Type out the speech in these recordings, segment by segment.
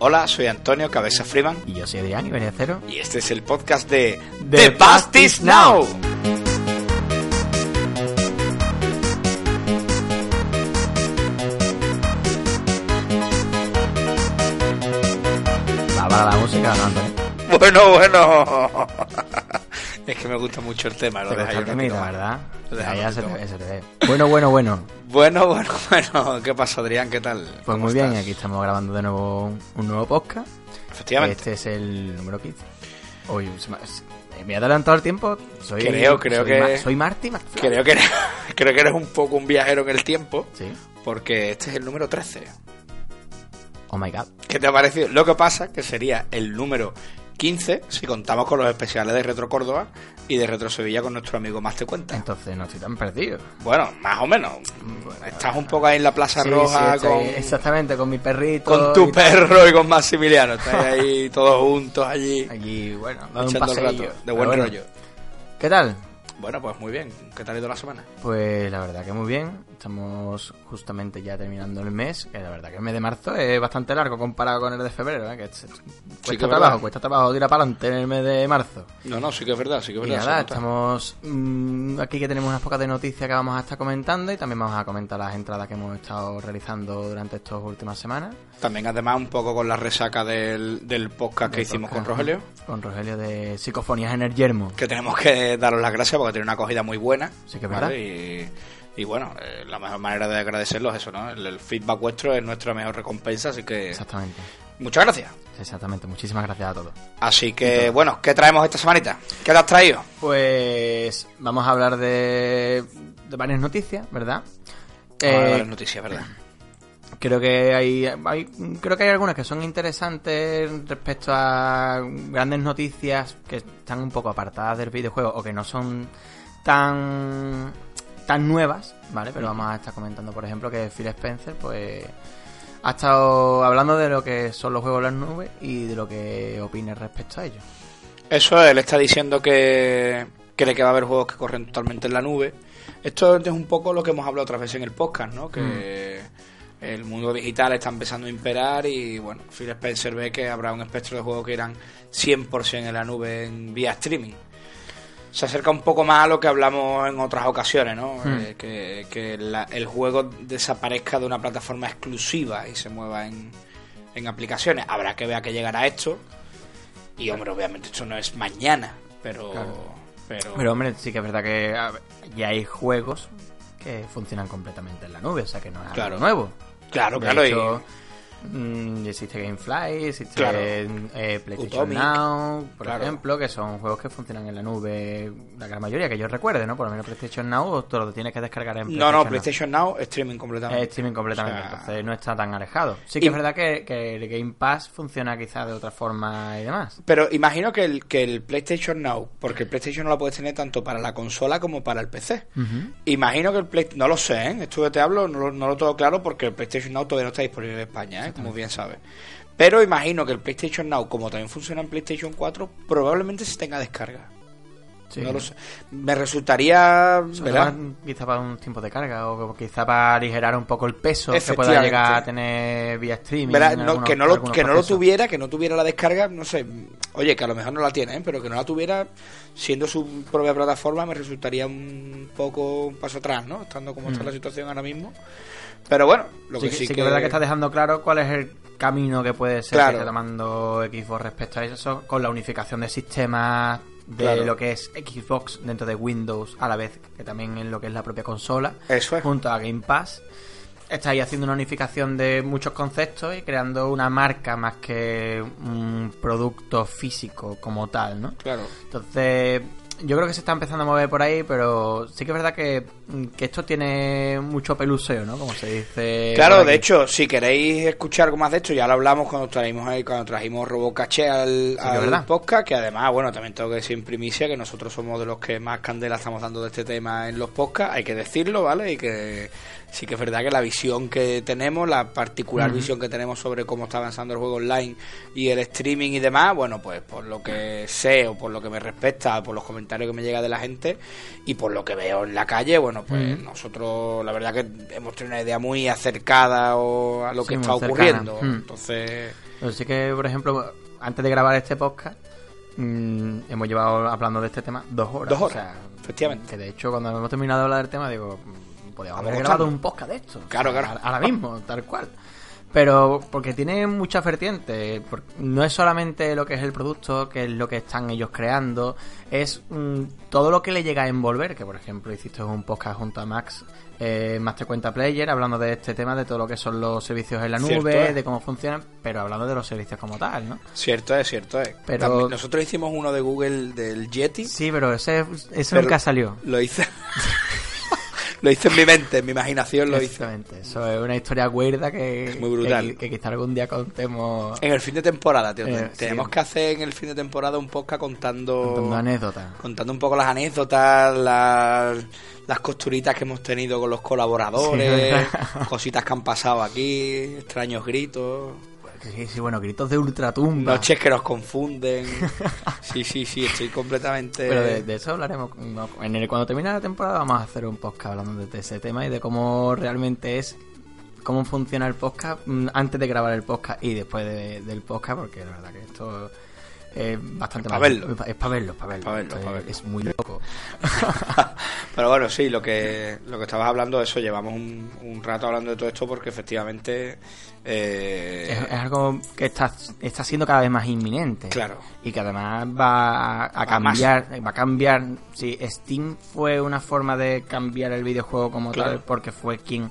Hola, soy Antonio Cabeza Freeman Y yo soy Adrián y venía cero. y este es el podcast de The Past is Now. Va para la música, ¿no, Antonio? Bueno, bueno. es que me gusta mucho el tema, lo deja el temita. ¿verdad? Lo Ya, se te, ve, se te ve. Bueno, bueno, bueno. Bueno, bueno, bueno. ¿Qué pasa, Adrián? ¿Qué tal? Pues ¿Cómo muy bien, aquí estamos grabando de nuevo un, nuevo podcast. Efectivamente. Este es el número 15. Hoy se me, he adelantado el tiempo. Soy, Creo, creo soy que- Ma- soy Marty McFly. Creo que, eres, creo que eres un poco un viajero en el tiempo, Sí. porque este es el número 13. Oh my god. ¿Qué te ha parecido? Lo que pasa que sería el número 15 si contamos con los especiales de Retro Córdoba y de Retro Sevilla con nuestro amigo Más Te Cuenta. Entonces no estoy tan perdido. Bueno, más o menos. Estás un poco ahí en la Plaza Sí, Roja sí, con, Exactamente, con mi perrito. con tu y tal. perro y con Maximiliano. Estás ahí todos juntos allí Allí, bueno, un echando el paseillo. rato. De buen bueno, rollo. ¿Qué tal? Bueno, pues muy bien. ¿Qué tal ha ido la semana? Pues la verdad que muy bien. Estamos justamente ya terminando el mes. Que la verdad que el mes de marzo es bastante largo comparado con el de febrero. ¿eh? Que es- cuesta es trabajo, verdad. cuesta trabajo tirar para adelante en el mes de marzo. No, no, sí que es verdad, sí que es Y verdad. nada, estamos mm, aquí que tenemos unas pocas de noticias que vamos a estar comentando y también vamos a comentar las entradas que hemos estado realizando durante estas últimas semanas. También además un poco con la resaca del, del podcast que hicimos podcast, con Rogelio. Con Rogelio de Psicofonías en el Yermo. Que tenemos que daros las gracias porque tiene una acogida muy buena. Sí que es ¿vale? verdad. Y, y bueno, eh, la mejor manera de agradecerlo es eso, ¿no? El, el feedback vuestro es nuestra mejor recompensa, así que Exactamente. muchas gracias. Exactamente. Muchísimas gracias a todos. Así que bueno, ¿qué traemos esta semanita? ¿Qué te has traído? Pues vamos a hablar de, de varias noticias, ¿verdad? Eh, las noticias, ¿verdad? Creo que hay, hay- creo que hay algunas que son interesantes respecto a grandes noticias que están un poco apartadas del videojuego o que no son tan tan nuevas, ¿vale? Pero vamos a estar comentando, por ejemplo, que Phil Spencer, pues ha estado hablando de lo que son los juegos en las nubes y de lo que opina respecto a ellos. Eso, él está diciendo que cree que va a haber juegos que corren totalmente en la nube. Esto es un poco lo que hemos hablado otras veces en el podcast, ¿no? Que el mundo digital está empezando a imperar y, bueno, Phil Spencer ve que habrá un espectro de juegos que irán 100% en la nube en vía streaming. Se acerca un poco más a lo que hablamos en otras ocasiones, ¿no? Eh, que que la- el juego desaparezca de una plataforma exclusiva y se mueva en, en aplicaciones. Habrá que ver a qué llegará esto. Y hombre, obviamente esto no es mañana, pero... Pero, Pero hombre, sí que es verdad que ver, ya hay juegos que funcionan completamente en la nube, o sea que no es Claro. algo nuevo. Claro, De claro. y- hecho, mm, existe Gamefly, existe Claro. eh, PlayStation Utomic, Now, por claro. ejemplo, que son juegos que funcionan en la nube, la gran mayoría que yo recuerde, ¿no? Por lo menos PlayStation Now te lo tienes que descargar en no, no, PlayStation Now. PlayStation Now, streaming completamente. Es streaming completamente, O sea, entonces no está tan alejado. Sí que y- es verdad que, que el Game Pass funciona quizás de otra forma y demás. Pero imagino que el, que el PlayStation Now, porque el PlayStation no lo puedes tener tanto para la consola como para el PC. Imagino que el Play... No lo sé, ¿eh? Esto que te hablo no, lo- no lo tengo claro porque el PlayStation Now todavía no está disponible en España, ¿eh? Como bien sabes. Pero imagino que el PlayStation Now, como también funciona en PlayStation 4, probablemente se tenga descarga. Sí. No lo sé. Me resultaría... Quizá para un tiempo de carga o quizá para aligerar un poco el peso que pueda llegar a tener vía streaming. Verá, no- algunos- que no, lo, que no lo tuviera, que no tuviera la descarga, no sé, oye, que a lo mejor no la tiene, ¿eh? pero que no la tuviera siendo su propia plataforma me resultaría un poco un paso atrás, ¿no? Estando como está la situación ahora mismo. Pero bueno, lo. Sí, que sí, sí que es verdad que está dejando claro cuál es el camino que puede ser Claro. que está tomando Xbox respecto a eso, con la unificación de sistemas de Claro. lo que es Xbox dentro de Windows a la vez que también en lo que es la propia consola. Eso es. junto a Game Pass. Está ahí haciendo una unificación de muchos conceptos y creando una marca más que un producto físico como tal, ¿no? Claro. Entonces, yo creo que se está empezando a mover por ahí, pero sí que es verdad que, que esto tiene mucho peluseo, ¿no? Como se dice. Claro, de hecho, si queréis escuchar algo más de esto, ya lo hablamos cuando trajimos ahí, cuando trajimos Robocaché al, al podcast, que además, bueno, también tengo que decir en primicia que nosotros somos de los que más candela estamos dando de este tema en los podcasts, hay que decirlo, ¿vale? Y que sí que es verdad que la visión que tenemos, la particular visión que tenemos sobre cómo está avanzando el juego online y el streaming y demás, bueno, pues por lo que sé o por lo que me respecta, por los comentarios comentario que me llega de la gente y por lo que veo en la calle, bueno, pues nosotros la verdad que hemos tenido una idea muy acercada o a lo que está ocurriendo. Entonces, Pero sí que, por ejemplo, antes de grabar este podcast, mm, hemos llevado hablando de este tema dos horas. Dos horas, O sea, efectivamente. Que de hecho, cuando hemos terminado de hablar del tema, digo, podríamos haber Vamos grabado un podcast de esto. Claro, claro. Ahora mismo, tal cual. Pero porque tiene muchas vertientes. No es solamente lo que es el producto, que es lo que están ellos creando, es mm, todo lo que le llega a envolver. Que por ejemplo hiciste un podcast junto a Max, eh, Master Cuenta Player, hablando de este tema, de todo lo que son los servicios en la nube, es. de cómo funcionan, pero hablando de los servicios como tal, ¿no? cierto es, cierto es. Pero- También nosotros hicimos uno de Google del Yeti. Sí, pero ese, ese Pero- nunca salió. Lo hice. lo hice en mi mente, en mi imaginación lo hice. Exactamente. Eso es una historia weirda que, Es muy brutal. que, que quizá algún día contemos En el fin de temporada, tío. Eh, Tenemos sí. que hacer en el fin de temporada un podcast contando. contando anécdotas. contando un poco las anécdotas, las, las costuritas que hemos tenido con los colaboradores, Sí. cositas que han pasado aquí, extraños gritos, Sí, sí, bueno, gritos de ultratumba. noches que nos confunden. Sí, sí, sí, estoy completamente... Pero de, de eso hablaremos. no, En el, cuando termine la temporada vamos a hacer un podcast hablando de ese tema y de cómo realmente es, cómo funciona el podcast mm, antes de grabar el podcast y después de- del podcast, porque la verdad que esto es bastante Pa' más- verlo. Es para verlo, para verlo. Pa' verlo, Esto pa' es- verlo. Es muy loco. Pero bueno, sí, lo que, lo que estabas hablando, eso, llevamos un, un rato hablando de todo esto porque efectivamente... eh, Es, es algo que está, está siendo cada vez más inminente. Claro. Y que además va a, a Va cambiar. Va a cambiar. Sí, Steam fue una forma de cambiar el videojuego como Claro. tal, porque fue quien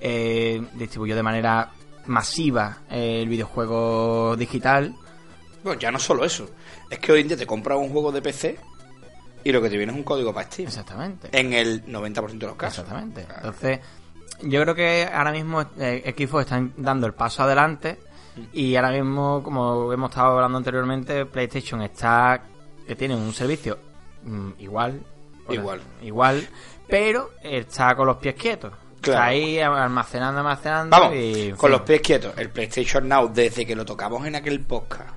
eh, distribuyó de manera masiva eh, el videojuego digital. Bueno, ya no solo eso. Es que hoy en día te compras un juego de PC y lo que te viene es un código para Steam. Exactamente. En el 90% de los casos. Exactamente. Claro. Entonces, yo creo que ahora mismo eh, Xbox están dando el paso adelante y ahora mismo, como hemos estado hablando anteriormente, PlayStation está que tiene un servicio mm, igual, Igual. igual, pero está con los pies quietos. Claro. Está ahí almacenando, almacenando Vamos, y con fin. los pies quietos. El PlayStation Now, desde que lo tocamos en aquel podcast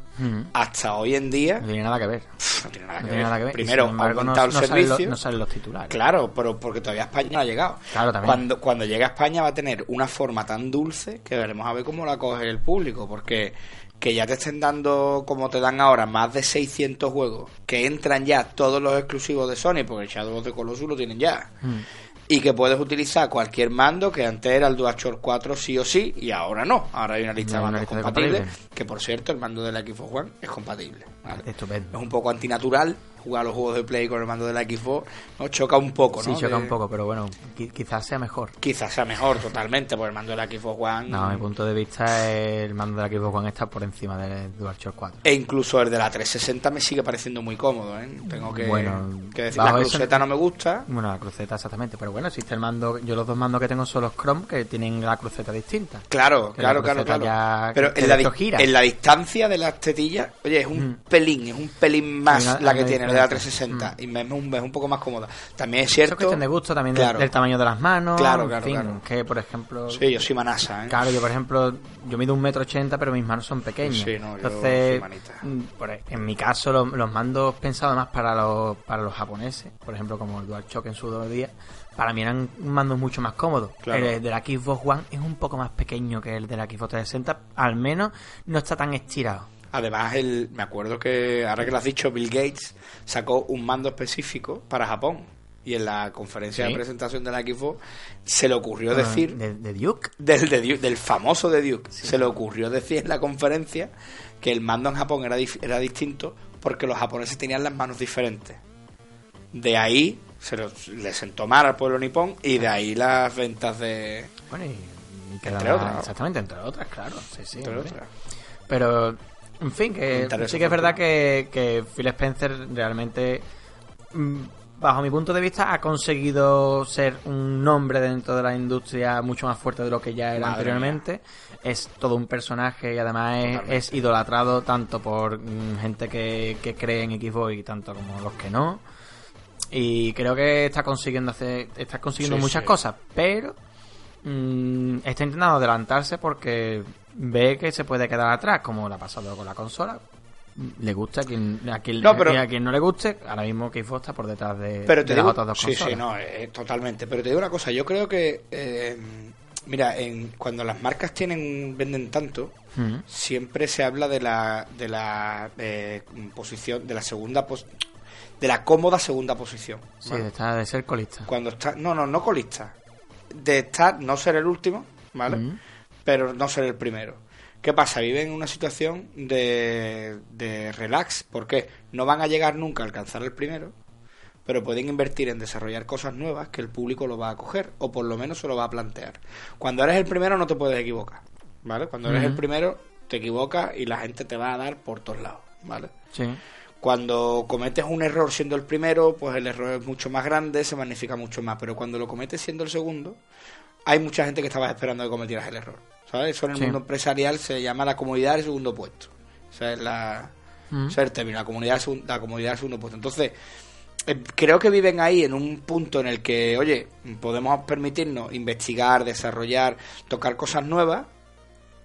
Hasta hoy en día, No tiene nada que ver. pff, no tiene nada No que, tiene ver. nada que ver. Y, Primero, embargo, ha no, el no salen servicio. los, no salen los titulares. Claro, pero porque todavía España no ha llegado. Claro, también. Cuando, cuando llegue a España va a tener una forma tan dulce que veremos a ver cómo la coge el público, porque que ya te estén dando, como te dan ahora, más de 600 juegos, que entran ya todos los exclusivos de Sony, porque el Shadow of the Colossus lo tienen ya, Mm. Y que puedes utilizar cualquier mando que antes era el DualShock 4 sí o sí, y ahora no. Ahora hay una lista de mandos compatibles, compatibles. que por cierto, el mando de la Xbox One es compatible. ¿Vale? Estupendo. Es un poco antinatural jugar los juegos de Play con el mando de la Xbox, ¿no? Choca un poco, ¿no? Sí, choca De- un poco, pero bueno, qui- quizás sea mejor. Quizás sea mejor totalmente, por el mando de la Xbox One. No, a mi punto de vista, el mando de la Xbox One está por encima del DualShock 4. E incluso el de la 360 me sigue pareciendo muy cómodo, ¿eh? Tengo que, Bueno, que decir, la eso- cruceta no me gusta. Bueno, la cruceta exactamente, pero bueno, existe el mando. Yo los dos mandos que tengo son los Chrome que tienen la cruceta distinta. Claro, claro, claro, claro. Pero la, gira. en la distancia de las tetillas, oye, es un Mm. Pelín, es un pelín más la que tiene el de la diferencia. 360 y me- es un, es un poco más cómoda. También es Eso cierto. es cuestión de gusto también del- Claro. del, tamaño de las manos. Claro, en claro, fin, claro. Que por ejemplo. Sí, yo soy manasa, ¿eh? Claro, yo por ejemplo, yo mido un metro ochenta, pero mis manos son pequeñas. Sí, no, yo Entonces, soy mm, por e- en mi caso, los, los mandos pensados más para los, para los japoneses, por ejemplo, como el DualShock en su día, para mí eran mandos mucho más cómodos. Claro. El de la Xbox One es un poco más pequeño que el de la Xbox 360, al menos no está tan estirado. Además, el, me acuerdo que, ahora que lo has dicho, Bill Gates sacó un mando específico para Japón. Y en la conferencia Sí. de presentación de la Xbox se le ocurrió Ah, decir, De, de Duke. del, de Duke- del famoso de Duke, se le ocurrió decir en la conferencia que el mando en Japón era, era distinto porque los japoneses tenían las manos diferentes. De ahí se lo- le sentó mal al pueblo nipón y de ahí las ventas de... Bueno, y, Entre la- otras. Exactamente, entre otras, claro. Sí, sí, entre otras. Pero, en fin, que sí que es verdad que, que Phil Spencer realmente, mm, bajo mi punto de vista, ha conseguido ser un nombre dentro de la industria mucho más fuerte de lo que ya era Madre anteriormente. Es todo un personaje y además es, idolatrado tanto por mm, gente que, que cree en Xbox y tanto como los que no. Y creo que está consiguiendo hacer, está consiguiendo Sí, muchas sí. cosas, pero mm, está intentando adelantarse porque ve que se puede quedar atrás, como le ha pasado con la consola. le gusta a quien, a quien, No, pero- a quien no le guste, ahora mismo Xbox está por detrás de, Pero te de digo, las otras dos sí, consolas. sí, no, eh, totalmente. Pero te digo una cosa, yo creo que, eh, mira, en, cuando las marcas tienen venden tanto, Mm. siempre se habla de la, de la eh, posición, de la segunda, pos- de la cómoda segunda posición. Sí, ¿vale? está de ser colista. Cuando está, no, no, no colista, de estar, no ser el último, ¿vale? Mm. Pero no ser el primero. ¿Qué pasa? Viven en una situación de, de relax. ¿Por qué? No van a llegar nunca a alcanzar el primero, pero pueden invertir en desarrollar cosas nuevas que el público lo va a coger, o por lo menos se lo va a plantear. Cuando eres el primero no te puedes equivocar, ¿vale? Cuando eres el primero te equivocas y la gente te va a dar por todos lados, ¿vale? Sí. Cuando cometes un error siendo el primero, pues el error es mucho más grande, se magnifica mucho más. Pero cuando lo cometes siendo el segundo, hay mucha gente que estaba esperando que cometieras el error. ¿Sabes? Eso en el Sí. mundo empresarial se llama la comodidad del segundo puesto. O sea, es la, Mm. es el término, la comodidad, la comodidad del segundo puesto. Entonces, eh, creo que viven ahí en un punto en el que, oye, podemos permitirnos investigar, desarrollar, tocar cosas nuevas.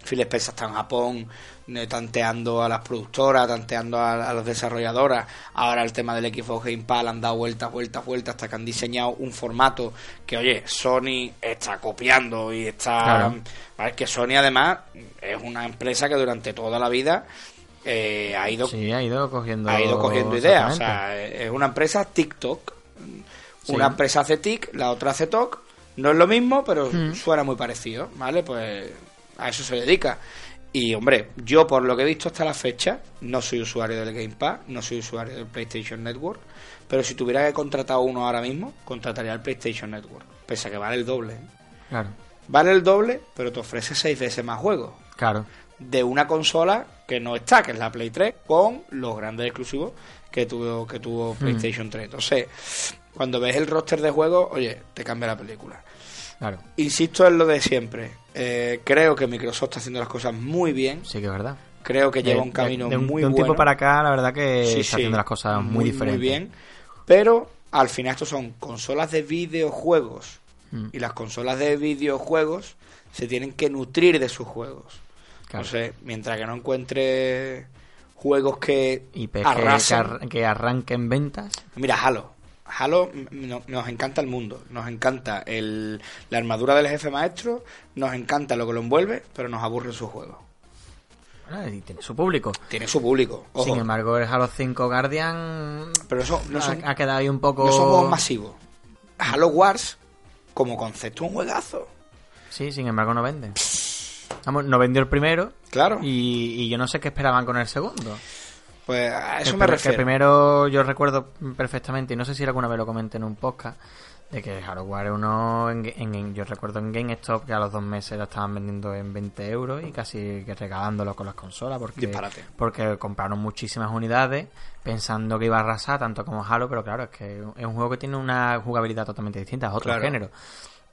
Phil Spencer está en Japón eh, tanteando a las productoras, tanteando a, a las desarrolladoras. Ahora el tema del Xbox Game Pass han dado vueltas, vueltas, vueltas hasta que han diseñado un formato que, oye, Sony está copiando y está... Claro. Vale, que Sony además es una empresa que durante toda la vida eh, ha ido Sí, ha ido cogiendo... ha ido cogiendo ideas. O sea, es una empresa TikTok. Sí. Una empresa hace TIC, la otra hace TOC. No es lo mismo, pero Mm. suena muy parecido, ¿vale? Pues a eso se dedica. Y hombre, yo por lo que he visto hasta la fecha, no soy usuario del Game Pass, no soy usuario del PlayStation Network, pero si tuviera que contratar uno ahora mismo, contrataría el PlayStation Network, pese a que vale el doble. ¿eh? Claro, Vale el doble, pero te ofrece seis veces más juegos claro. de una consola que no está, que es la Play 3, con los grandes exclusivos que tuvo, que tuvo PlayStation 3. Entonces, cuando ves el roster de juegos, oye, te cambia la película. Claro, Insisto en lo de siempre. Eh, creo que Microsoft está haciendo las cosas muy bien. sí que es verdad. Creo que lleva un camino de, de un, muy de un bueno. tiempo para acá, la verdad que Sí, está sí, haciendo las cosas muy, diferentes. bien. Pero al final estos son consolas de videojuegos. Mm. Y las consolas de videojuegos se tienen que nutrir de sus juegos. Claro. Entonces, mientras que no encuentre juegos que ar- que arranquen ventas. Mira, Halo. Halo mm, no- nos encanta el mundo, nos encanta el, la armadura del jefe maestro, nos encanta lo que lo envuelve, pero nos aburre su juego. Bueno, y tiene su público. Tiene su público, ojo, Sin embargo, el Halo 5 Guardian pero eso no son, ha, ha quedado ahí un poco... no juegos masivos. Halo Wars, como concepto, un juegazo. Sí, sin embargo no vende. Vamos, no vendió el primero Claro, y, y yo no sé qué esperaban con el segundo. Pues a eso me pri- que el primero yo recuerdo perfectamente, y no sé si alguna vez lo comenté en un podcast, de que Halo Wars uno, en, en- yo recuerdo en GameStop que a los dos meses lo estaban vendiendo en 20 euros y casi que regalándolo con las consolas porque, Disparate. porque compraron muchísimas unidades pensando que iba a arrasar tanto como Halo, pero claro, es que es un juego que tiene una jugabilidad totalmente distinta, es otro Claro. género.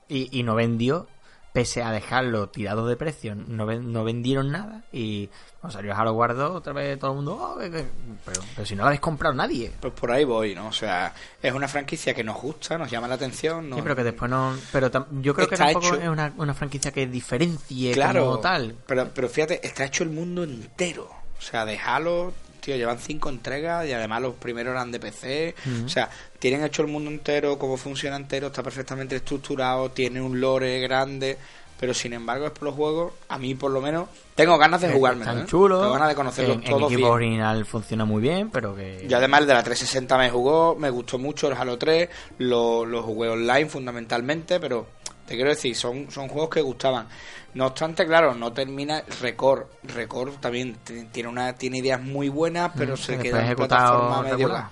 Y, y no vendió, pese a dejarlo tirado de precio, no, ven- no vendieron nada y cuando salió Halo Wars 2, otra vez todo el mundo, "Oh, que- que-". pero, pero si no lo habéis comprado nadie. Pues por ahí voy, ¿no? O sea, es una franquicia que nos gusta, nos llama la atención. Sí, pero que después no. Pero yo creo que tampoco hecho- es una, una franquicia que diferencie claro, como tal. Pero, pero fíjate, está hecho el mundo entero. O sea, de Halo, tío, llevan cinco entregas y además los primeros eran de PC. O sea, tienen hecho el mundo entero, cómo funciona entero, está perfectamente estructurado, tiene un lore grande. Pero sin embargo, es por los juegos, a mí por lo menos, tengo ganas de jugármelo. Tan ¿eh? chulo. Tengo ganas de conocerlos todos equipo bien. original funciona muy bien, pero que. Y además el de la 360 me jugó, me gustó mucho el Halo 3, lo, lo jugué online fundamentalmente, pero te quiero decir, son, son juegos que gustaban. No obstante, claro, no termina Record. Record también tiene una tiene ideas muy buenas, pero Mm, se que queda en plataforma medio regular.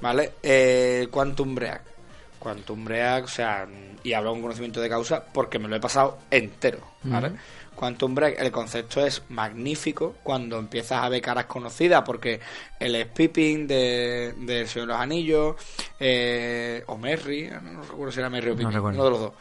¿Vale? Eh, Quantum Break. Quantum Break, o sea, y hablo con conocimiento de causa porque me lo he pasado entero, ¿vale? Quantum Break, el concepto es magnífico cuando empiezas a ver caras conocidas, porque él es Pippin de, de El Señor de los Anillos, eh, o Merry, no recuerdo si era Merry o Pippin, uno de los dos.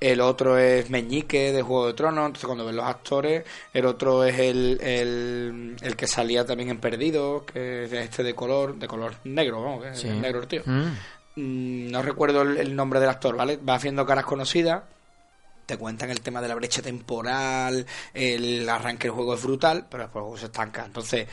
El otro es Meñique de Juego de Tronos, entonces cuando ves los actores, el otro es el, el, el que salía también en Perdido, que es este de color, de color negro, vamos, que es negro el tío. Mm. Mm, no recuerdo el, el nombre del actor, ¿vale? Va haciendo caras conocidas, te cuentan el tema de la brecha temporal, el arranque del juego es brutal, pero después se estanca. Entonces,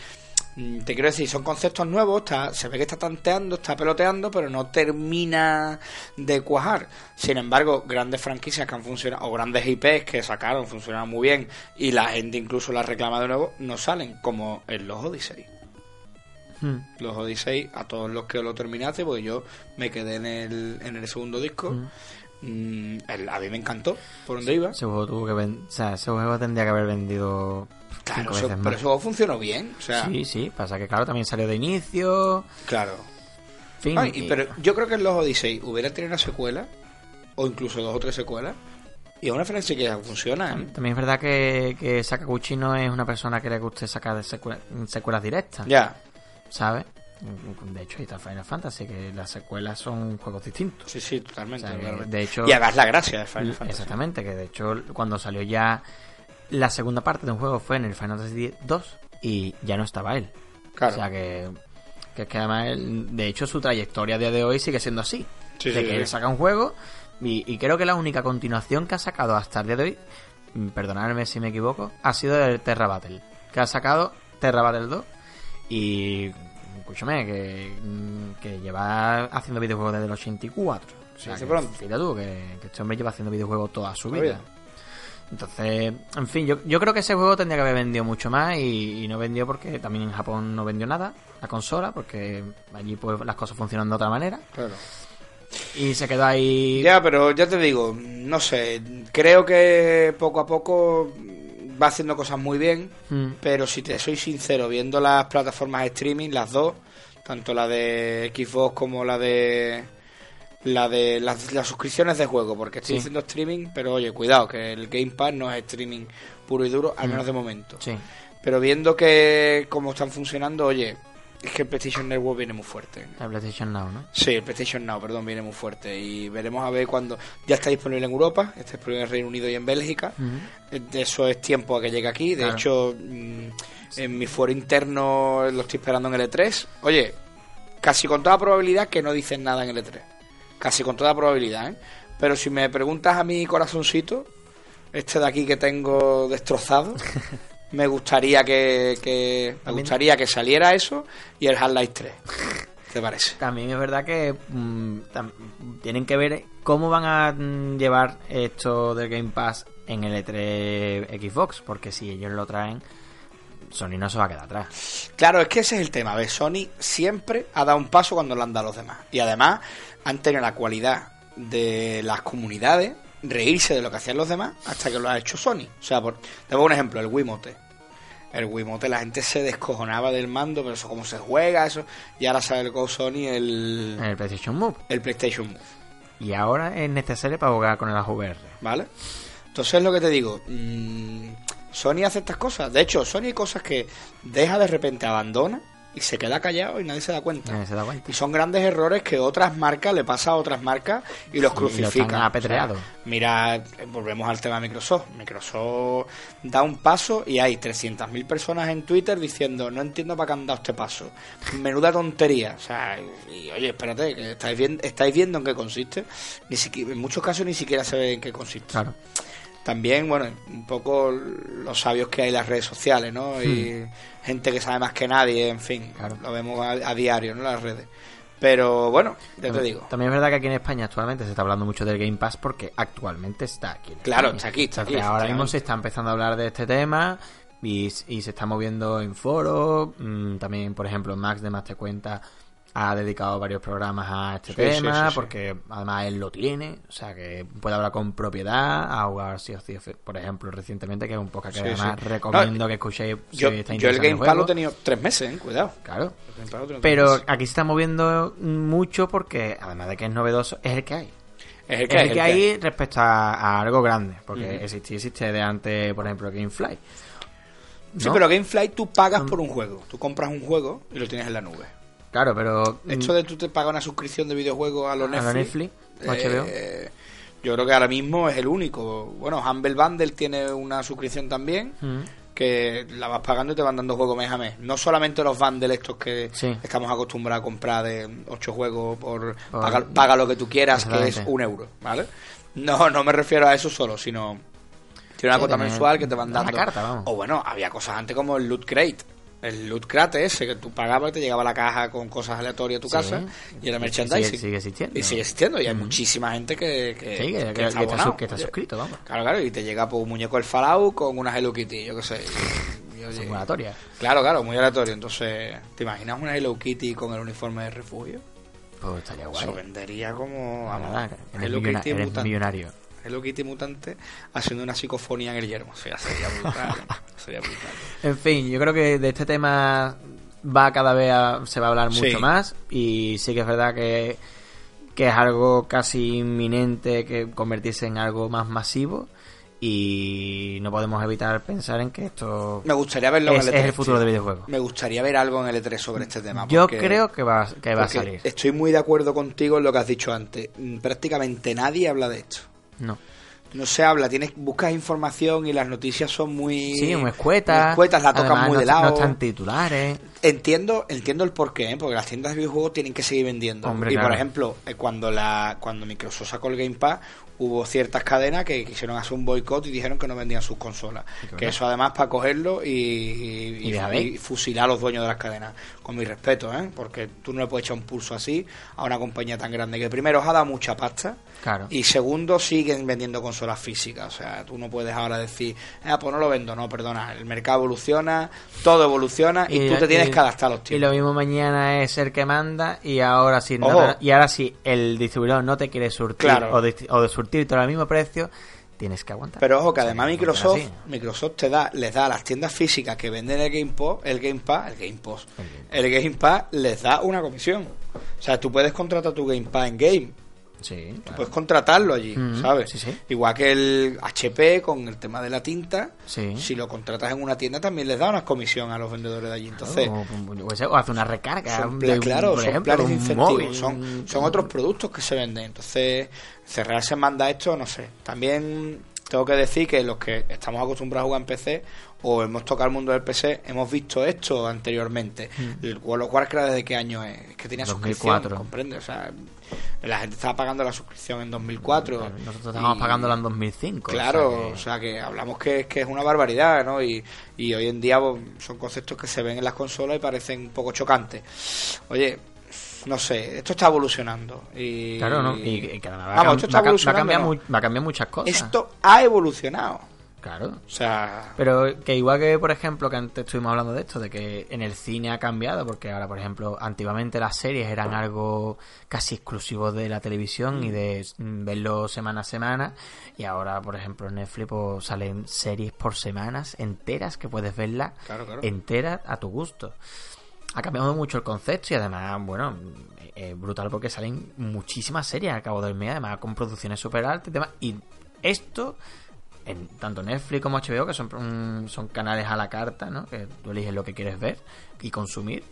Te quiero decir, son conceptos nuevos, está, se ve que está tanteando, está peloteando, pero no termina de cuajar. Sin embargo, grandes franquicias que han funcionado, o grandes IPs que sacaron, funcionaron muy bien, y la gente incluso las reclama de nuevo, no salen, como en los Odyssey. Mm. Los Odyssey, a todos los que lo terminaste, porque yo me quedé en el, en el segundo disco. Mm, el- a mí me encantó por donde iba. Ese juego tuvo que o sea, ese juego tendría que haber vendido Claro, cinco eso- veces pero más. juego funcionó bien. O sea, Sí, sí, pasa que claro, también salió de inicio. claro. Fin, Ay, y- y- pero yo creo que en los Odyssey hubiera tenido una secuela, o incluso dos o tres secuelas, y es una franquicia que funciona. ¿eh? También es verdad que, que Sakaguchi no es una persona que le guste sacar secue- secuelas directas, Ya, ¿sabes? De hecho, ahí está Final Fantasy, que las secuelas son juegos distintos. sí, sí, totalmente. O sea, de hecho- y hagas la gracia de Final Fantasy. Exactamente, que de hecho cuando salió ya la segunda parte de un juego fue en el Final Fantasy 2 y ya no estaba él. Claro. O sea que, que es que además, él- de hecho, su trayectoria a día de hoy sigue siendo así. Sí, de sí, que sí. él saca un juego y, y creo que la única continuación que ha sacado hasta el día de hoy, mm, perdonadme si me equivoco, ha sido el Terra Battle. Que ha sacado Terra Battle 2 y, escúchame, que, mm, que lleva haciendo videojuegos desde el 84. O sea, que pronto. fíjate tú, que, que este hombre lleva haciendo videojuegos toda su vida. Entonces, en fin, yo, yo creo que ese juego tendría que haber vendido mucho más y, y no vendió porque también en Japón no vendió nada la consola porque allí pues las cosas funcionan de otra manera Claro. y se quedó ahí Ya, pero ya te digo, no sé, creo que poco a poco va haciendo cosas muy bien, Mm. pero si te soy sincero, viendo las plataformas de streaming, las dos, tanto la de Xbox como la de la de las, las suscripciones de juego, porque estoy Sí. haciendo streaming, pero oye, cuidado, que el Game Pass no es streaming puro y duro, al menos de momento. Mm. Sí. Pero viendo que cómo están funcionando, oye, es que el PlayStation Network viene muy fuerte. La PlayStation Now, ¿no? Sí, el PlayStation Now, perdón, viene muy fuerte. Y veremos a ver cuando ya está disponible en Europa, está disponible en Reino Unido y en Bélgica. Eh, Eso es tiempo a que llegue aquí. De Claro. hecho, mm, en mi foro interno lo estoy esperando en el E3. Oye, casi con toda probabilidad que no dicen nada en el E3. Casi con toda probabilidad, ¿eh? Pero si me preguntas a mi corazoncito, este de aquí que tengo destrozado, me gustaría que, que- me gustaría que saliera eso y el Half-Life 3. ¿Te parece? También es verdad que mm, tienen que ver cómo van a mm, llevar esto del Game Pass en el E3 Xbox, porque si ellos lo traen, Sony no se va a quedar atrás. Claro, es que ese es el tema. ¿ves? Sony siempre ha dado un paso cuando lo han dado los demás. Y además han tenido la cualidad de las comunidades reírse de lo que hacían los demás hasta que lo ha hecho Sony. O sea, por, te pongo un ejemplo, el Wiimote. El Wiimote, la gente se descojonaba del mando, pero eso cómo se juega, eso. Y ahora sale con Sony el, el PlayStation Move. el PlayStation Move. Y ahora es necesario para jugar con el VR. ¿Vale? Entonces lo que te digo, mm, Sony hace estas cosas. De hecho, Sony hay cosas que deja de repente, abandona y se queda callado y nadie se da cuenta. Nadie se da cuenta. Y son grandes errores que otras marcas le pasa a otras marcas y los Y lo crucifican. apedreados. O sea, mira, volvemos al tema de Microsoft. Microsoft da un paso y hay 300.000 personas en Twitter diciendo no entiendo para qué han dado este paso. Menuda tontería. O sea, y, oye, espérate, que estáis, viendo, estáis viendo en qué consiste. Ni siquiera, en muchos casos ni siquiera se ve en qué consiste. Claro. También, bueno, un poco los sabios que hay en las redes sociales, ¿no? Y gente que sabe más que nadie, en fin, Hmm. Claro. lo vemos a, a diario, ¿no? Las redes. Pero bueno, ya te digo. También es verdad que aquí en España actualmente se está hablando mucho del Game Pass porque actualmente está aquí. en Claro, está aquí, está aquí, Entonces, ahora mismo se está empezando a hablar de este tema y, y se está moviendo en foros. mm, también, por ejemplo, Max de Más Te Cuenta ha dedicado varios programas a este Sí, tema sí, sí, sí. porque además él lo tiene, o sea que puede hablar con propiedad, a jugar Thieves, por ejemplo, recientemente, que es un podcast que Sí, además sí. recomiendo No, que escuchéis si Yo, estáis yo el Game Pass lo he tenido tres meses, ¿eh? Cuidado. Claro. Pero aquí se está moviendo mucho porque, además de que es novedoso, es el que hay. es el Es que, el que hay respecto a, a algo grande. Porque Ujú. existe, existe de antes, por ejemplo, Gamefly. Sí, ¿no? pero Gamefly tú pagas por un juego. Tú compras un juego y lo tienes en la nube. Claro, pero. Esto de tú te pagas una suscripción de videojuegos a los Mm. a Netflix. la Netflix, HBO. eh, yo creo que ahora mismo es el único. Bueno, Humble Bundle tiene una suscripción también. Mm. que la vas pagando y te van dando juegos mes a mes. No solamente los bundles estos que Sí. estamos acostumbrados a comprar de 8 juegos por, Por- paga, paga lo que tú quieras, que es un euro, ¿vale? No, no me refiero a eso solo, sino tiene una Sí, cuota mensual que te van dando. carta, vamos. O bueno, había cosas antes como el Loot Crate. El loot crate ese que tú pagabas y te llegaba la caja con cosas aleatorias a tu Sí. casa y era merchandising. sigue- sigue existiendo. Y sigue existiendo y hay muchísima gente que, que, Sí, que, que- está suscrito, vamos. Claro, claro, y te llega pues, un muñeco del Fallout con una Hello Kitty, yo qué sé. Y, oye, Son aleatorias. claro, claro, muy aleatorio. Entonces, ¿te imaginas una Hello Kitty con el uniforme de refugio? Pues estaría guay. Eso vendería como... Vamos, Hello Kitty millonario. Hello Kitty mutante haciendo una psicofonía en el yermo. O sea, sería brutal. sería brutal. En fin, yo creo que de este tema va cada vez a- se va a hablar mucho Sí. más y sí que es verdad que, que es algo casi inminente que convertirse en algo más masivo y no podemos evitar pensar en que esto Me gustaría verlo es, en el E3. es el futuro del videojuego. Me gustaría ver algo en el E3 sobre este tema. Yo creo que va, que va a salir. Estoy muy de acuerdo contigo en lo que has dicho antes. Prácticamente nadie habla de esto. No. No se habla, tienes buscas información y las noticias son muy Sí, muy escuetas. muy escuetas, la tocan Además, muy no, de lado. No están titulares. Entiendo, entiendo el porqué, ¿eh? porque las tiendas de videojuegos tienen que seguir vendiendo. Hombre, y por ejemplo, eh, cuando la cuando Microsoft sacó el Game Pass, hubo ciertas cadenas que quisieron hacer un boicot y dijeron que no vendían sus consolas. Que eso además para cogerlo y, y- Y y fusilar a los dueños de las cadenas. Con mi respeto, ¿eh? porque tú no le puedes echar un pulso así a una compañía tan grande que primero os ha dado mucha pasta. Claro. Y segundo, siguen vendiendo consolas físicas. O sea, tú no puedes ahora decir, ah, pues no lo vendo. No, perdona. El mercado evoluciona, todo evoluciona y, tú te tienes y- que adaptar a los Y tiempos. lo mismo mañana es el que manda y ahora si no y ahora si el distribuidor no te quiere surtir Claro. o, de, o de surtirte al mismo precio, tienes que aguantar. Pero ojo que O sea, además Microsoft. Microsoft te da, les da a las tiendas físicas que venden el Game Pass, el Game Pass, el Game Pass, el Game Pass les da una comisión. O sea, tú puedes contratar tu Game Pass en Game, Sí, claro. puedes contratarlo allí, Ujú, ¿sabes? sí, sí. Igual que el HP con el tema de la tinta, si lo contratas en una tienda también les da una comisión a los vendedores de allí. Entonces, o, yo qué sé, o hace una recarga. son, de claro, por son ejemplo, planes de incentivos, móvil, son, son otros productos que se venden. Entonces, cerrarse manda esto, no sé. También tengo que decir que los que estamos acostumbrados a jugar en PC o hemos tocado el mundo del PC, hemos visto esto anteriormente. El World of Warcraft, ¿desde qué año es? Es que tenía 2004. suscripción, ¿comprende? O sea, la gente estaba pagando la suscripción en 2004. Claro, Nosotros estábamos pagándola en 2005. Claro, o sea que- hablamos que, que es una barbaridad, ¿no? Y, y hoy en día pues, son conceptos que se ven en las consolas y parecen un poco chocantes. Oye, no sé, esto está evolucionando. Y, Claro, ¿no? Y, Vamos, esto está va a evolucionando, va a cambiar muchas cosas. Esto ha evolucionado. Claro. O sea, Pero que igual que, por ejemplo, que antes estuvimos hablando de esto, de que en el cine ha cambiado, porque ahora, por ejemplo, antiguamente las series eran algo casi exclusivo de la televisión y de mm, verlo semana a semana, y ahora, por ejemplo, en Netflix pues, salen series por semanas enteras que puedes verlas Claro, claro. enteras a tu gusto. Ha cambiado mucho el concepto y además, bueno, es brutal porque salen muchísimas series al cabo del mes, además con producciones súper altas y demás. Y esto, en tanto Netflix como HBO, que son, mm, son canales a la carta, ¿no? Que tú eliges lo que quieres ver y consumir.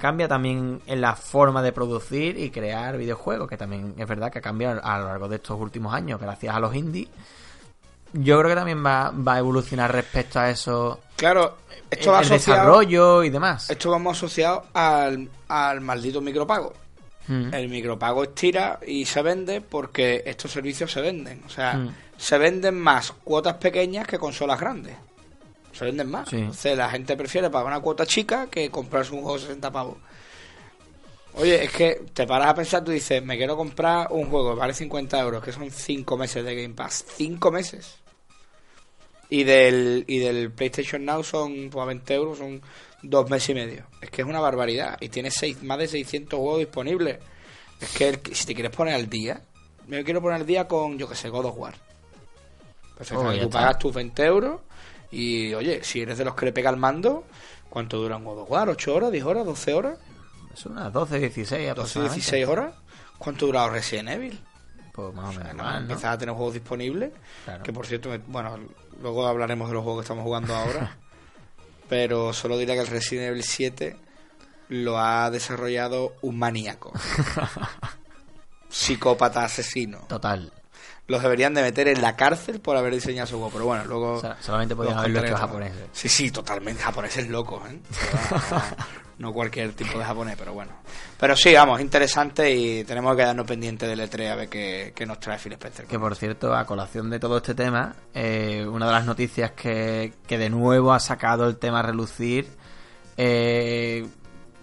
Cambia también en la forma de producir y crear videojuegos, que también es verdad que ha cambiado a lo largo de estos últimos años gracias a los indies. Yo creo que también va, va a evolucionar respecto a eso claro, esto va el asociado, desarrollo y demás. esto vamos asociado al, al maldito micropago. Mm. El micropago estira y se vende porque estos servicios se venden. O sea, Mm. se venden más cuotas pequeñas que consolas grandes. Se venden más. Sí. Entonces la gente prefiere pagar una cuota chica que comprarse un juego de 60 pavos. Oye, es que te paras a pensar, tú dices, me quiero comprar un juego que vale 50 euros, que son 5 meses de Game Pass. 5 meses. Y del, y del PlayStation Now son pues, a 20 euros, son dos meses y medio. Es que es una barbaridad. Y tienes seis, más de 600 juegos disponibles. Es que el- si te quieres poner al día, me quiero poner al día con, yo que sé, God of War. Perfecto, Oh, ya tú pagas tus 20 euros y, oye, si eres de los que le pega el mando, ¿cuánto dura un God of War? ¿8 horas? ¿10 horas? ¿12 horas? Es unas 12, 16 ¿12, aproximadamente. 16 horas? ¿Cuánto dura Resident Evil? Pues más o menos. Empiezas a tener juegos disponibles. Claro. Que por cierto, me- bueno, luego hablaremos de los juegos que estamos jugando ahora. pero solo diré que el Resident Evil 7 lo ha desarrollado un maníaco. Psicópata asesino. Total. Los deberían de meter en la cárcel por haber diseñado su juego. Pero bueno, luego. O sea, solamente podían haberlo hecho japoneses. Sí, sí, totalmente. Japoneses locos, ¿eh? No, cualquier tipo de japonés, pero bueno. Pero sí, vamos, interesante y tenemos que quedarnos pendientes del E3 a ver qué, qué nos trae Phil Spencer. Que por cierto, a colación de todo este tema, eh, una de las noticias que, que de nuevo ha sacado el tema a relucir eh,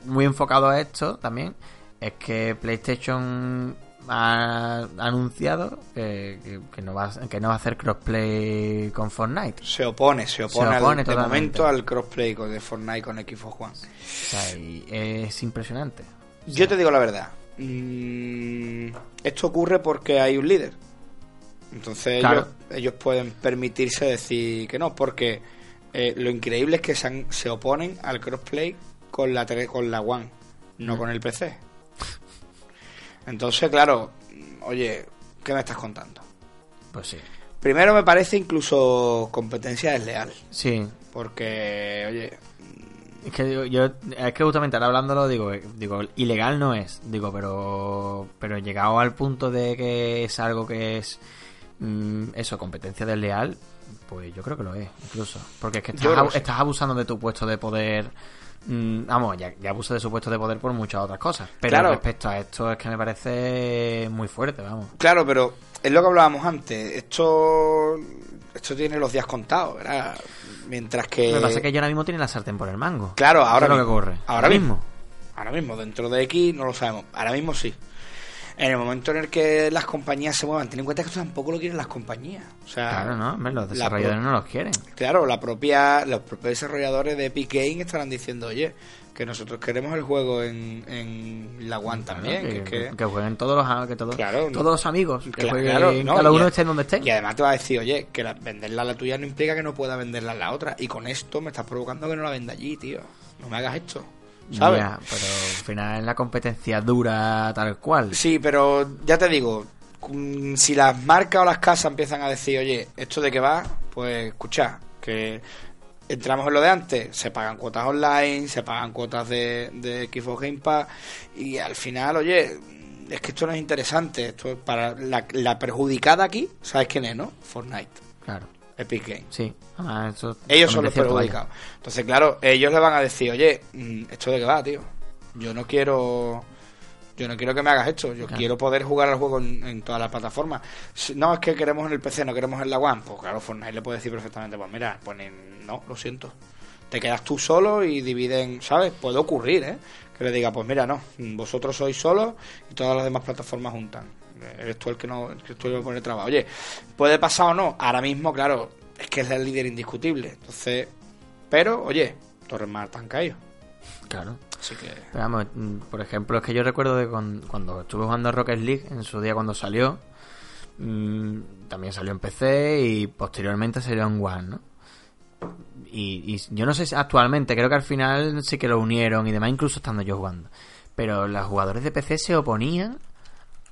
muy enfocado a esto también, es que PlayStation ha anunciado que, que- que no va, a- que no va a hacer crossplay con Fortnite. Se opone, se opone, Se al- de momento al crossplay con- de Fortnite con Xbox One. O sea, y es impresionante. Yo te digo la verdad. mm, esto ocurre porque hay un líder. Entonces Claro. ellos, ellos pueden permitirse decir que no, porque eh, lo increíble es que se, han- se oponen al crossplay con la con la One, no Mm. con el PC. Entonces, claro, oye, ¿qué me estás contando? Pues sí. Primero me parece incluso competencia desleal, Sí, porque, oye, Es que digo, yo, es que justamente ahora hablándolo digo, eh, digo, ilegal no es, digo, pero, pero llegado al punto de que es algo que es, mm, eso, competencia desleal, pues yo creo que lo es, incluso, porque es que estás, que sí. estás abusando de tu puesto de poder, mm, vamos, ya, ya abusa de su puesto de poder por muchas otras cosas, pero Claro. respecto a esto es que me parece muy fuerte, vamos. Claro, pero es lo que hablábamos antes. Esto, esto tiene los días contados, ¿verdad? Mientras que. Lo que pasa es que yo ahora mismo tiene la sartén por el mango. Claro, ahora Eso es lo mismo. que ocurre. Ahora mismo. Ahora mismo, dentro de X no lo sabemos. Ahora mismo sí. En el momento en el que las compañías se muevan, ten en cuenta que esto tampoco lo quieren las compañías. O sea, Claro, ¿no? Los la desarrolladores no los quieren. Claro, la propia, los propios desarrolladores de Epic Games estarán diciendo, oye, que nosotros queremos el juego en, en la One también. Claro, que, que- que jueguen todos los, que todos, Claro, todos los amigos. Que Cla- jueguen claro, no, cada uno esté donde esté. Y además te va a decir, oye, que la- venderla a la tuya no implica que no pueda venderla a la otra. Y con esto me estás provocando que no la venda allí, tío. No me hagas esto. ¿Sabes? Ya, pero al final es la competencia dura tal cual. Sí, pero ya te digo, mm, si las marcas o las casas empiezan a decir, oye, ¿esto de qué va? Pues escucha, que entramos en lo de antes, se pagan cuotas online, se pagan cuotas de, de Xbox Game Pass y al final, oye, es que esto no es interesante, esto es para la, la perjudicada aquí, ¿sabes quién es, no? Fortnite, Claro, Epic Games. sí. Además, eso Ellos son los vaya. perjudicados. Entonces, claro, ellos le van a decir, oye, mm, ¿esto de qué va, tío? Yo no quiero... Yo no quiero que me hagas esto. Yo Claro. quiero poder jugar al juego en, en todas las plataformas. Si- no, es que queremos en el PC, no queremos en la One. Pues claro, Fortnite le puede decir perfectamente, pues mira, ponen, no, lo siento. Te quedas tú solo y dividen, ¿sabes? Puede ocurrir, ¿eh? Que le diga, pues mira, no, vosotros sois solos y todas las demás plataformas juntan. Eres tú el que no, el que tú poner trabajo. Oye, ¿puede pasar o no? Ahora mismo, claro, es que es el líder indiscutible. Entonces, pero, oye, Torres Mar han caído. Claro. Así que. Pero vamos, mm, por ejemplo, es que yo recuerdo de cuando estuve jugando a Rocket League, en su día cuando salió, mm, también salió en PC y posteriormente salió en One, ¿no? Y, y yo no sé si actualmente, creo que al final sí que lo unieron y demás, incluso estando yo jugando. Pero los jugadores de PC se oponían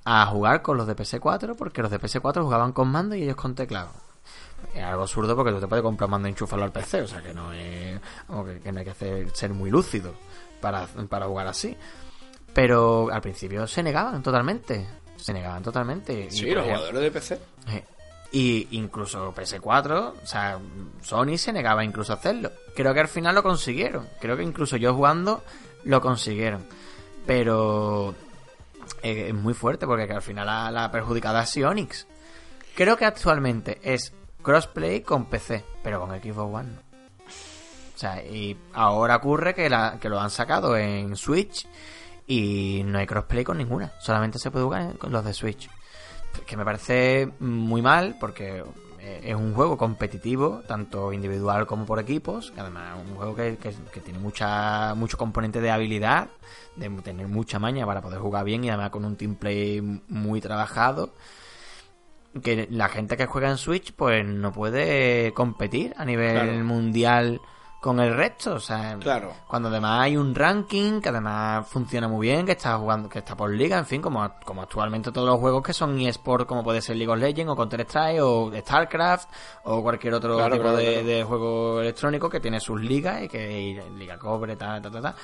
a jugar con los de PS4 porque los de PS4 jugaban con mando y ellos con teclado. Es algo absurdo porque tú te puedes comprar mando y enchufarlo al PC, o sea que no es. que, que no hay que hacer, ser muy lúcido para, para jugar así. Pero al principio se negaban totalmente. Se negaban totalmente. Sí, los ejemplo, jugadores de PC. eh, Y incluso PS4, o sea, Sony se negaba incluso a hacerlo. Creo que al final lo consiguieron. Creo que incluso yo jugando lo consiguieron. Pero eh, es muy fuerte porque que al final la, la perjudicada es Sionix. Creo que actualmente es crossplay con PC, pero con Xbox One. O sea, y ahora ocurre que, la, que lo han sacado en Switch y no hay crossplay con ninguna. Solamente se puede jugar con los de Switch que me parece muy mal porque es un juego competitivo, tanto individual como por equipos, que además es un juego que, que- que tiene mucha mucho componente de habilidad, de tener mucha maña para poder jugar bien y además con un team play muy trabajado. Que la gente que juega en Switch pues no puede competir a nivel Claro. mundial con el resto, o sea, Claro. cuando además hay un ranking que además funciona muy bien, que está jugando, que está por liga, en fin, como, como actualmente todos los juegos que son eSport, como puede ser League of Legends o Counter Strike o StarCraft o cualquier otro Claro, tipo claro, de, juego electrónico que tiene sus ligas y que y Liga Cobre, tal, tal, tal, tal.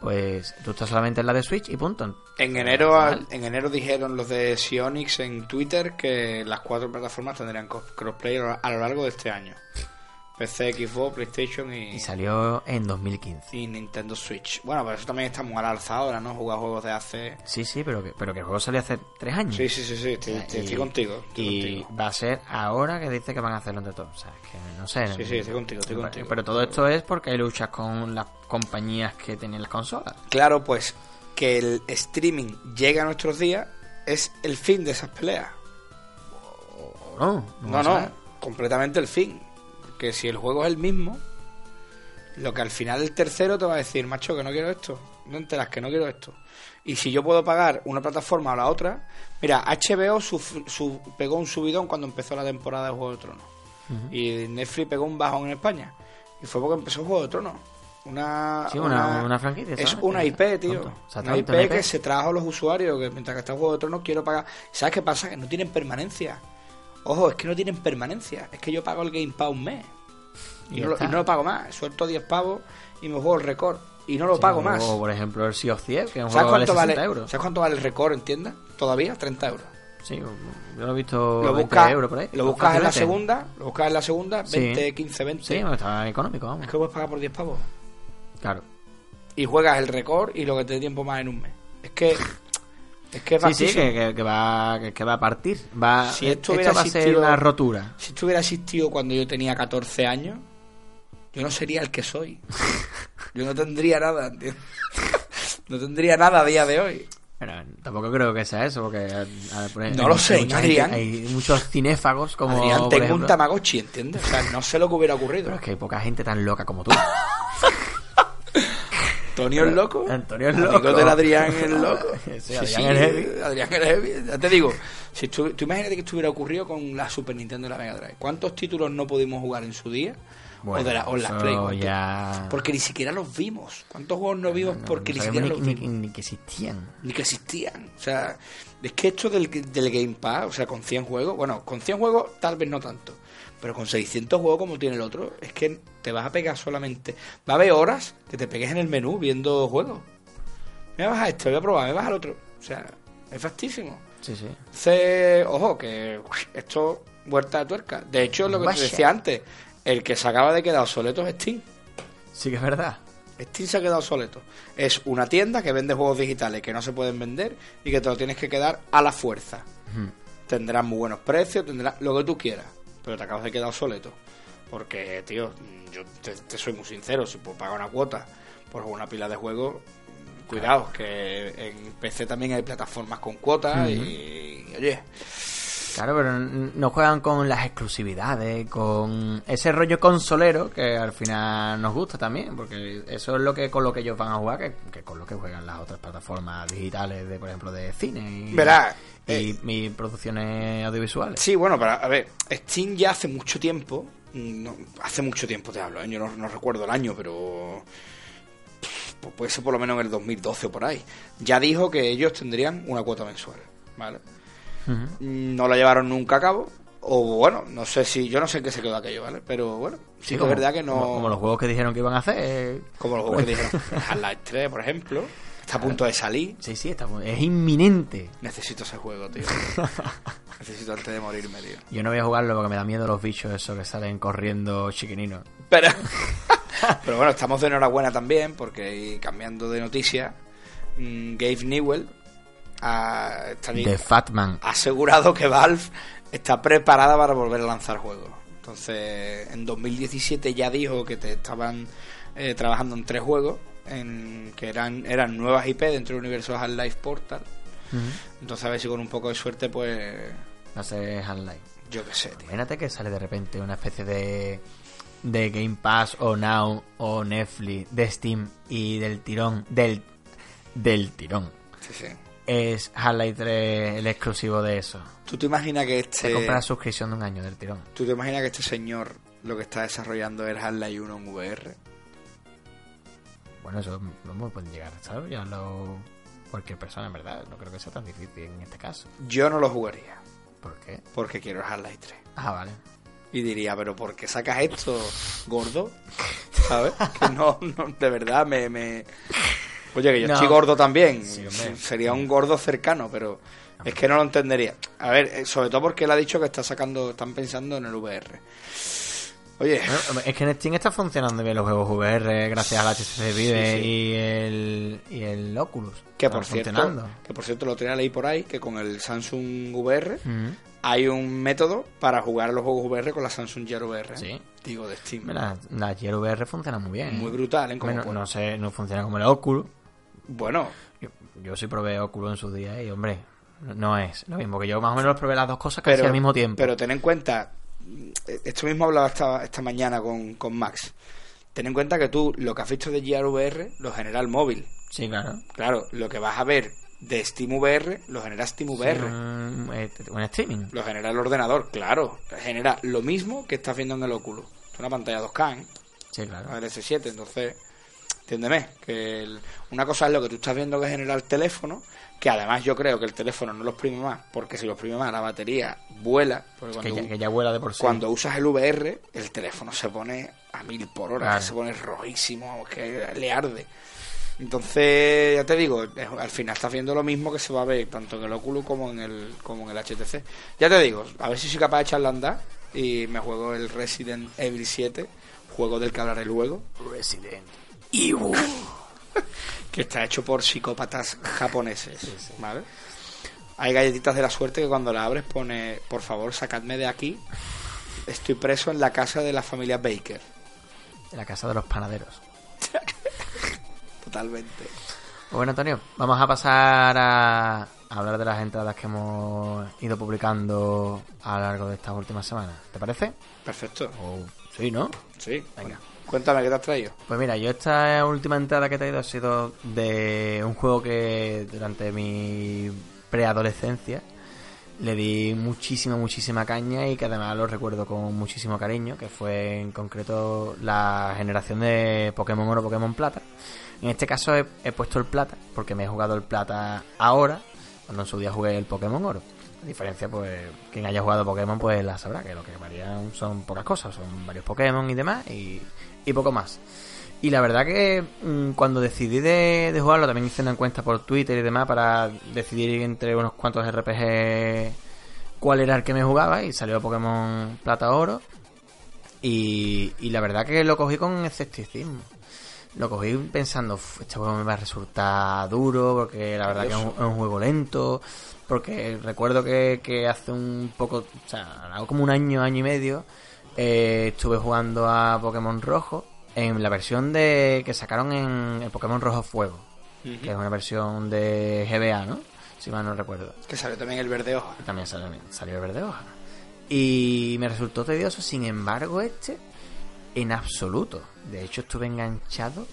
Pues tú estás solamente en la de Switch y punto. En enero, Al- en enero dijeron los de Sionix en Twitter que las cuatro plataformas tendrían crossplay a lo largo de este año. PC, Xbox, PlayStation y, Y salió en 2015. y Nintendo Switch. Bueno, pero eso también está muy al alza ahora, ¿no? Jugar juegos de hace... Sí, sí, pero que, pero que el juego salió hace tres años. Sí, sí, sí, sí, estoy, Y- estoy- estoy contigo. Estoy y contigo. va a ser ahora que dice que van a hacerlo entre todos. O sea, es que no sé. Sí, sí, estoy contigo, estoy pero, contigo. pero todo esto es porque hay luchas con las compañías que tienen las consolas. Claro, pues que el streaming llegue a nuestros días es el fin de esas peleas. ¿O no? No, no, sé. completamente el fin. Que si el juego es el mismo, lo que al final el tercero te va a decir, macho, que no quiero esto. No enteras que no quiero esto. Y si yo puedo pagar una plataforma o la otra, mira, HBO su- pegó un subidón cuando empezó la temporada de Juego de Tronos. Y Netflix pegó un bajón en España. Y fue porque empezó Juego de Tronos. Una, Sí, una- una franquicia, Es una IP, tío. Una IP IP. que se trajo a los usuarios, que mientras que está Juego de Tronos quiero pagar. ¿Sabes qué pasa? Que no tienen permanencia. Ojo, es que no tienen permanencia. Es que yo pago el Game Pass un mes. Y, Y no, lo, está. y no lo pago más. Suelto 10 pavos y me juego el récord. Y no lo Sí, pago o- más. O, por ejemplo, el Sea of Thieves, que es un ¿Sabes juego cuánto, 60 vale, euros. ¿Sabes cuánto vale el récord en tienda? Todavía 30 euros. Sí, yo lo he visto Lo 20 buscas, euros por ahí. lo buscas en la segunda, lo buscas en la segunda, Sí. 20, 15, 20. Sí, bueno, está económico, vamos. Es que puedes pagar por 10 pavos. Claro. Y juegas el récord y lo que te dé tiempo más en un mes. Es que. Es que es Sí, sí, vastísimo. que, que- que va, que, que va a partir. Va, Si esto esto, hubiera va a ser existido- una rotura. Si esto hubiera existido cuando yo tenía 14 años, yo no sería el que soy. Yo no tendría nada, ¿entiendes? No tendría nada a día de hoy. Pero tampoco creo que sea eso, porque... a- a- por ejemplo, No lo sé, Adrián. gente- hay muchos cinéfagos como... Adrián, tengo ejemplo- un Tamagotchi, ¿entiendes? O sea, no sé lo que hubiera ocurrido. Pero es que hay poca gente tan loca como tú. Antonio es loco. Antonio Amigo loco. del Adrián es loco. Sí, Adrián es heavy. Adrián es heavy. Ya te digo, si tú, tú imagínate que esto hubiera ocurrido con la Super Nintendo y la Mega Drive. ¿Cuántos títulos no pudimos jugar en su día? o, de la, o en las Play. Porque ni siquiera los vimos. ¿Cuántos juegos no vimos no- porque no ni siquiera los vimos? ni- ni que existían. ni que existían. O sea, es que esto del, del Game Pass, o sea, con 100 juegos, bueno, con 100 juegos tal vez no tanto, pero con 600 juegos como tiene el otro, es que te vas a pegar solamente. Va a haber horas que te pegues en el menú viendo juegos. Me vas a esto, voy a probar, me vas al otro. O sea, es fastísimo. Sí, sí. Entonces, ojo, que esto, vuelta de tuerca. De hecho, lo que Vaya. te decía antes, el que se acaba de quedar obsoleto es Steam. Sí que es verdad. Steam se ha quedado obsoleto. Es una tienda que vende juegos digitales que no se pueden vender y que te lo tienes que quedar a la fuerza. Ujú. Tendrás muy buenos precios, tendrás lo que tú quieras, pero te acabas de quedar obsoleto. Porque, tío, yo te, te soy muy sincero, si puedo pagar una cuota por una pila de juegos, cuidado, que en PC también hay plataformas con cuotas y, y, oye, Claro, pero no juegan con las exclusividades, con ese rollo consolero que al final nos gusta también, porque eso es lo que con lo que ellos van a jugar, que, que con lo que juegan las otras plataformas digitales, de por ejemplo, de cine y, Verás, y, eh, y producciones audiovisuales. Sí, bueno, pero a ver, Steam ya hace mucho tiempo, no, hace mucho tiempo te hablo, ¿eh? yo no, no recuerdo el año, pero pues puede ser por lo menos en el 2012 o por ahí, ya dijo que ellos tendrían una cuota mensual, ¿vale? No la llevaron nunca a cabo, o bueno, no sé si, yo no sé en qué se quedó aquello, ¿vale? Pero bueno, sí, que es como- verdad que no... Como, como los juegos que dijeron que iban a hacer. eh, como los juegos que dijeron, Half-Life 3, por ejemplo, está a punto de salir. Sí, sí, está, es inminente. Necesito ese juego, tío. Necesito antes de morirme, tío. Yo no voy a jugarlo porque me da miedo los bichos esos que salen corriendo chiquininos. Pero, pero bueno, estamos de enhorabuena también, porque cambiando de noticia, mm, Gabe Newell ha, De Fatman. ha asegurado que Valve está preparada para volver a lanzar juegos. Entonces, en 2017 ya dijo que te estaban eh, trabajando en tres juegos, en, que eran, eran nuevas IP dentro del universo Half-Life Portal. Entonces, a ver si con un poco de suerte, pues, a ser Half-Life. yo qué sé, tío. Imagínate que sale de repente una especie de, de Game Pass o Now o Netflix de Steam y del tirón, del, del tirón. Sí, sí. Es Half-Life 3 el exclusivo de eso. ¿Tú te imaginas que Se este... compra la suscripción de un año del tirón. ¿Tú te imaginas que este señor lo que está desarrollando es Half-Life 1 en VR? Bueno, eso no me pueden llegar, ¿sabes? Ya lo... Cualquier persona, en verdad. No creo que sea tan difícil en este caso. Yo no lo jugaría, ¿Por qué? porque quiero el Half-Life 3. Ah, vale. Y diría, pero ¿por qué sacas esto, gordo? ¿Sabes? Que no, no, de verdad me... me... Oye, que yo No. estoy gordo también. Sí. Sería un gordo cercano, pero es que no lo entendería. A ver, eh, sobre todo porque él ha dicho que está sacando, están pensando en el VR. Oye, Bueno, es que en Steam está funcionando bien los juegos VR gracias al HTC Vive Sí, sí. y el y el Oculus. que por cierto, que por cierto lo tenía leí por ahí, que con el Samsung VR Ujú. hay un método para jugar a los juegos VR con la Samsung Gear VR. Sí. Digo, de Steam. La, la Gear VR funciona muy bien. Muy brutal, ¿eh? Como Bueno, por- no sé, no funciona como el Oculus. Bueno, Yo, yo sí probé Oculus en su día y, hombre, no- no es lo mismo. Que yo más o menos probé las dos cosas casi pero, al mismo tiempo. pero ten en cuenta, esto mismo hablaba esta, esta mañana con, con Max. Ten en cuenta que tú lo que has visto de Gear VR lo genera el móvil. Sí, claro. Claro, lo que vas a ver de Steam VR lo genera Steam VR. Un, eh, un streaming. Lo genera el ordenador, claro. Genera lo mismo que estás viendo en el Oculus. Es una pantalla 2K, ¿eh? Sí, claro. el S7, entonces, entiéndeme, que el- una cosa es lo que tú estás viendo que genera el teléfono, que además yo creo que el teléfono no lo exprime más, porque si lo exprime más la batería vuela, porque Que cuando, ya, que ya vuela de por sí. cuando usas el VR, el teléfono se pone a mil por hora, Claro. que se pone rojísimo, que le arde. Entonces, ya te digo, al final estás viendo lo mismo que se va a ver tanto en el Oculus como en el, como en el HTC. Ya te digo, a ver si soy capaz de echarla a andar y me juego el Resident Evil 7, juego del que hablaré luego, Resident que está hecho por psicópatas japoneses, ¿vale? Hay galletitas de la suerte que cuando la abres pone, por favor, sacadme de aquí. Estoy preso en la casa de la familia Baker. En la casa de los panaderos. Totalmente. Pues bueno, Antonio, vamos a pasar a, hablar de las entradas que hemos ido publicando a lo largo de estas últimas semanas. ¿Te parece? Perfecto. O sí, ¿no? Sí. Venga. Cuéntame, ¿qué te has traído? Pues mira, yo esta última entrada que he traído ha sido de un juego que durante mi preadolescencia le di muchísima, muchísima caña y que además lo recuerdo con muchísimo cariño, que fue en concreto la generación de Pokémon Oro, Pokémon Plata. En este caso he, he puesto el Plata porque me he jugado el Plata ahora, cuando en su día jugué el Pokémon Oro. La diferencia, pues, quien haya jugado Pokémon, pues la sabrá, que lo que varían son pocas cosas, son varios Pokémon y demás, y, y poco más. Y la verdad que mm, cuando decidí de, de jugarlo, también hice una encuesta por Twitter y demás para decidir entre unos cuantos RPG cuál era el que me jugaba, y salió Pokémon Plata Oro. Y, y la verdad que lo cogí con escepticismo. Lo cogí pensando, "Uf, este juego me va a resultar duro, porque la verdad que es un, es un juego lento, porque recuerdo que, que hace un poco, o sea, algo como un año, año y medio, eh, estuve jugando a Pokémon Rojo en la versión de que sacaron en el Pokémon Rojo Fuego, que es una versión de GBA, ¿no? Si mal no recuerdo. Que salió también el verde hoja. También salió, salió el verde hoja. Y me resultó tedioso, sin embargo, este, en absoluto. De hecho, estuve enganchado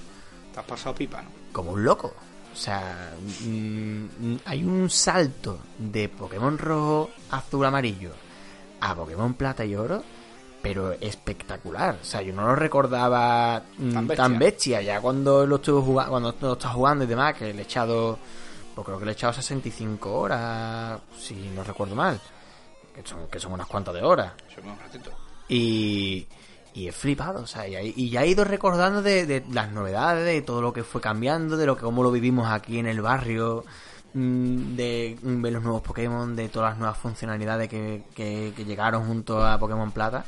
Te has pasado pipa, ¿no? como un loco. O sea, mm, hay un salto de Pokémon rojo, azul, amarillo a Pokémon plata y oro, pero espectacular. O sea, yo no lo recordaba mm, Tan tan, bestia. Ya cuando lo estuve jugando, cuando lo estaba jugando y demás, que le he echado, pues creo que le he echado 65 horas, si no recuerdo mal. Que son, que son unas cuantas de horas. Eso me un ratito. Y, y he flipado, o sea, y, y ya he ido recordando de, de las novedades, de todo lo que fue cambiando, de lo que cómo lo vivimos aquí en el barrio, de mm, ver los nuevos Pokémon, de todas las nuevas funcionalidades que, que- llegaron junto a Pokémon Plata.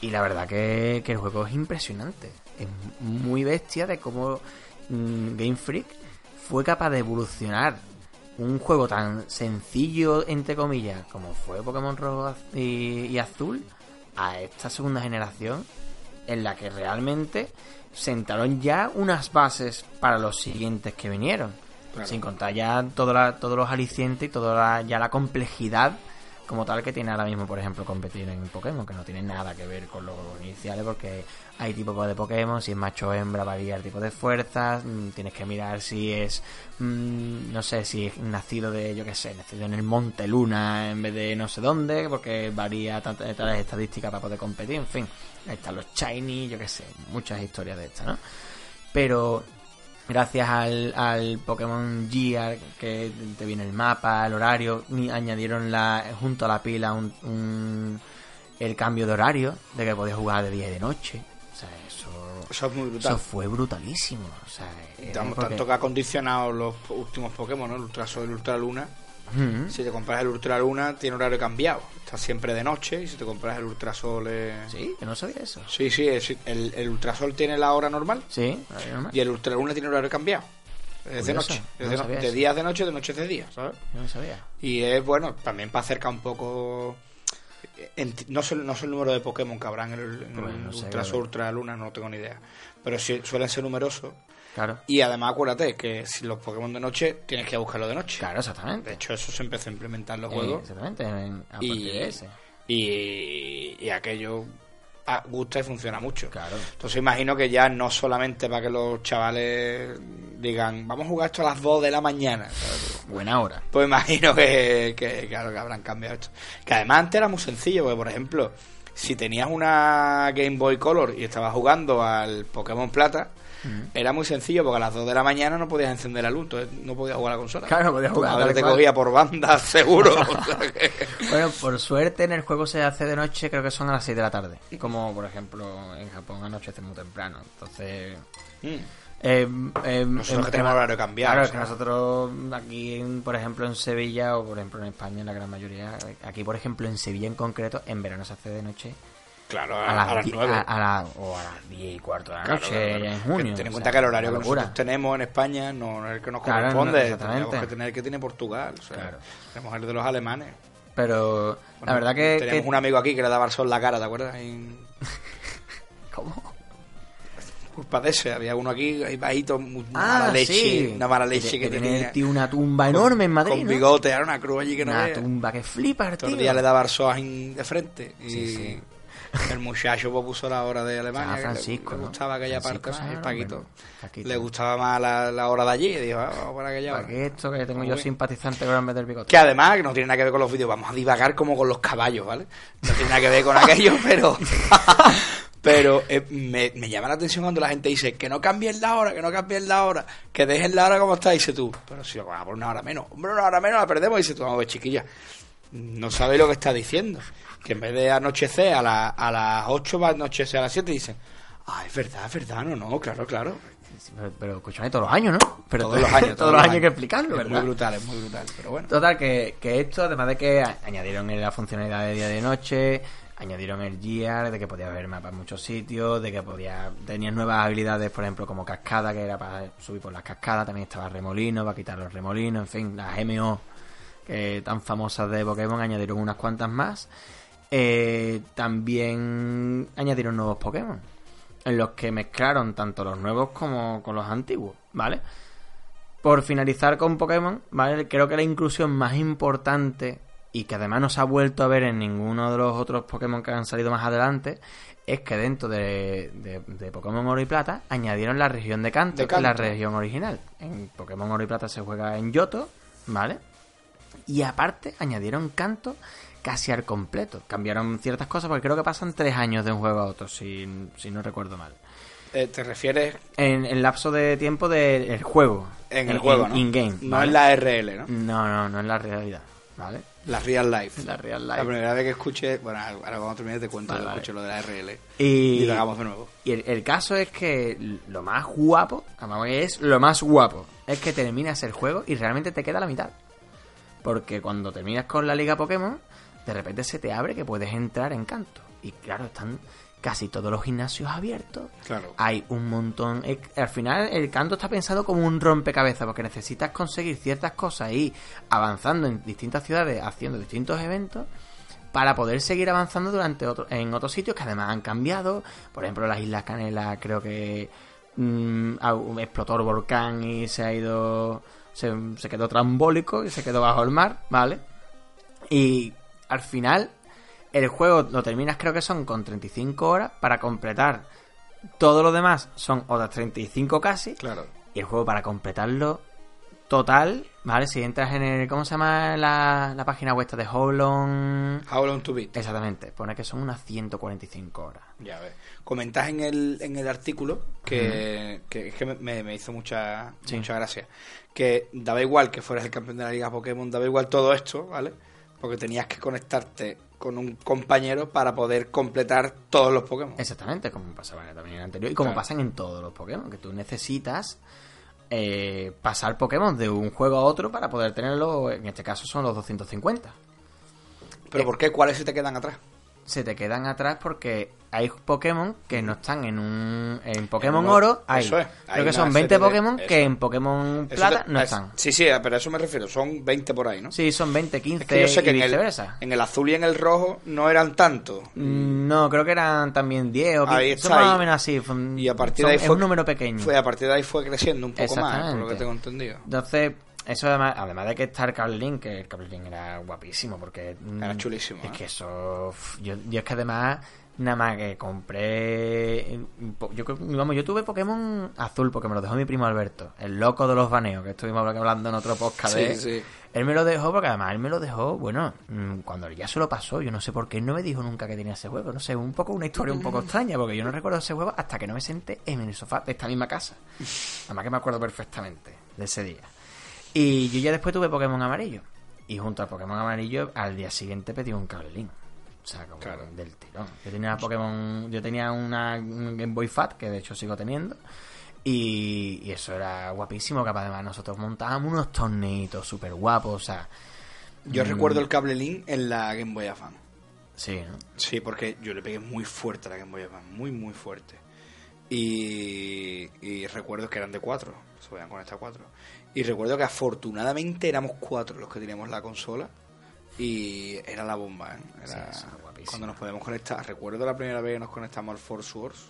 Y la verdad que, el juego es impresionante. Es muy bestia de cómo mm, Game Freak fue capaz de evolucionar un juego tan sencillo, entre comillas, como fue Pokémon Rojo y Azul, a esta segunda generación, en la que realmente sentaron ya unas bases para los siguientes que vinieron. Sin contar ya todo todos los alicientes y toda la, ya la complejidad como tal que tiene ahora mismo, por ejemplo, competir en Pokémon, que no tiene nada que ver con los iniciales, porque hay tipos de Pokémon, si es macho o hembra varía el tipo de fuerzas, mm, tienes que mirar si es, mm, no sé, si es nacido de, yo qué sé, nacido en el Monte Luna en vez de no sé dónde, porque varía tantas estadísticas para poder competir, en fin, ahí están los Shiny, yo qué sé, muchas historias de estas, ¿no? Pero gracias al, al Pokémon Gear que te viene el mapa, el horario, ni- añadieron la junto a la pila un, un- el cambio de horario, de que podías jugar de día y de noche. O sea, eso, Eso es muy brutal. eso fue brutalísimo. O sea, porque- Tanto que ha condicionado los últimos Pokémon, ¿no? El Ultra Sol y el Ultra Luna. Si te compras el Ultra Luna, tiene horario cambiado. Está siempre de noche. Y si te compras el Ultra Sol. es- Sí, que no sabía eso. sí, sí, es- el, el Ultra Sol tiene la hora normal. Sí, normal. Y el Ultra Luna tiene horario cambiado. Es de noche. no de, no- de día es de noche, de noche es de día, ¿sabes? Yo no sabía. Y es bueno, también para acercar un poco. No sé, no sé el número de Pokémon que habrán en el, en Pues el Ultra Ultra Luna, no tengo ni idea. Pero sí, suelen ser numerosos. Claro. Y además, acuérdate que si los Pokémon de noche tienes que buscarlo de noche. Claro, exactamente. De hecho, eso se empezó a implementar en los Eh, juegos. exactamente, en- a Y- de ese. Y, y aquello ah, gusta y funciona mucho. Claro. Entonces imagino que ya no solamente para que los chavales digan, vamos a jugar esto a las 2 de la mañana. ¿sabes? Buena hora. Pues imagino que, que, claro, que habrán cambiado esto. Que además antes era muy sencillo, porque por ejemplo, si tenías una Game Boy Color y estabas jugando al Pokémon Plata, era muy sencillo porque a las 2 de la mañana no podías encender la luz, entonces no podías jugar a la consola. Claro, no podías jugar, te cogía por banda, seguro. O sea que- Bueno, por suerte en el juego se hace de noche, creo que son a las 6 de la tarde. Como por ejemplo en Japón anochece muy temprano. Entonces. Mm. Eh, eh, Nosotros que tenemos horario cambiado, Claro, es que nosotros aquí, en- por ejemplo, en Sevilla o por ejemplo en España, en la gran mayoría, aquí por ejemplo en Sevilla en concreto, en verano se hace de noche Claro, a, a, las, a las die- 9. a- a la- o a las 10 y cuarto de la Claro, noche, claro, en junio. Ten en cuenta sea, que el horario que nosotros tenemos en España no es el que nos Claro, no, corresponde. exactamente. Tenemos que tener el que tiene Portugal. O sea, Claro. Tenemos el de los alemanes. Pero la Bueno, verdad que... Teníamos que- un amigo aquí que le daba el sol la cara, ¿te acuerdas? En ¿Cómo? culpa de ese. Había uno aquí, ahí bajito, una Ah, mala leche. sí. Una mala leche que, tiene tenía. el tío una tumba enorme en Madrid, Con ¿no? bigote, era una cruz allí que no Una tumba que flipa, el Todo el tío. día le daba en- de frente. Y Sí, sí. El muchacho pues, puso la hora de Alemania. Ah, que le- Francisco, le, gustaba aquella Francisco parte más. y llama, Paquito. Paquito. Le gustaba más la, la hora de allí. Y dijo, ah, vamos para aquella hora. ¿Para qué esto que tengo Muy yo bien. simpatizante con el meter bigote? Que además, que no tiene nada que ver con los vídeos, vamos a divagar como con los caballos, ¿vale? No tiene nada que ver con aquello, pero. pero eh, me, me llama la atención cuando la gente dice que no cambien la hora, que no cambien la hora, que dejen la hora como está, dice tú. Pero si lo vamos a poner una hora menos, hombre, una hora menos la perdemos, dice tú, vamos a ver, chiquilla. No sabéis lo que está diciendo. Que en vez de anochecer a, la- a las 8 va a anochecer a las 7 y dicen, ah, es verdad, es verdad, no, no, claro, claro. Pero, pero todos los años, ¿no? Pero todos los años, todos los años hay que explicarlo, Es muy brutal, es muy brutal, pero bueno. Total, que, que esto, además de que añadieron la funcionalidad de día y de noche, añadieron el gear, de que podía ver mapas en muchos sitios, de que podía tenías nuevas habilidades, por ejemplo, como cascada, que era para subir por las cascadas, también estaba remolino, para quitar los remolinos, en fin, las MO que tan famosas de Pokémon, añadieron unas cuantas más. Eh, también añadieron nuevos Pokémon, en los que mezclaron tanto los nuevos como con los antiguos, ¿vale? Por finalizar con Pokémon, ¿vale? Creo que la inclusión más importante y que además no se ha vuelto a ver en ninguno de los otros Pokémon que han salido más adelante es que dentro de, de- de Pokémon Oro y Plata añadieron la región de Kanto, De que es la región original. En Pokémon Oro y Plata se juega en Yoto, ¿vale? Y aparte añadieron Kanto casi al completo. Cambiaron ciertas cosas porque creo que pasan tres años de un juego a otro, si, si no recuerdo mal. Eh, ¿Te refieres En el lapso de tiempo del juego. en el juego, ¿no? In-game. No ¿vale? en la RL, ¿no? No, no, no es la realidad, ¿vale? La real life. La real La life. primera vez que escuché, bueno, ahora cuando termine te cuento, Vale, lo vale. escuché lo de la RL. Y, Y lo hagamos de nuevo. y el, el caso es que lo más guapo, además es lo más guapo, es que terminas el juego y realmente te queda la mitad. Porque cuando terminas con la liga Pokémon, de repente se te abre que puedes entrar en canto. Y claro, están casi todos los gimnasios abiertos. Claro. Hay un montón. Al final, el canto está pensado como un rompecabezas, porque necesitas conseguir ciertas cosas y avanzando en distintas ciudades, haciendo distintos eventos, para poder seguir avanzando durante otro, en otros sitios que además han cambiado. Por ejemplo, las Islas Canela, creo que mm, explotó el volcán y se ha ido. Se, se quedó trambólico y se quedó bajo el mar, ¿vale? Y al final, el juego lo terminas, creo que son con 35 horas para completar. Todo lo demás son otras 35 casi. Claro. Y el juego para completarlo total, ¿vale? Si entras en el... ¿Cómo se llama la, la página web de Howlon? How long to beat. Exactamente, pone que son unas 145 horas. Ya ves. Comentas en el, en el artículo que, que es que me- me, me hizo mucha, Sí. mucha gracia. Que daba igual que fueras el campeón de la Liga Pokémon, daba igual todo esto, ¿vale? Porque tenías que conectarte con un compañero para poder completar todos los Pokémon. Exactamente, como pasaba también en el anterior y como Claro. pasan en todos los Pokémon, que tú necesitas eh, pasar Pokémon de un juego a otro para poder tenerlo, en este caso son los 250. ¿Pero por qué? ¿Cuáles se te quedan atrás? Se te quedan atrás porque hay Pokémon que no están en un en Pokémon En un- Oro, hay, eso es, hay creo que son 20 serie de- Pokémon eso. que en Pokémon Plata te- no es- están. Sí, sí, pero a eso me refiero. Son 20 por ahí, ¿no? Sí, son 20, 15 Es que yo sé que y en el, en el azul y en el rojo no eran tantos. Mm, No, creo que eran también 10 o 15. Ahí son está, más y- o menos así. son- Y a partir son- de ahí es fue, un número pequeño. Fue, a partir de ahí fue creciendo un poco más, por lo que tengo entendido. Entonces, eso además, además de que está el Cable Link, que el Cable Link era guapísimo, porque... mm, Era chulísimo, Es ¿eh? que eso... Yo, yo es que además, nada más que compré... po- Yo, vamos, yo tuve Pokémon azul porque me lo dejó mi primo Alberto, el loco de los baneos, que estuvimos hablando en otro podcast de... Sí, sí. Él me lo dejó porque además él me lo dejó, bueno, mm, cuando ya se lo pasó, yo no sé por qué él no me dijo nunca que tenía ese juego, no sé, un poco una historia un poco extraña, porque yo no recuerdo ese juego hasta que no me senté en el sofá de esta misma casa. Además que me acuerdo perfectamente de ese día. Y yo ya después tuve Pokémon amarillo. Y junto al Pokémon amarillo, al día siguiente pedí un Cablelín. O sea, como Claro. del tirón. Yo tenía Pokémon, yo tenía una un Game Boy Fat, que de hecho sigo teniendo. Y, y eso era guapísimo, que además nosotros montábamos unos torneitos súper guapos, o sea, Yo Mm. recuerdo el cable link en la Game Boy Advance. sí, ¿no? Sí, porque yo le pegué muy fuerte a la Game Boy Advance, muy, muy fuerte. Y, y recuerdo que eran de cuatro, se podían conectar cuatro. Y recuerdo que afortunadamente éramos cuatro los que teníamos la consola. Y era la bomba, ¿eh? Era Sí, cuando nos podíamos conectar. Recuerdo la primera vez que nos conectamos al Force Wars,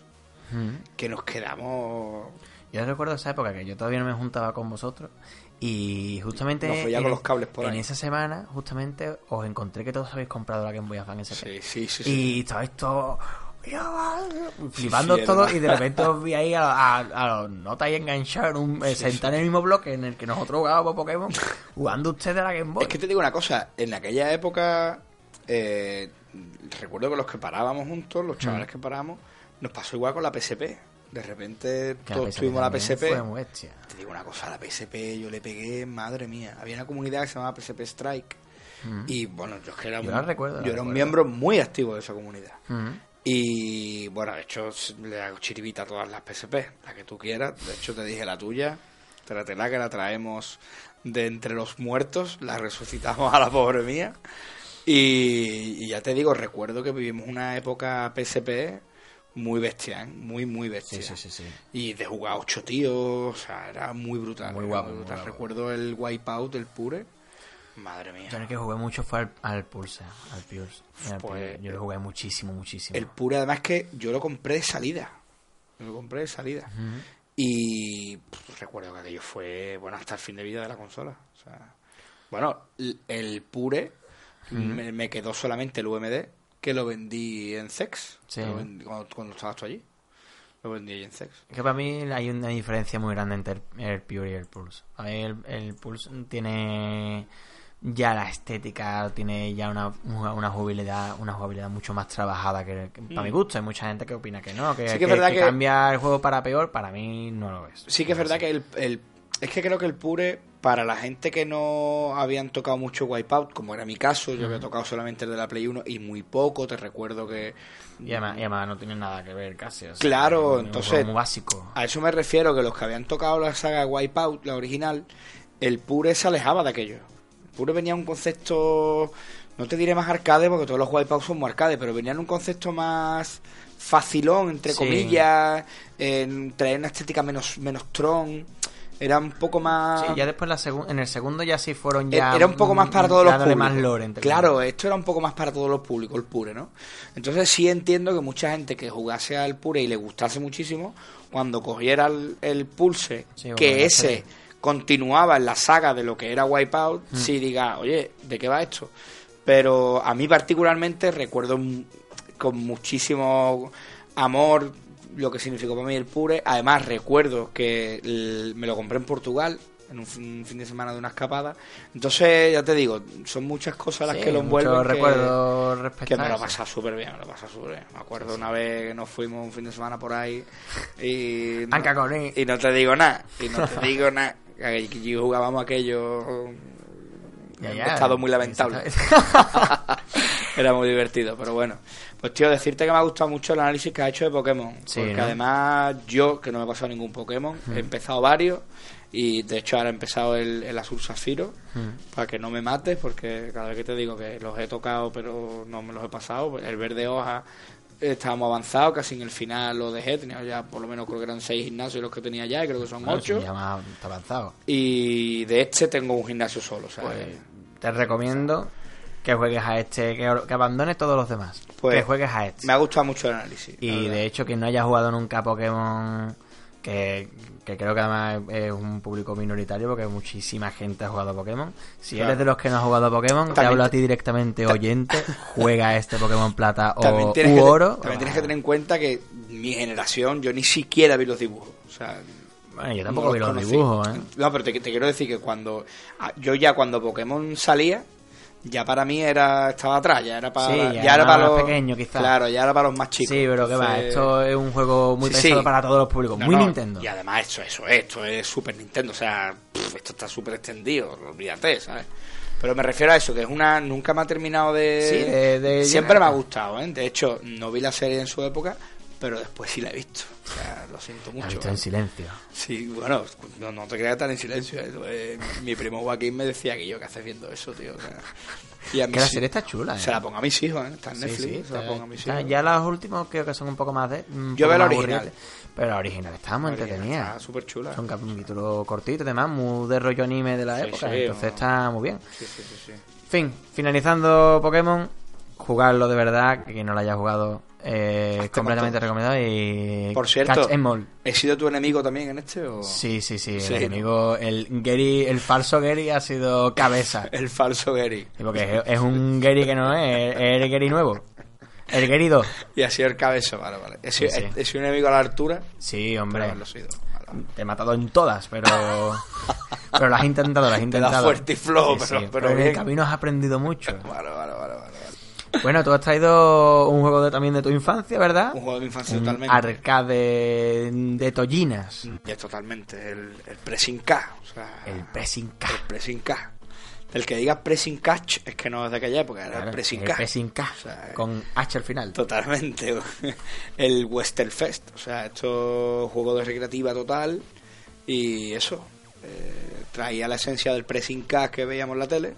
que nos quedamos. Yo recuerdo esa época que yo todavía no me juntaba con vosotros y justamente Nos en, con los cables por en ahí. esa semana justamente os encontré que todos habéis comprado la Game Boy Advance SP. Sí, sí. sí. Y estabais todos flipando una- y de repente os vi ahí a, a, a los notas ahí enganchados en un, eh, sentados en el mismo bloque en el que nosotros jugábamos Pokémon jugando ustedes a la Game Boy. Es que te digo una cosa, en aquella época, eh, recuerdo que los que parábamos juntos, los chavales que parábamos, nos pasó igual con la PSP. De repente Que todos tuvimos la PSP. Te digo una cosa, la PSP yo le pegué, madre mía. Había una comunidad que se llamaba PSP Strike. Y bueno, yo es que era, Yo un- recuerdo, yo era un miembro muy activo de esa comunidad. Ujú. Y bueno, de hecho le hago chiribita a todas las PSP, la que tú quieras. De hecho te dije la tuya, tráetela que la traemos de entre los muertos, la resucitamos a la pobre mía. Y, y ya te digo, recuerdo que vivimos una época PSP muy bestia, ¿eh? muy, muy bestia. Sí, sí, sí, sí. Y de jugar ocho tíos, o sea, era muy brutal. Muy guapo, muy muy brutal. guapo. Recuerdo el Wipeout, el Pure. Madre mía. Yo en el que jugué mucho fue al, al Pulse, al Pulse. Al Pues, yo lo jugué muchísimo, muchísimo. El Pure, además, que yo lo compré de salida. Lo compré de salida. Y pff, recuerdo que aquello fue, bueno, hasta el fin de vida de la consola. O sea, bueno, el Pure me, me quedó solamente el UMD, que lo vendí en Sex. Sí. Lo vendí cuando, cuando estabas tú allí. Lo vendí allí en Sex. Que para mí hay una diferencia muy grande entre el, el Pure y el Pulse. A mí el, el Pulse tiene ya la estética, tiene ya una, una jugabilidad, una jugabilidad mucho más trabajada que, que para mi gusto. Hay mucha gente que opina que no, que, Mm. Sí que que- es verdad que que- cambia el juego para peor. Para mí no lo es. Sí que es verdad que el, el- es que creo que el Pure para la gente que no habían tocado mucho Wipeout, como era mi caso, yo había tocado solamente el de la Play 1 y muy poco, te recuerdo que Y además, y además no tiene nada que ver casi. o sea, Claro, es entonces- muy básico. a eso me refiero que los que habían tocado la saga Wipeout, la original, el Pure se alejaba de aquello. El Pure venía un concepto, no te diré más arcade porque todos los Wipeout son muy arcade, pero venía en un concepto más facilón, entre Sí. comillas, en traer una estética menos menos tron, era un poco más Sí, ya después la en el segundo ya sí fueron E- ya... era un poco más para mm, todos los públicos. más lore, claro, esto era un poco más para todos los públicos, el Pure, ¿no? Entonces sí entiendo que mucha gente que jugase al Pure y le gustase muchísimo, cuando cogiera el, el Pulse, Sí, bueno, que ese. Continuaba en la saga de lo que era Wipeout, Mm. sí diga, oye, ¿de qué va esto? Pero a mí particularmente recuerdo con muchísimo amor lo que significó para mí el Pure. Además recuerdo que me lo compré en Portugal en un fin, un fin de semana de una escapada. Entonces, ya te digo, son muchas cosas las Sí, que lo envuelven. respecto que me lo pasado súper bien, me lo he pasado súper bien. Me acuerdo una vez que nos fuimos un fin de semana por ahí y... no- y no te digo nada, y no te digo nada. Que jugábamos aquello Ya, ya, estado muy lamentable. Era muy divertido, pero bueno. Pues tío, decirte que me ha gustado mucho el análisis que has hecho de Pokémon. Sí, porque ¿no? además yo, que no me he pasado ningún Pokémon, he empezado varios. Y de hecho ahora he empezado el, el Azul Zafiro. Para que no me mates, porque cada vez que te digo que los he tocado pero no me los he pasado. El verde hoja estábamos avanzados, casi en el final lo dejé. Tenía ya por lo menos creo que eran seis gimnasios los que tenía ya, y creo que son Bueno, ocho. ya más avanzado. Y de este tengo un gimnasio solo, ¿sabes? Pues te recomiendo que juegues a este, que, que abandones todos los demás. Pues, que juegues a este. Me ha gustado mucho el análisis. Y de hecho, quien no haya jugado nunca a Pokémon, que, que creo que además es un público minoritario, porque muchísima gente ha jugado a Pokémon. Si Claro. eres de los que no has jugado a Pokémon, te hablo a ti directamente, oyente, juega este Pokémon Plata o también que, oro. también tienes que tener en cuenta que mi generación, yo ni siquiera vi los dibujos. O sea, Bueno, yo tampoco no vi los conocí. dibujos, ¿eh? No, pero te, te quiero decir que cuando. ah, Yo ya cuando Pokémon salía, ya para mí era estaba atrás, ya era para. Sí, ya, ya era para los. pequeño, quizás. Claro, ya era para los más chicos. Sí, pero que va, esto es un juego muy Sí, pensado sí. para todos los públicos, No, muy no, Nintendo. Y además esto, eso, esto es Super Nintendo, o sea, pff, esto está súper extendido, olvídate, ¿sabes? Pero me refiero a eso, que es una... Nunca me ha terminado de... Sí, de- de Siempre me ha gustado, ¿eh? De hecho, no vi la serie en su época, pero después sí la he visto. O sea, lo siento mucho. visto ¿eh? en silencio. Sí, bueno, no, no te creas tan en silencio. ¿eh? Eh, mi primo Joaquín me decía que yo, ¿qué haces viendo eso, tío? O sea, y a Que la serie está chula, ¿eh? Se la pongo a mis hijos, ¿eh? Está en Sí, Netflix, sí, se la pongo a mis hijos. ya los últimos creo que son un poco más de. Yo veo la original. Pero la original está muy La entretenida. Está súper chula. Son capítulos cortitos, además, muy de rollo anime de la Sí, época. entonces está muy bien. Sí, sí, sí, sí. Fin, finalizando Pokémon, jugarlo de verdad, que quien no lo haya jugado, eh, completamente recomendado. Y Por cierto, 'em. ¿he sido tu enemigo también en este? O... Sí, sí, sí, Sí, el enemigo, el Gary, el falso Gary ha sido cabeza. El falso Gary. Sí, porque es, es un Gary que no es, es el Gary nuevo. El Gary 2. Y ha sido el cabezo, vale, vale. He sido, Sí, un enemigo a la altura, Sí, hombre. sido. Vale. Te he matado en todas, pero. pero lo has intentado, lo has Te intentado. da fuerte y flojo, Sí, pero, en el camino has aprendido mucho. Vale, vale, vale. Bueno, tú has traído un juego de, también de tu infancia, ¿verdad? Un juego de mi infancia Un totalmente. arcade de tollinas. Ya totalmente. El, el pressing K. O sea, El pressing K. el pressing K. El que diga pressing catch es que no es de aquella época, era Claro, el pressing pressing K, O sea, con H al final. Totalmente. El Westerfest. O sea, esto es juego de recreativa total. Y eso. eh, traía la esencia del pressing K que veíamos en la tele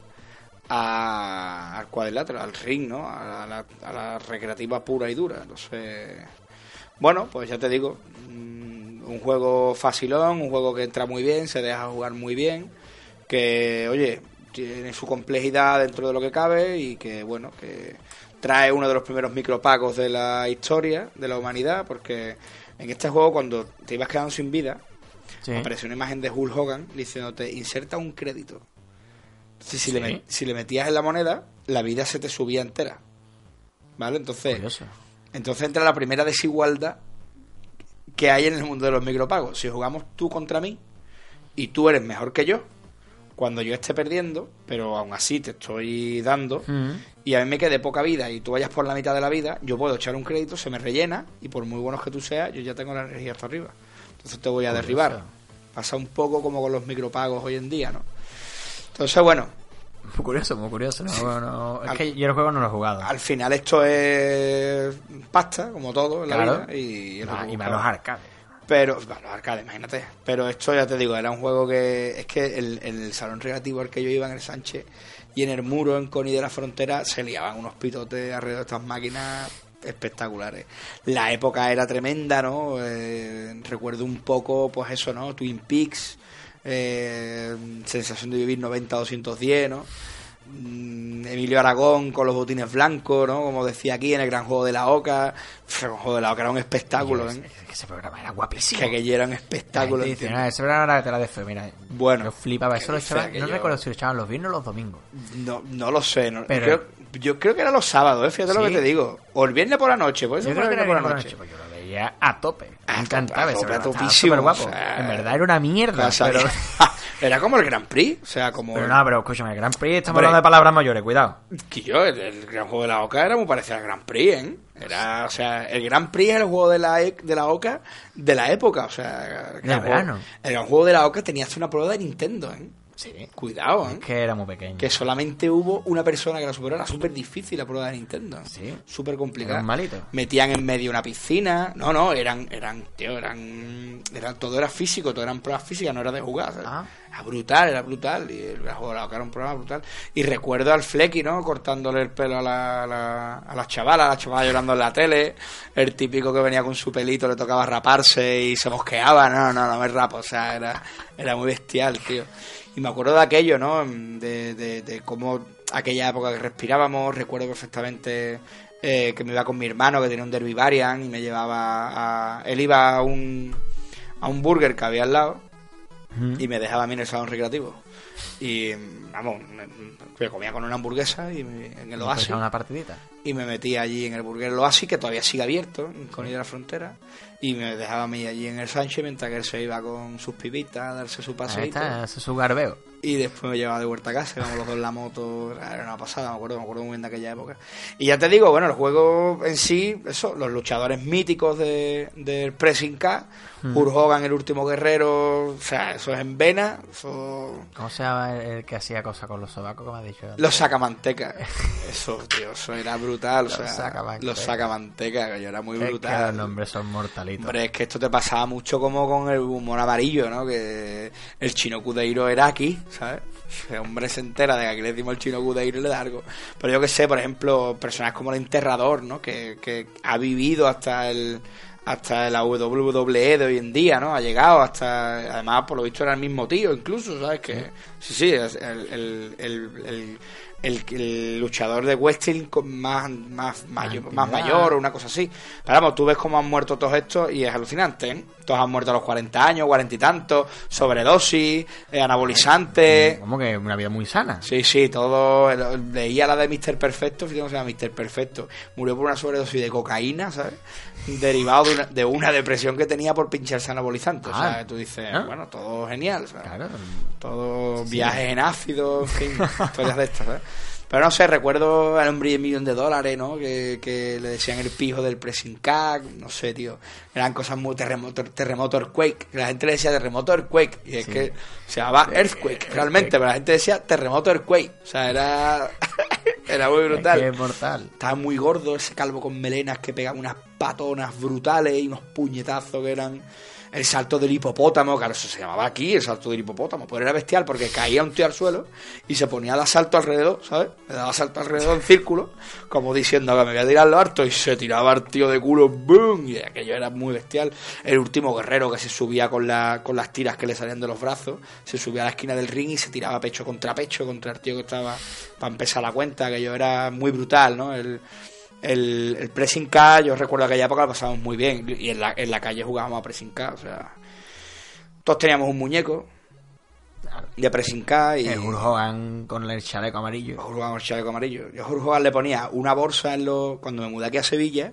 a- al cuadrilátero, al ring, ¿no? A la, a la recreativa pura y dura. Entonces, bueno, pues ya te digo, mm, un juego facilón, un juego que entra muy bien, se deja jugar muy bien, que, oye, tiene su complejidad dentro de lo que cabe y que, bueno, que trae uno de los primeros micropagos de la historia de la humanidad, porque en este juego cuando te ibas quedando sin vida, Sí. apareció una imagen de Hulk Hogan diciéndote inserta un crédito. Entonces, si, le, Sí. si le metías en la moneda, la vida se te subía entera. ¿Vale? Entonces, Curioso. entonces entra la primera desigualdad que hay en el mundo de los micropagos. Si jugamos tú contra mí y tú eres mejor que yo, cuando yo esté perdiendo, pero aún así te estoy dando, Mm. y a mí me quede poca vida y tú vayas por la mitad de la vida, yo puedo echar un crédito, se me rellena y por muy buenos que tú seas, yo ya tengo la energía hasta arriba. Entonces te voy a Curioso. derribar. Pasa un poco como con los micropagos hoy en día, ¿no? Entonces, bueno, Muy curioso, muy curioso. No, no- es Al- que yo el juego no lo he jugado. al final esto es pasta, como todo en la Claro. vida. Y, que y más los arcades. Pero, bueno, los arcades, imagínate. Pero esto ya te digo, era un juego que. Es que el, el salón relativo al que yo iba en el Sánchez y en el muro en Coni de la Frontera se liaban unos pitotes alrededor de estas máquinas espectaculares. La época era tremenda, ¿no? Eh, recuerdo un poco, pues eso, ¿no? Twin Peaks, eh, sensación de vivir 90-210, ¿no? Mm, Emilio Aragón con los botines blancos, ¿no? Como decía aquí en el Gran Juego de la Oca. El Juego de la Oca era un espectáculo, Es- ¿eh? es que ese programa era guapísimo. Que aquello era un La espectáculo. dice. "No, ese programa era de tela de mira. Bueno, Yo flipaba. Eso lo echaban, no yo- recuerdo si lo echaban los viernes o los domingos. No, no lo sé. no- Pero- creo- yo creo que era los sábados, ¿eh? fíjate lo que te digo. O el viernes por la noche, pues eso Yo creo que el era viernes por la la noche. noche. Pues yo veía a tope. A Me encantaba a tope, guapo. o sea, en verdad era una mierda. O sea, pero... era como el Grand Prix, o sea, como... pero no, pero escúchame, el Grand Prix estamos Hombre. hablando de palabras mayores, cuidado. Que yo, el, el Gran Juego de la Oca era muy parecido al Grand Prix, ¿eh? Era, o sea, el Grand Prix es el juego de la, e- de la Oca de la época, o sea... el Gran. Juego- El Gran Juego de la Oca tenía hasta una prueba de Nintendo, ¿eh? Sí. Cuidado, Es ¿eh? que era muy pequeño. Que solamente hubo una persona que la superó. Era súper difícil la prueba de Nintendo. Sí. Súper complicada. Malito. Metían en medio una piscina. No, no, eran, eran, tío, eran, eran todo era físico, todo eran pruebas físicas, no era de jugar. Ah. Era brutal, era brutal. Y el la Oca era un programa brutal. Y recuerdo al Flecky, ¿no? Cortándole el pelo a la, a la, a las chavalas, a las chavalas llorando en la tele. El típico que venía con su pelito, le tocaba raparse y se mosqueaba. No, no, no me rapo. O sea, era, era muy bestial, tío. Y me acuerdo de aquello, ¿no? De, de, de cómo aquella época que respirábamos. Recuerdo perfectamente eh, que me iba con mi hermano que tenía un Derby Varian y me llevaba a... Él iba a un, a un burger que había al lado y me dejaba a mí en el salón recreativo. Y vamos, me, me comía con una hamburguesa y me- en el ¿No Oasis una partidita? y me metí allí en el burger Oasis, que todavía sigue abierto, con a la frontera, y me dejaba a mí allí en el Sánchez mientras que él se iba con sus pibitas a darse su Ahí paseíto. está, ese es su garbeo. Y después me llevaba de vuelta a casa, íbamos los dos en la moto, era una pasada, me acuerdo, me acuerdo muy bien de aquella época. Y ya te digo, bueno, el juego en sí, eso, los luchadores míticos de, del Pressing K, Hulk Hogan, el último guerrero, o sea, eso es en vena, eso... ¿Cómo se llama el, que hacía cosas con los sobacos, como has dicho? antes? Los sacamanteca, eso, tío, eso era brutal, o Los sea, sacamanteca. los sacamanteca, que yo era muy Es que brutal. los nombres son mortalitos. Hombre, es que esto te pasaba mucho como con el humor amarillo, ¿no? Que el chino Cudeiro era aquí, ¿sabes? El hombre se entera de que aquí le decimos el chino Cudeiro y le da algo. Pero yo que sé, por ejemplo, personajes como el enterrador, ¿no? Que, que ha vivido hasta el hasta la WWE de hoy en día, ¿no? Ha llegado hasta... Además, por lo visto era el mismo tío, incluso, ¿sabes? Que sí, sí, el, el, el, el- luchador de wrestling con más, más, mayor, más Antigüedad. mayor o una cosa así. Pero vamos, tú ves cómo han muerto todos estos y es alucinante, ¿eh? Todos han muerto a los 40 años, 40 y tantos, sobredosis, eh, anabolizantes. Como que una vida muy sana. Sí, sí, todo. Leía la de Mr. Perfecto, fíjate cómo se llama Mr. Perfecto. Murió por una sobredosis de cocaína, ¿sabes? Derivado de una, de una depresión que tenía por pincharse anabolizantes. Ah. o sea, tú dices, Ah. bueno, todo genial, ¿sabes? Claro. Todo viajes en ácido, en fin, historias de estas, ¿sabes? Pero no sé, recuerdo al hombre de millón de dólares, ¿no? Que, que le decían el pijo del pressing cat, no sé, tío. Eran cosas muy terremoto, terremoto earthquake, la gente le decía terremoto earthquake, y es Sí. que se llamaba earthquake, realmente, pero la gente decía terremoto earthquake. O sea, era, era muy Es brutal. que es mortal. Estaba muy gordo ese calvo con melenas que pegaba unas patonas brutales y unos puñetazos que eran el salto del hipopótamo, claro, eso se llamaba aquí, el salto del hipopótamo, pero era bestial porque caía un tío al suelo y se ponía a dar salto alrededor, ¿sabes? Le daba salto alrededor en círculo, como diciendo que me voy a tirar lo harto y se tiraba al tío de culo, ¡boom! Y aquello era muy bestial. El último guerrero que se subía con, la, con las tiras que le salían de los brazos, se subía a la esquina del ring y se tiraba pecho contra pecho contra el tío que estaba para empezar la cuenta, aquello era muy brutal, ¿no? El, el, el pressing K, yo recuerdo aquella época lo pasábamos muy bien. Y en la, en la calle jugábamos a pressing K, o sea. Todos teníamos un muñeco de pressing K y El Hulk con el chaleco amarillo. jugábamos el chaleco amarillo. Yo a Hulk le ponía una bolsa en los. Cuando me mudé aquí a Sevilla,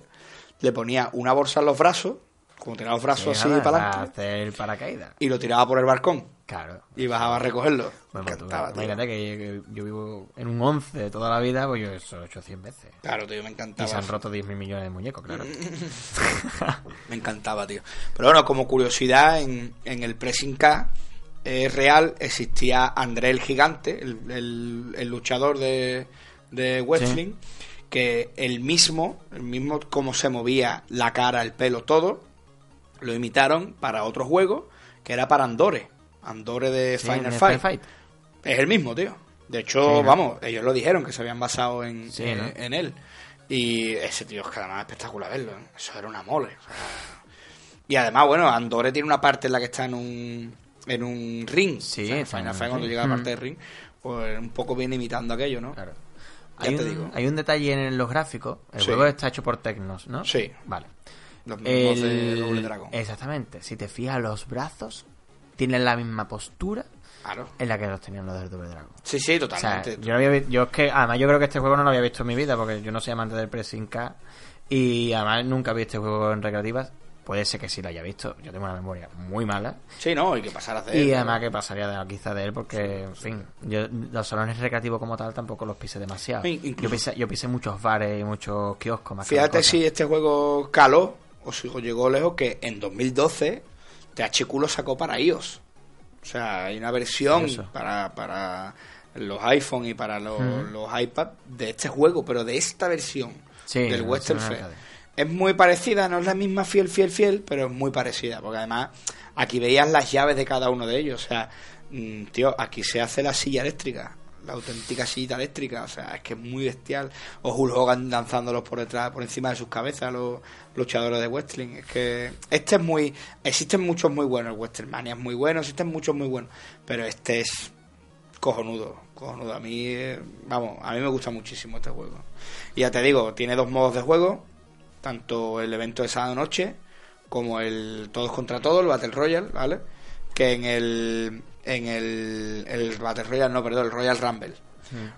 le ponía una bolsa en los brazos, como tenía los brazos Sí, así nada, para adelante, hacer paracaídas. y lo tiraba por el balcón Claro. y bajaba a recogerlo. Me Bueno, pues tú, encantaba, tío. imagínate que, yo vivo en un 11 de toda la vida, pues yo eso lo he hecho 100 veces. Claro, tío, me Y encantaba. se han roto 10.000 millones de muñecos, claro. Me encantaba, tío. Pero bueno, como curiosidad, en, en el Pressing K eh, real existía André el Gigante, el, el- el luchador de, de wrestling, que el mismo, el mismo cómo se movía la cara, el pelo, todo, lo imitaron para otro juego, que era para Andore. Andore de Sí, Final Fight. Es el mismo, tío. De hecho, Sí, ¿no? vamos, ellos lo dijeron que se habían basado en, Sí, ¿no? en él. Y ese tío es que además es espectacular verlo. ¿eh? Eso era una mole. o sea. Y además, bueno, Andore tiene una parte en la que está en un, en un ring. Sí, O sea, en está en Final Fight, cuando llega a la parte Mm. del ring, pues un poco viene imitando aquello, ¿no? Claro. Ya Hay te un, digo. hay un detalle en los gráficos. El Sí. juego está hecho por Tecnos, ¿no? Sí. Vale. Los mismos de Double Dragon. Exactamente. Si te fijas, los brazos tienen la misma postura Claro. en la que los tenían los del Double Dragon. Sí, sí, O sea, totalmente. yo, no había yo es que, además, yo creo que este juego no lo había visto en mi vida porque yo no soy amante del pressing K y además nunca vi este juego en recreativas. Puede ser que sí lo haya visto. Yo tengo una memoria muy mala. Sí, no, y que pasara de Y él, además que pasaría de, quizá de él porque, en fin, yo los salones recreativos como tal tampoco los pisé demasiado. Incluso- Yo pisé, yo pisé muchos bares y muchos kioscos más que Fíjate si este juego caló o si llegó lejos que en 2012 THQ lo sacó para iOS. O sea, hay una versión Eso. para, para los iPhone y para los, los iPad de este juego, pero de esta versión Sí, del la Western arcade. Es muy parecida, no es la misma fiel, fiel, fiel, pero es muy parecida, porque además aquí veías las llaves de cada uno de ellos. O sea, mm, tío, aquí se hace la silla eléctrica, la auténtica silla eléctrica. O sea, es que es muy bestial. O Hulk Hogan lanzándolos por detrás, por encima de sus cabezas, los luchadores de wrestling. Es que este es muy. Existen muchos muy buenos, Westermania es muy bueno, existen muchos muy buenos, pero este es cojonudo, cojonudo. A mí, eh, vamos, a mí me gusta muchísimo este juego. Y ya te digo, tiene dos modos de juego, tanto el evento de sábado noche como el todos contra todos, el Battle Royale, ¿vale? Que en el en el, el Battle Royale, no, perdón, el Royal Rumble.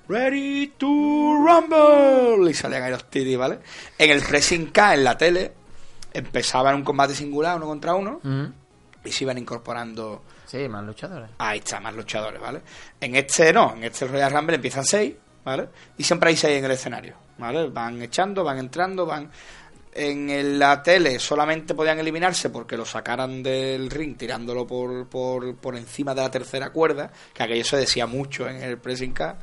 Ready to Rumble y salían ahí los tiris, ¿vale? En el Pressing K en la tele empezaba en un combate singular uno contra uno Ujú. y se iban incorporando Sí, más luchadores. Ahí está, más luchadores, ¿vale? En este no, en este Royal Rumble empiezan seis, ¿vale? Y siempre hay seis en el escenario, ¿vale? Van echando, van entrando, van... En la tele solamente podían eliminarse porque lo sacaran del ring tirándolo por, por, por encima de la tercera cuerda, que aquello se decía mucho en el pressing car.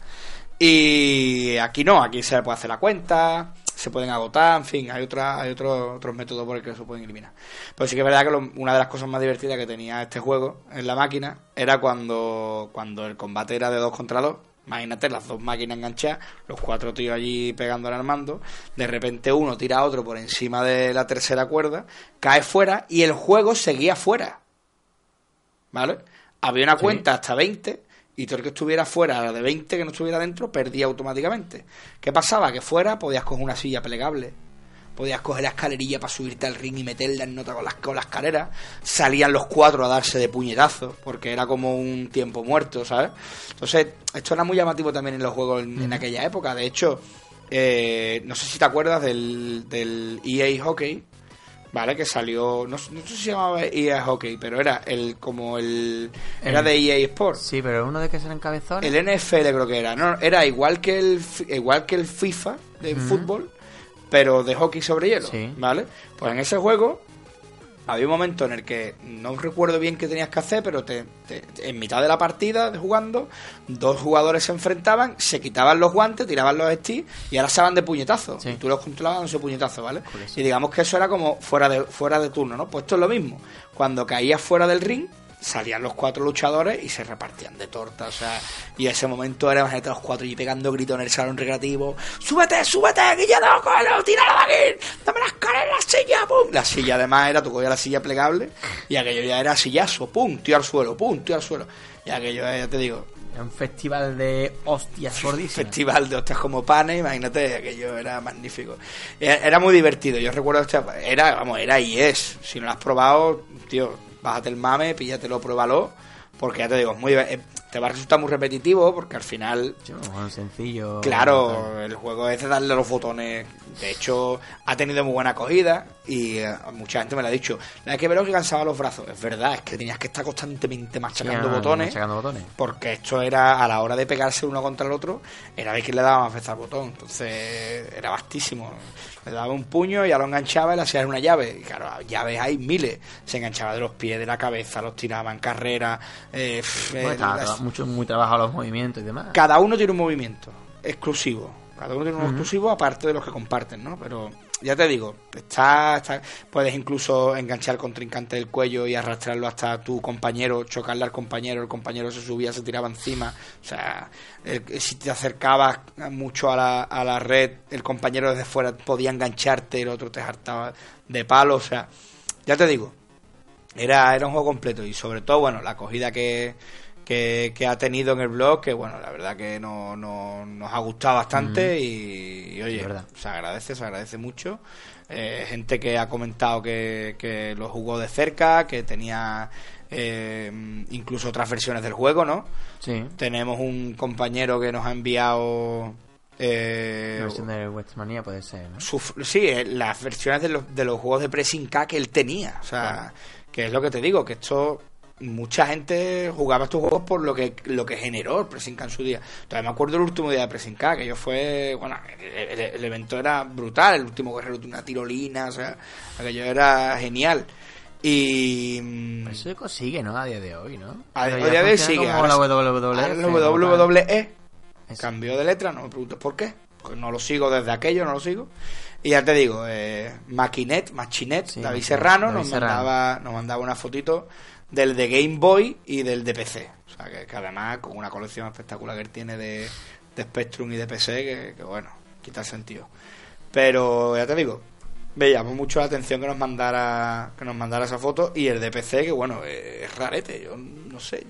Y aquí no, aquí se puede hacer la cuenta, se pueden agotar, en fin, hay, otra, hay otro- otros métodos por el que se pueden eliminar. Pero sí que es verdad que lo- una de las cosas más divertidas que tenía este juego en la máquina era cuando, cuando el combate era de dos contra dos. Imagínate las dos máquinas enganchadas, los cuatro tíos allí pegando al mando. De repente uno tira a otro por encima de la tercera cuerda, cae fuera y el juego seguía fuera. ¿Vale? Había una Sí. cuenta hasta 20 y todo el que estuviera fuera de 20 que no estuviera dentro perdía automáticamente. ¿Qué pasaba? Que fuera podías coger una silla plegable. Podías coger la escalerilla para subirte al ring y meterla en nota con las, con la escalera. Salían los cuatro a darse de puñetazos, porque era como un tiempo muerto, ¿sabes? Entonces, esto era muy llamativo también en los juegos en, en aquella época. De hecho, eh, no sé si te acuerdas del, del EA Hockey, ¿vale? Que salió, no, no sé si se llamaba EA Hockey, pero era el como el... Era El- de EA Sports. Sí, pero uno de que serán cabezones. El NFL creo que era, no, era igual que el igual que el FIFA de fútbol, pero de hockey sobre hielo, Sí. ¿vale? Pues en ese juego había un momento en el que no recuerdo bien qué tenías que hacer, pero te, te- en mitad de la partida de jugando, dos jugadores se enfrentaban, se quitaban los guantes, tiraban los sticks y ahora se de puñetazo. Sí. Y tú los controlabas dándose puñetazo, ¿vale? Y digamos que eso era como fuera de, fuera de turno, ¿no? Pues esto es lo mismo. Cuando caías fuera del ring, salían los cuatro luchadores y se repartían de torta, o sea, y ese momento era imagínate los cuatro y pegando gritos en el salón recreativo, súbete, súbete, no, cógelo, tíralo de aquí, dame las caras en la silla, pum. La silla además era, tú cogías la silla plegable y aquello ya era sillazo, pum, tío al suelo, pum, tío al suelo. Y aquello, ya te digo, un festival de hostias gordísimas. festival de hostias como panes, imagínate, aquello era magnífico. Era, era muy divertido, yo recuerdo este, era, vamos, era y es, si no lo has probado, tío, bájate el mame, píllatelo, pruébalo, porque ya te digo, es muy, eh, te va a resultar muy repetitivo, porque al final, Sí, sencillo. claro, el juego es de darle los botones, de hecho, ha tenido muy buena acogida, y eh, mucha gente me lo ha dicho, la que ver que cansaba los brazos, es verdad, es que tenías que estar constantemente machacando Sí, botones, machacando botones. porque esto era a la hora de pegarse uno contra el otro, era ver quién le daba más veces al botón. Entonces era vastísimo. Le daba un puño, ya lo enganchaba y le hacías una llave. Y claro, llaves hay miles. Se enganchaba de los pies, de la cabeza, los tiraba en carrera. eh, Bueno, eh, mucho, muy trabajado los movimientos y demás. cada uno tiene un movimiento exclusivo. Cada uno tiene uno exclusivo aparte de los que comparten, ¿no? Pero ya te digo, está, está- puedes incluso enganchar al contrincante del cuello y arrastrarlo hasta tu compañero, chocarle al compañero, el compañero se subía, se tiraba encima. O sea, el- si te acercabas mucho a la, a la red, el compañero desde fuera podía engancharte, el otro te hartaba de palo. O sea, ya te digo, era, era un juego completo y sobre todo, bueno, la acogida que, que, que ha tenido en el blog, que bueno, la verdad que no, no- nos ha gustado bastante y, y, oye, se agradece, se agradece mucho. Eh, gente que ha comentado que, que lo jugó de cerca, que tenía eh, incluso otras versiones del juego, ¿no? Sí. Tenemos un compañero que nos ha enviado... eh, La versión de Westmania puede ser, ¿no? su- sí, eh, las versiones de los, de los juegos de Pressing K que él tenía. O sea, que es lo que te digo, que esto mucha gente jugaba estos juegos por lo que lo que generó el en su día. Todavía me acuerdo del último día de Pressing K, que yo fue, bueno, el, el- el evento era brutal, el último guerrero de una tirolina, o sea, aquello era genial. Y. mm, Eso sigue, ¿no? A día de hoy, ¿no? A día de hoy sigue, ahora la WWE. Eso. Cambio de letra, no me preguntes por qué. Porque no lo sigo desde aquello, no lo sigo. Y ya te digo, eh, Maquinet, Machinet, Sí, David Serrano David nos Serrano. mandaba, nos mandaba una fotito del de Game Boy y del de PC. O sea, que, que además con una colección espectacular que él tiene de, de Spectrum y de PC, que, que bueno, quita el sentido. Pero ya te digo, me llamó mucho la atención que nos mandara que nos mandara esa foto y el de PC, que bueno, es rarete, yo no sé.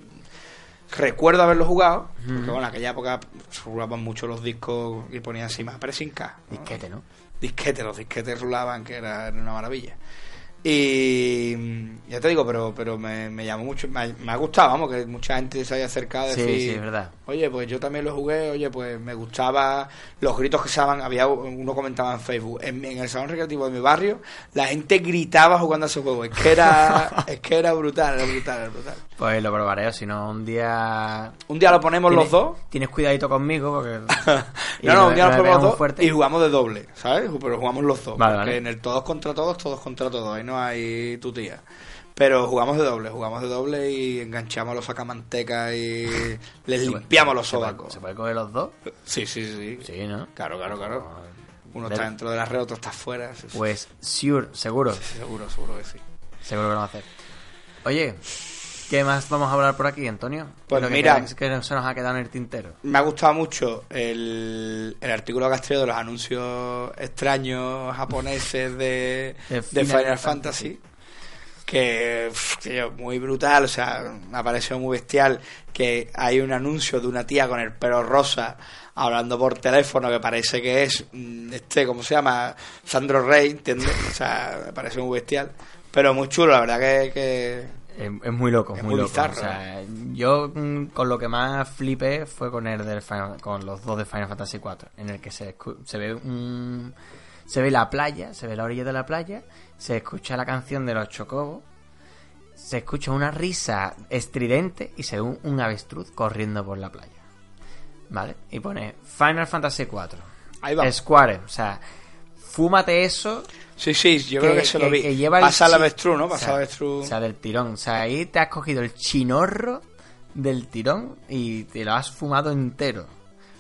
Recuerdo haberlo jugado, porque bueno, en aquella época se rulaban mucho los discos y ponían así más pressing K. ¿no? Disquete, ¿no? disquetes, los disquetes rulaban, que era, era una maravilla. Y ya te digo, pero pero me, me llamó mucho, me, ha- me ha gustado, vamos, que mucha gente se haya acercado a Sí, decir, sí, es verdad. oye, pues yo también lo jugué, oye, pues me gustaba los gritos que se daban, había uno comentaba en Facebook, en, en el salón recreativo de mi barrio, la gente gritaba jugando a ese juego, es que era, es que era brutal, era brutal, era brutal. Pues lo probaré, o si no, un día... Un día lo ponemos los dos, Tienes cuidadito conmigo porque... no, no, un día nos ponemos los dos fuerte. y jugamos de doble, ¿sabes? Pero jugamos los dos. Vale, porque vale. en el todos contra todos, todos contra todos. Ahí no hay tu tía. Pero jugamos de doble, jugamos de doble y enganchamos a los sacamantecas y les limpiamos los sobacos. ¿Se puede coger los dos? Sí, sí, sí. Sí, ¿no? Claro, claro, claro. Uno está dentro de la red, otro está fuera. Sí, sí. Pues, sure, seguro. Seguro, seguro que sí. Seguro que lo vamos a hacer. Oye, ¿qué más vamos a hablar por aquí, Antonio? Pues que mira- que se nos ha quedado en el tintero. Me ha gustado mucho el, el artículo que has traído de los anuncios extraños japoneses de, De de Final Fantasy. Fantasy. Que, tío, muy brutal, o sea, me ha parecido muy bestial que hay un anuncio de una tía con el pelo rosa hablando por teléfono que parece que es mm, este, ¿cómo se llama? Sandro Rey, ¿entiendes? O sea, me parece muy bestial, pero muy chulo, la verdad que, que Es, es muy loco, Es muy, muy loco. bizarro, o sea, yo mm, con lo que más flipé fue con el del Final- con los dos de Final Fantasy 4, en el que se, se ve un se ve la playa, se ve la orilla de la playa, se escucha la canción de los chocobos, se escucha una risa estridente y se ve un, un avestruz corriendo por la playa. ¿Vale? Y pone Final Fantasy 4. ahí va. Square, o sea, fúmate eso Sí, sí, yo creo que se lo vi. que lleva el Pasa la chi- avestruz, ¿no? o Pasa sea, la avestruz. O sea, del tirón. O sea, ahí te has cogido el chinorro del tirón y te lo has fumado entero.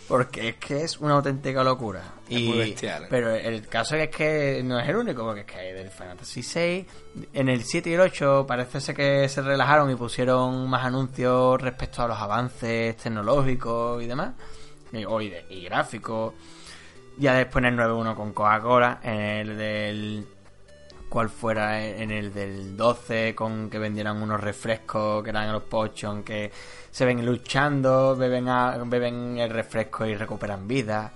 Porque es que es una auténtica locura. Es y, muy bestial, ¿eh? Pero el caso es que no es el único, porque es que hay del Fantasy VI. En el 7 y el 8 parece ser que se relajaron y pusieron más anuncios respecto a los avances tecnológicos y demás. Y, o y, de- y gráficos. Ya después en el 9.1 con Coca-Cola, en el del cual fuera en el del 12 con que vendieran unos refrescos que eran los pochon que se ven luchando, beben, a- beben el refresco y recuperan vida.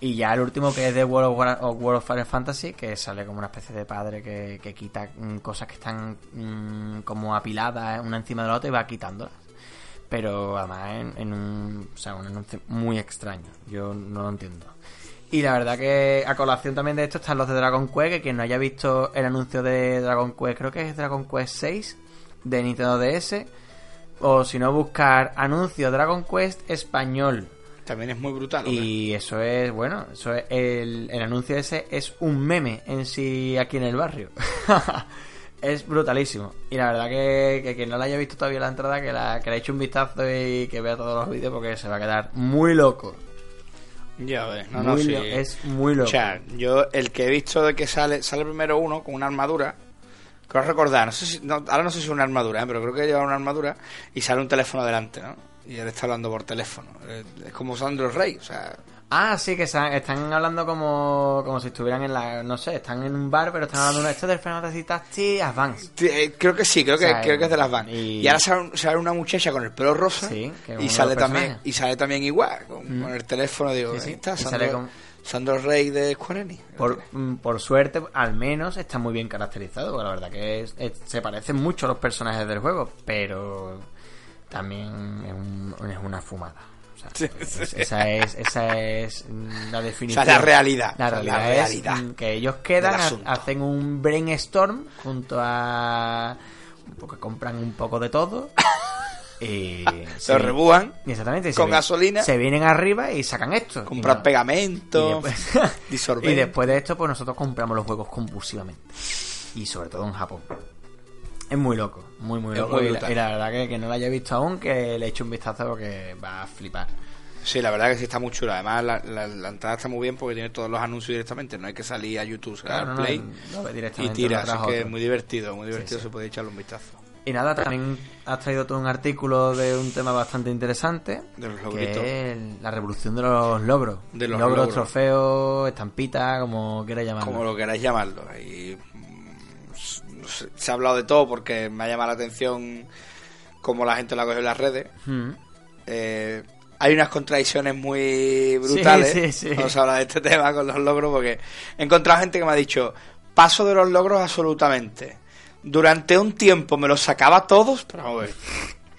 Y ya el último que es de World of, War- World of Final Fantasy, que sale como una especie de padre que, que quita mm, cosas que están mm, como apiladas una encima de la otra y va quitándolas. Pero además en, en un, o sea, un anuncio muy extraño. Yo no lo entiendo. Y la verdad que a colación también de esto están los de Dragon Quest, que quien no haya visto el anuncio de Dragon Quest, creo que es Dragon Quest 6 de Nintendo DS, o si no buscar anuncio Dragon Quest español. También es muy brutal. Y eso es, bueno, eso es el, el anuncio ese es un meme en sí aquí en el barrio. es brutalísimo. Y la verdad que, que quien no la haya visto todavía la entrada, que, la, que le eche un vistazo y que vea todos los vídeos porque se va a quedar muy loco. Ya ves, no, no, sí. Es muy loco. O sea, yo el que he visto de que sale sale primero uno con una armadura, creo recordar, no sé si, no, ahora no sé si es una armadura, ¿eh? pero creo que lleva una armadura y sale un teléfono delante, ¿no? Y él está hablando por teléfono. Eh, Es como Sandro Rey, o sea, Ah, sí, que están hablando como, como si estuvieran en la... No sé, están en un bar, pero están hablando de esto del Final Fantasy Tactics Advance. eh, creo que sí, creo que, O sea, creo que es de las van. y- Y, ahora sale, sale una muchacha con el pelo rosa Sí, que y sale también y sale también igual con, Mm. con el teléfono digo, Sí, sí. está Sandro, sale con- Sandro Rey de Square Enix. Por, mm, por suerte, al menos está muy bien caracterizado. porque La verdad que es- es- se parecen mucho a los personajes del juego, pero también es, un- es una fumada. O sea, Sí, es- sí. esa es esa es la O definición. sea, la realidad. La o sea, realidad, la realidad. es mm, que ellos quedan, hacen un brainstorm junto a... Porque compran un poco de todo. Y Se rebúan, Exactamente. se con gasolina. Se vienen arriba y sacan esto. compran no- pegamento, y después, y después de esto, pues nosotros compramos los juegos compulsivamente. Y sobre todo en Japón. Es muy loco, muy, muy loco. muy y, la, y la verdad que, que no lo haya visto aún, que le eche un vistazo porque va a flipar. Sí, la verdad que sí está muy chula. Además, la, la- la entrada está muy bien porque tiene todos los anuncios directamente. No hay que salir a YouTube, se Claro, no, play ves y tira. Así que es muy divertido, muy divertido. sí. Se puede echarle un vistazo. Y nada, también has traído tú un artículo de un tema bastante interesante. De los logritos. Que es la revolución de los logros. De los logros, logros. trofeos, estampitas, como quieras llamarlo. como lo queráis llamarlo. Y s- se ha hablado de todo porque me ha llamado la atención cómo la gente lo ha cogido en las redes. Mm. Eh, hay unas contradicciones muy brutales Sí, sí, sí. cuando se habla de este tema con los logros porque he encontrado gente que me ha dicho paso de los logros absolutamente. Durante un tiempo me los sacaba todos, pero vamos a ver,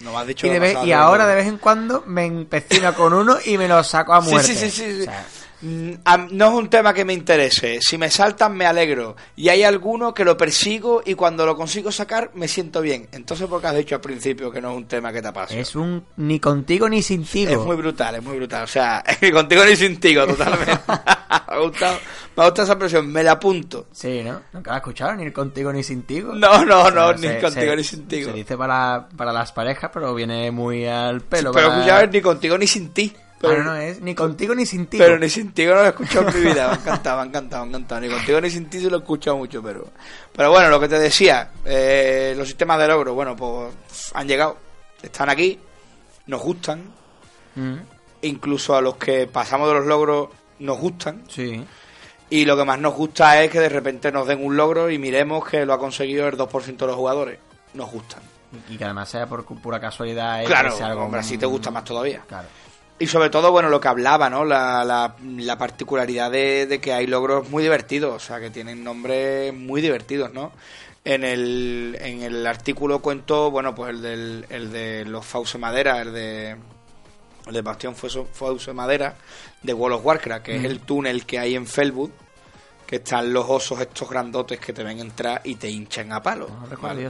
no me has dicho Y, de vez- y ahora de vez en cuando me empecino con uno y me lo saco a muerte. sí, sí, sí, sí. O sea, a- No es un tema que me interese. Si me saltan, me alegro. Y hay alguno que lo persigo y cuando lo consigo sacar, me siento bien. Entonces, ¿por qué has dicho al principio que no es un tema que te apasiona? es un ni contigo ni sin ti. Es muy brutal, es muy brutal. O sea, ni contigo ni sin tigo, totalmente. me, ha gustado, me ha gustado esa expresión, me la apunto. Sí, ¿no? Nunca la has escuchado, ni contigo ni sin ti. No, no, no, ni contigo se- ni sin tigo. Se dice para, para las parejas, pero viene muy al pelo. pero para- escuchaba ni contigo ni sin ti. Pero, no, es ni contigo ni sin ti. pero ni sin ti no lo he escuchado en mi vida. Me ha encantado, me ha encantado, me ha encantado. Ni contigo ni sin ti se lo he escuchado mucho, pero... Pero bueno, lo que te decía, eh, los sistemas de logro, bueno, pues han llegado, están aquí, nos gustan. Mm, Incluso a los que pasamos de los logros nos gustan. sí. Y lo que más nos gusta es que de repente nos den un logro y miremos que lo ha conseguido el 2% de los jugadores. Nos gustan. Y que además sea por pura casualidad. y Claro, algo hombre, así te gusta más todavía. Claro. Y sobre todo, bueno, lo que hablaba, ¿no? La, la, la particularidad de, de que hay logros muy divertidos, o sea, que tienen nombres muy divertidos, ¿no? En el, en el artículo cuento, bueno, pues el, del, el de los Fauce Madera, el de, el de Bastión Fauce Madera, de World of Warcraft, que es el túnel que hay en Felwood, que están los osos estos grandotes que te ven entrar y te hinchan a palo. No recuerdo ¿vale?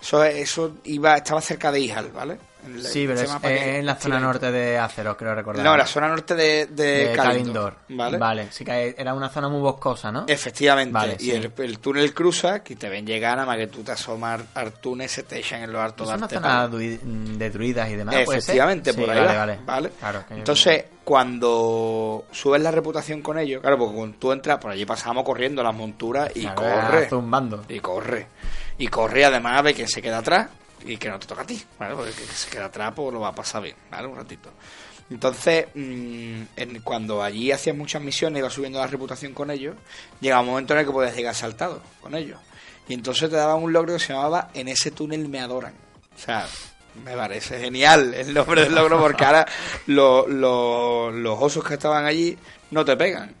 Eso, eso iba, estaba cerca de Ijal, ¿vale? En Sí, pero es, que- en la zona norte de Aceros, creo recordar. no, la zona norte de, de, de Kalindor, Kalindor. ¿vale? sí que era una zona muy boscosa, ¿no? Efectivamente, Vale, y sí. el, el túnel cruza, que te ven llegar, nada más que tú te asomas al túnel, se te echan en los hartos es una zona de druidas y demás. Efectivamente, Sí, por ahí vale, va, vale. ¿vale? Claro, Entonces, cuando subes la reputación con ellos, claro, porque cuando tú entras, por allí pasamos corriendo las monturas y Claro, corre. zumbando. Y corre. Y corre además de que se queda atrás y que no te toca a ti, ¿vale? Porque que se queda atrás pues lo va a pasar bien, ¿vale? Un ratito. Entonces, mm, en- cuando allí hacías muchas misiones, ibas subiendo la reputación con ellos, llegaba un momento en el que podías llegar saltado con ellos. Y entonces te daban un logro que se llamaba En ese túnel me adoran. O sea, me parece genial el nombre del logro porque ahora lo- los osos que estaban allí no te pegan.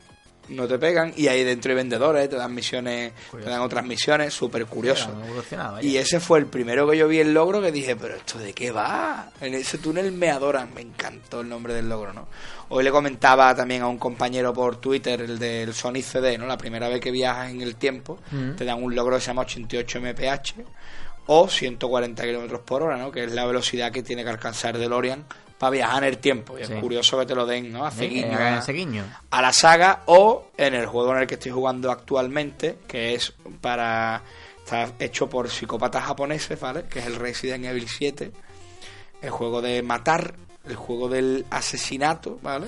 No te pegan y ahí dentro hay vendedores, te dan misiones, te dan otras misiones, súper curioso. Era. Y ese fue el primero que yo vi el logro que dije, pero esto de qué va? En ese túnel me adoran, me encantó el nombre del logro, ¿no? Hoy le comentaba también a un compañero por Twitter, el del Sony CD, ¿no? La primera vez que viajas en el tiempo, Mm. te dan un logro que se llama 88 mph o 140 kilómetros por hora, ¿no? Que es la velocidad que tiene que alcanzar DeLorean para viajar en el tiempo. Y Sí. es curioso que te lo den, ¿no? Hace Sí, que guiño hagan a- guiño. a la saga o en el juego en el que estoy jugando actualmente, que es para está hecho por psicópatas japoneses, ¿vale? Que es el Resident Evil 7, el juego de matar, el juego del asesinato, ¿vale?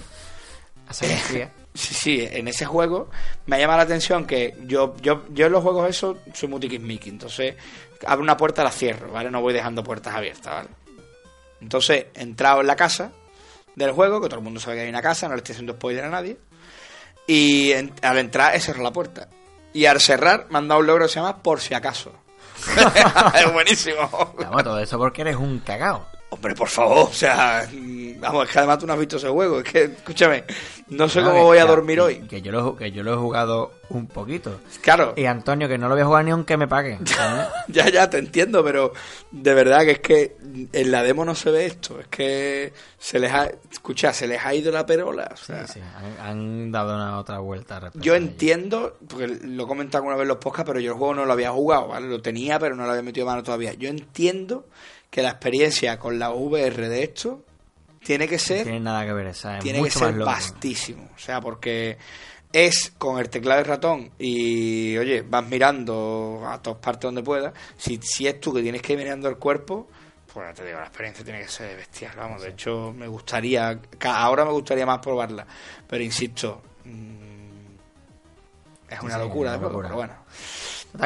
A sangre fría. Sí, sí, en ese juego me llama la atención que yo, yo, yo en los juegos esos soy muy tiquismiqui, entonces abro una puerta la cierro, ¿vale? No voy dejando puertas abiertas, ¿vale? Entonces he entrado en la casa del juego, que todo el mundo sabe que hay una casa, no le estoy haciendo spoiler a nadie, y al entrar he cerrado la puerta. Y al cerrar me han dado un logro que se llama por si acaso. es buenísimo. Vamos, todo eso porque eres un cagao. Hombre, por favor, o sea, vamos, es que además tú no has visto ese juego, es que, escúchame, no sé No, cómo que- voy a que- dormir hoy. Que yo, lo, que yo lo he jugado un poquito. Claro, Y Antonio, que no lo voy a jugar ni aunque me pague. ¿sabes? ya, ya, te entiendo, pero de verdad que es que en la demo no se ve esto, es que se les ha, escucha, se les ha ido la perola, o Sí, sea, sí, han, han dado una otra vuelta. yo entiendo, porque lo he comentado alguna vez en los podcasts, pero yo el juego no lo había jugado, ¿vale? Lo tenía, pero no lo había metido mano todavía. Yo entiendo que la experiencia con la VR de esto tiene que No ser tiene nada que ver, esa es tiene que mucho ser vastísimo. O sea, porque es con el teclado y ratón y, oye, vas mirando a todas partes donde puedas, si, si es tú que tienes que ir mirando el cuerpo, pues te digo, la experiencia tiene que ser bestial, vamos, de hecho me gustaría, ahora me gustaría más probarla, pero insisto, mm, es una Sí, locura, una de juego, locura. pero bueno.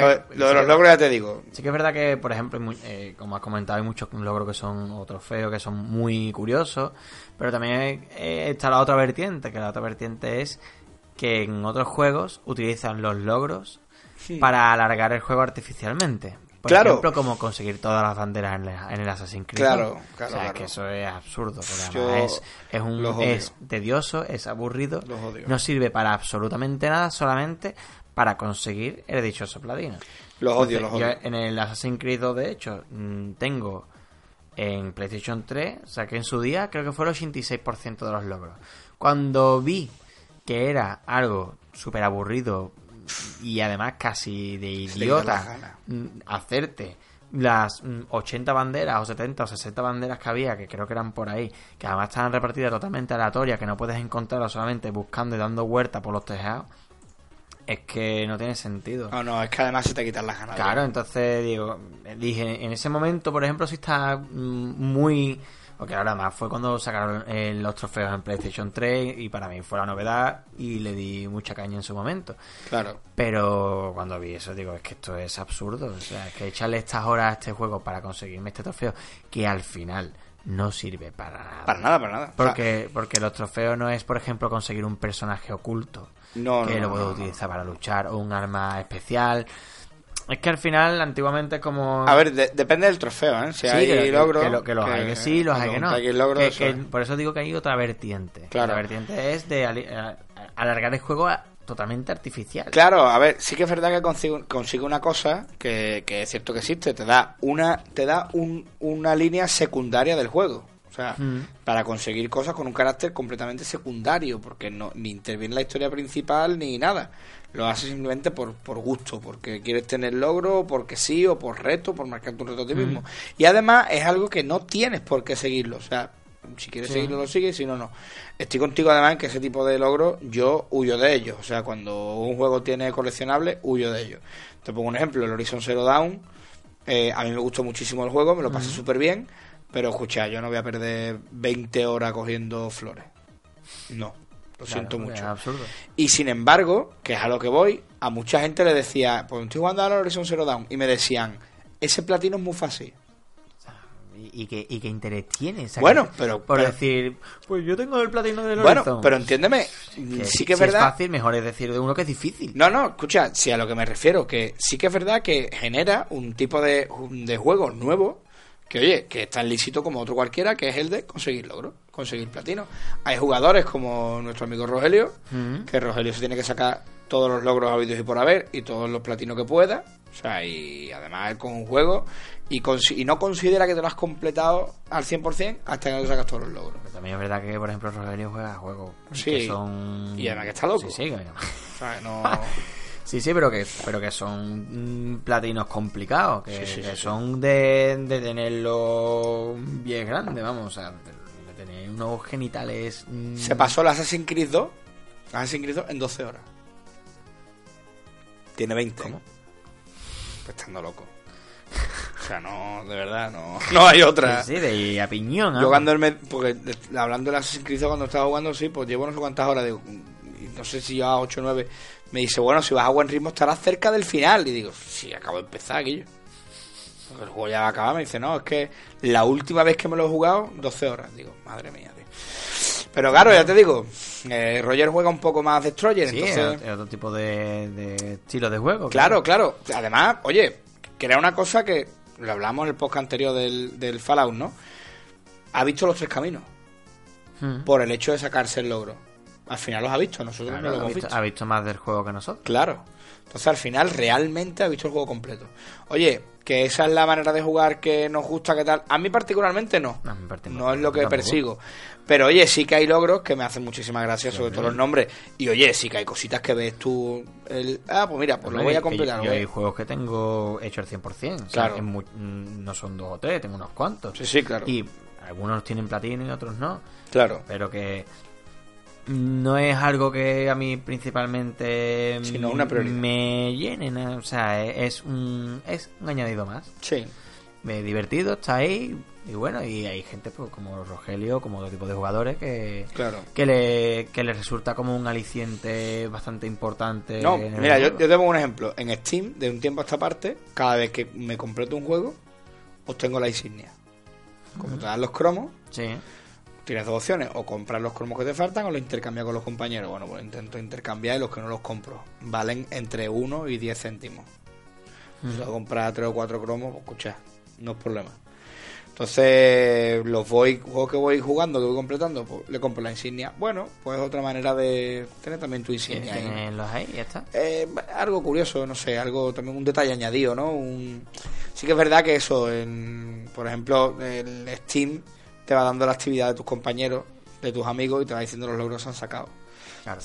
Lo, de- lo de los logros ya te digo, Sí que es verdad que, por ejemplo, hay mu- eh, como has comentado, hay muchos logros que son o trofeos que son muy curiosos, pero también eh, está la otra vertiente, que la otra vertiente es que en otros juegos utilizan los logros para alargar el juego artificialmente. Por Claro. ejemplo, como conseguir todas las banderas en, la- en el Assassin's Creed. Claro, O claro, sea, claro. que eso es absurdo, Yo es, es, un, es tedioso, es aburrido, Los odio. no sirve para absolutamente nada, solamente para conseguir el dichoso platino. los odio, los odio. yo en el Assassin's Creed 2, de hecho, mm, tengo en PlayStation 3, saqué en su día, creo que fue el 86% de los logros. Cuando vi que era algo súper aburrido y además casi de idiota mm, hacerte las mm, 80 banderas o 70 o 60 banderas que había, que creo que eran por ahí, que además estaban repartidas totalmente aleatorias, que no puedes encontrarlas solamente buscando y dando vueltas por los tejados, es que no tiene sentido. No, no, es que además se te quitan las ganas. Claro, entonces digo, dije, en ese momento, por ejemplo, si está mm, muy... Porque ahora más fue cuando sacaron eh, los trofeos en PlayStation 3 y para mí fue la novedad y le di mucha caña en su momento. Claro. Pero cuando vi eso digo, es que esto es absurdo. O sea, es que echarle estas horas a este juego para conseguirme este trofeo que al final no sirve para nada. Para nada, para nada. Porque, porque los trofeos no es, por ejemplo, conseguir un personaje oculto No, que no, lo puedo no. utilizar para luchar o un arma especial. Es que al final, antiguamente como... A ver, de- depende del trofeo, ¿eh? Si Sí, hay que, logros. que lo- que los hay que sí, los hay que no. Hay logros, eso es. por eso digo que hay otra vertiente. Claro. La vertiente es de alargar el juego a- totalmente artificial. Claro, a ver, sí que es verdad que consigue, consigue una cosa que, que es cierto que existe, te da una te da un- una línea secundaria del juego. O sea, Mm. para conseguir cosas con un carácter completamente secundario, porque no ni interviene en la historia principal ni nada. Lo hace simplemente por, por gusto, porque quieres tener logro, porque sí, o por reto, por marcar tu reto a ti mismo. Y además es algo que no tienes por qué seguirlo. O sea, si quieres Sí. seguirlo, lo sigues, si no, no. Estoy contigo además en que ese tipo de logros yo huyo de ellos. O sea, cuando un juego tiene coleccionables, huyo de ellos. Te pongo un ejemplo, el Horizon Zero Dawn. eh, a mí me gustó muchísimo el juego, me lo pasé súper bien, pero escucha, yo no voy a perder 20 horas cogiendo flores. No, lo Claro, siento Es mucho. absurdo. Y sin embargo, que es a lo que voy, a mucha gente le decía, pues estoy jugando al Horizon Zero Dawn, y me decían, ese platino es muy fácil. ¿Y, qué, ¿Y qué interés tiene? O sea, Bueno, pero- Por pero- decir, pues yo tengo el platino del Bueno, Horizon. pero entiéndeme, Que sí que es si verdad. fácil, mejor es decir de uno que es difícil. No, no, escucha, sí a lo que me refiero, que sí que es verdad que genera un tipo de, de juego nuevo, que oye, que es tan lícito como otro cualquiera, que es el de conseguir logros, conseguir platino. Hay jugadores como nuestro amigo Rogelio, que Rogelio se tiene que sacar todos los logros habidos y por haber, y todos los platinos que pueda, o sea, y además con un juego, y, y no considera que te lo has completado al 100% hasta que no te sacas todos los logros. Pero también es verdad que, por ejemplo, Rogelio juega juegos Sí. que son... Y además que está loco. Sí, sí, que- O sea, no... Sí, sí, pero que, pero que son platinos complicados, que, Sí, sí, que sí, sí. son de, de tenerlo bien grande, vamos, o sea, de, tener unos genitales... mm, Se pasó el Assassin's Creed 2, Assassin's Creed 2 en 12 horas. Tiene 20. ¿Cómo? Pues estando loco. O sea, no, de verdad, no, no hay otra. Sí, sí, de a piñón, Yo cuando me, porque hablando del Assassin's Creed 2 cuando estaba jugando, sí, pues llevo no sé cuántas horas, digo, no sé si llevaba 8 o 9. Me dice, bueno, si vas a buen ritmo estarás cerca del final. Y digo, sí, acabo de empezar, aquello. El juego ya va a acabar. Me dice, no, es que la última vez que me lo he jugado, 12 horas. Digo, madre mía, tío. Pero claro, ya te digo, eh, Roger juega un poco más Destroyer, Sí, entonces... es otro tipo de, de estilo de juego. Claro, claro. Además, oye, que era una cosa que lo hablamos en el podcast anterior del, del Fallout, ¿no? Ha visto los tres caminos Mm. por el hecho de sacarse el logro. Al final los ha visto, nosotros Claro, no lo ha, hemos visto, visto. ha visto más del juego que nosotros. Claro. Entonces al final realmente ha visto el juego completo. Oye, que esa es la manera de jugar que nos gusta, que tal. A mí particularmente no. No, a mí particularmente No es lo que tampoco. persigo. Pero oye, sí que hay logros que me hacen muchísima gracia, sobre todo los nombres. Y oye, sí que hay cositas que ves tú. El... Ah, pues mira, pues lo voy a completar. Yo, hay juegos que tengo hecho al 100%. O sea, Claro. no son dos o tres, tengo unos cuantos. Sí, sí, claro. Y algunos tienen platino y otros no. Claro. Pero que no es algo que a mí principalmente Sino una prioridad. me llene, ¿no? o sea, es un, es un añadido más. Sí. Me divertido, está ahí, y bueno, y hay gente pues como Rogelio, como otro tipo de jugadores que, Claro. que le, que le resulta como un aliciente bastante importante. No, mira, yo te pongo un ejemplo. En Steam, de un tiempo a esta parte, cada vez que me completo un juego, obtengo la insignia. Como te dan los cromos, Sí, tienes dos opciones, o comprar los cromos que te faltan o los intercambiar con los compañeros. Bueno, pues intento intercambiar y los que no los compro. Valen entre 1 y 10 céntimos. Si lo compras 3 o 4 cromos, pues escucha, no es problema. Entonces, los voy, juegos que voy jugando, que voy completando, pues le compro la insignia. Bueno, pues es otra manera de tener también tu insignia. tenerlos ahí, ya está. Eh, algo curioso, no sé, algo también un detalle añadido, ¿no? Un... Sí que es verdad que eso, en, por ejemplo, el Steam te va dando la actividad de tus compañeros, de tus amigos y te va diciendo los logros que se han sacado. Claro.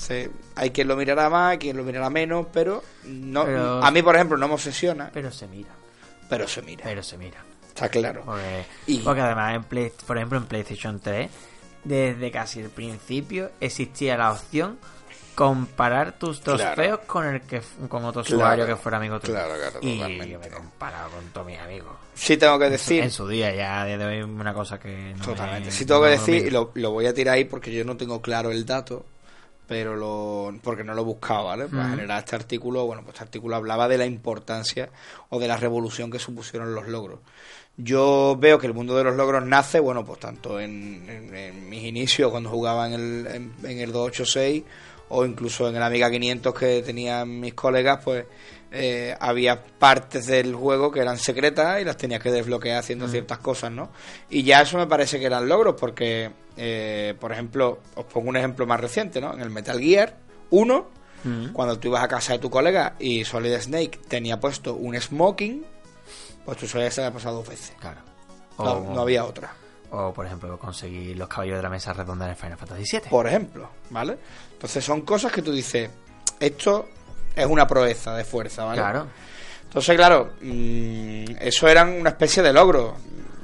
Hay quien lo mirará más, quien lo mirará menos, pero no Pero- a mí, por ejemplo, no me obsesiona, Pero se mira, pero se mira, pero se mira. está claro. Porque, Y- porque además, en Play- por ejemplo, en PlayStation 3, desde casi el principio existía la opción comparar tus Claro. trofeos con el que con otro Claro. usuario que fuera amigo tuyo. Claro, claro, y totalmente. yo me he comparado con todos mis amigos. Sí tengo que decir, En su día, ya a día de hoy una cosa que no Totalmente. me- Sí tengo que decir, y lo, lo voy a tirar ahí porque yo no tengo claro el dato, pero lo porque no lo he buscado, ¿vale? Para generar este artículo, bueno, pues este artículo hablaba de la importancia o de la revolución que supusieron los logros. Yo veo que el mundo de los logros nace, bueno, pues tanto en, en- en mis inicios cuando jugaba en el, en, en el 286 o incluso en el Amiga 500 que tenían mis colegas, pues eh, había partes del juego que eran secretas y las tenías que desbloquear haciendo ciertas cosas, ¿no? Y ya eso me parece que eran logros porque, eh, por ejemplo, os pongo un ejemplo más reciente, ¿no? En el Metal Gear 1, Mm. cuando tú ibas a casa de tu colega y Solid Snake tenía puesto un smoking, pues tú que se pasado dos veces. Claro. No había otra. O, por ejemplo, conseguir los caballos de la mesa redonda en Final Fantasy VII. por ejemplo, ¿vale? Entonces son cosas que tú dices, esto es una proeza de fuerza, ¿vale? Claro. Entonces, claro, mm, eso eran una especie de logro.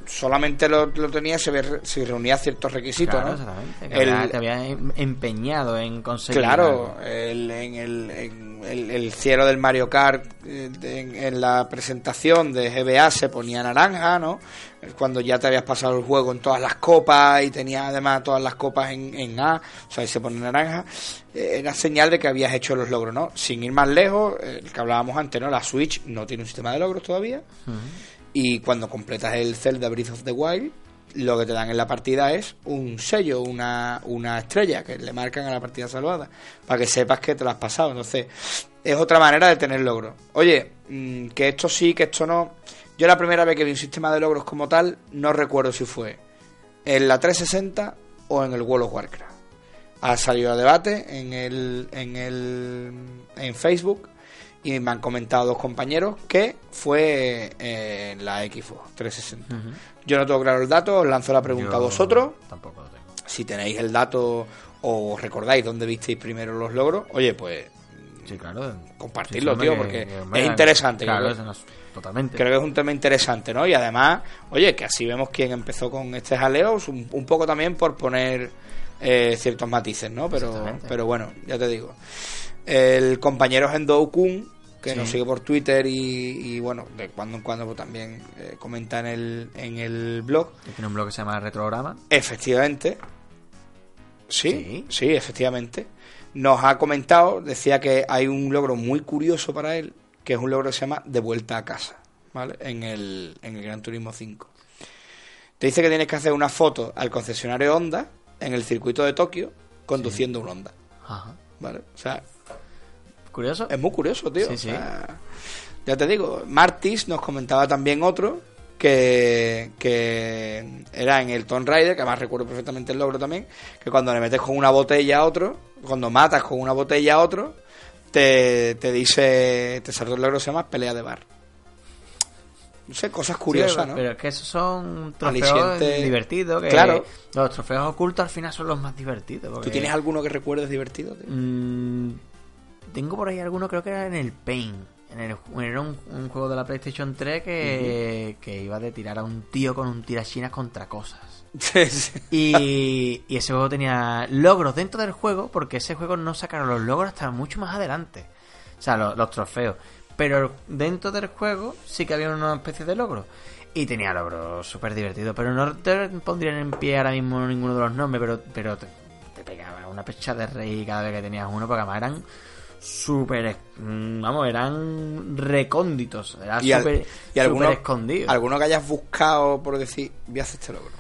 Solamente lo, lo tenía si, si reunía ciertos requisitos, Claro, ¿no? exactamente. Que El- te había em- empeñado en conseguir. Claro, el, en el, en el, el cielo del Mario Kart eh, en, en la presentación de GBA se ponía naranja, ¿no? Cuando ya te habías pasado el juego en todas las copas y tenías además todas las copas en, en A, o sea, y se pone naranja, eh, era señal de que habías hecho los logros, ¿no? Sin ir más lejos, eh, el que hablábamos antes, ¿no? La Switch no tiene un sistema de logros todavía. Y cuando completas el Zelda Breath of the Wild, lo que te dan en la partida es un sello, una, una estrella que le marcan a la partida salvada, para que sepas que te lo has pasado. Entonces, es otra manera de tener logros. Oye, mm, que esto sí, que esto no. Yo la primera vez que vi un sistema de logros como tal, no recuerdo si fue en la 360 o en el World of Warcraft. Ha salido a debate en el, en el en Facebook y me han comentado dos compañeros que fue eh, la Xbox 360. Ujú. Yo no tengo claro el dato, os lanzo la pregunta Yo a vosotros. Tampoco lo tengo. Si tenéis el dato o recordáis dónde visteis primero los logros, oye, pues Sí, claro. Compartirlo, Sí, sí, tío, porque que- es interesante, Claro, creo. es- totalmente. creo que es un tema interesante, ¿no? Y además, oye, que así vemos quién empezó con este jaleo, un, un poco también por poner eh, ciertos matices, ¿no? Pero, pero bueno, ya te digo. El compañero Hendo Kun, que Sí. nos sigue por Twitter y, y, bueno, de cuando en cuando pues, también eh, comenta en el, en el blog, Tiene un blog que se llama Retrograma. efectivamente, sí, Sí. sí, efectivamente, nos ha comentado, decía que hay un logro muy curioso para él, que es un logro que se llama De vuelta a casa, ¿vale? En el, en el Gran Turismo 5. Te dice que tienes que hacer una foto al concesionario Honda en el circuito de Tokio conduciendo un Honda, Ajá. ¿vale? O sea, ¿Curioso? es muy curioso, tío. Sí, O sí. sea, ya te digo, Martis nos comentaba también otro que, que era en el Tomb Raider, que además recuerdo perfectamente el logro también, que cuando le metes con una botella a otro, cuando matas con una botella a otro, te, te dice, te salta el logro se llama pelea de bar. No sé, cosas curiosas, Sí, ¿no? Pero es que esos son trofeos Aliciente. divertidos. Que Claro. Los trofeos ocultos al final son los más divertidos. ¿Tú tienes alguno que recuerdes divertido? tío? Mm, tengo por ahí alguno, creo que era en el Pain. En el, era un, un juego de la PlayStation 3 que, que iba de tirar a un tío con un tirachinas contra cosas. Sí, sí. Y, y ese juego tenía logros dentro del juego, porque ese juego no sacaron los logros hasta mucho más adelante. O sea, los, los trofeos. Pero dentro del juego sí que había una especie de logros. Y tenía logros súper divertidos. Pero no te pondrían en pie ahora mismo ninguno de los nombres, pero, pero te, te pegaba una pecha de rey cada vez que tenías uno, porque además eran súper... mm, Vamos, eran recónditos. Era Y, al- súper y alguno, escondido. alguno que hayas buscado por decir, voy a hacer este logro.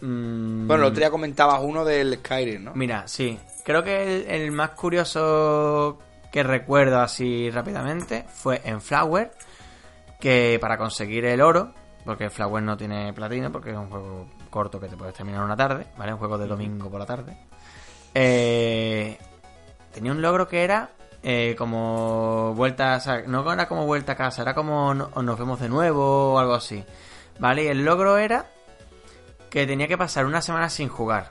Mm, Bueno, el otro día comentabas uno del Skyrim, ¿no? Mira, sí. Creo que el, el más curioso que recuerdo así rápidamente fue en Flower, que para conseguir el oro, porque Flower no tiene platino, porque es un juego corto que te puedes terminar una tarde, ¿vale? Un juego de domingo por la tarde. Eh, tenía un logro que era eh, como vuelta, o sea, no era como vuelta a casa, era como no- nos vemos de nuevo o algo así. ¿Vale? Y el logro era que tenía que pasar una semana sin jugar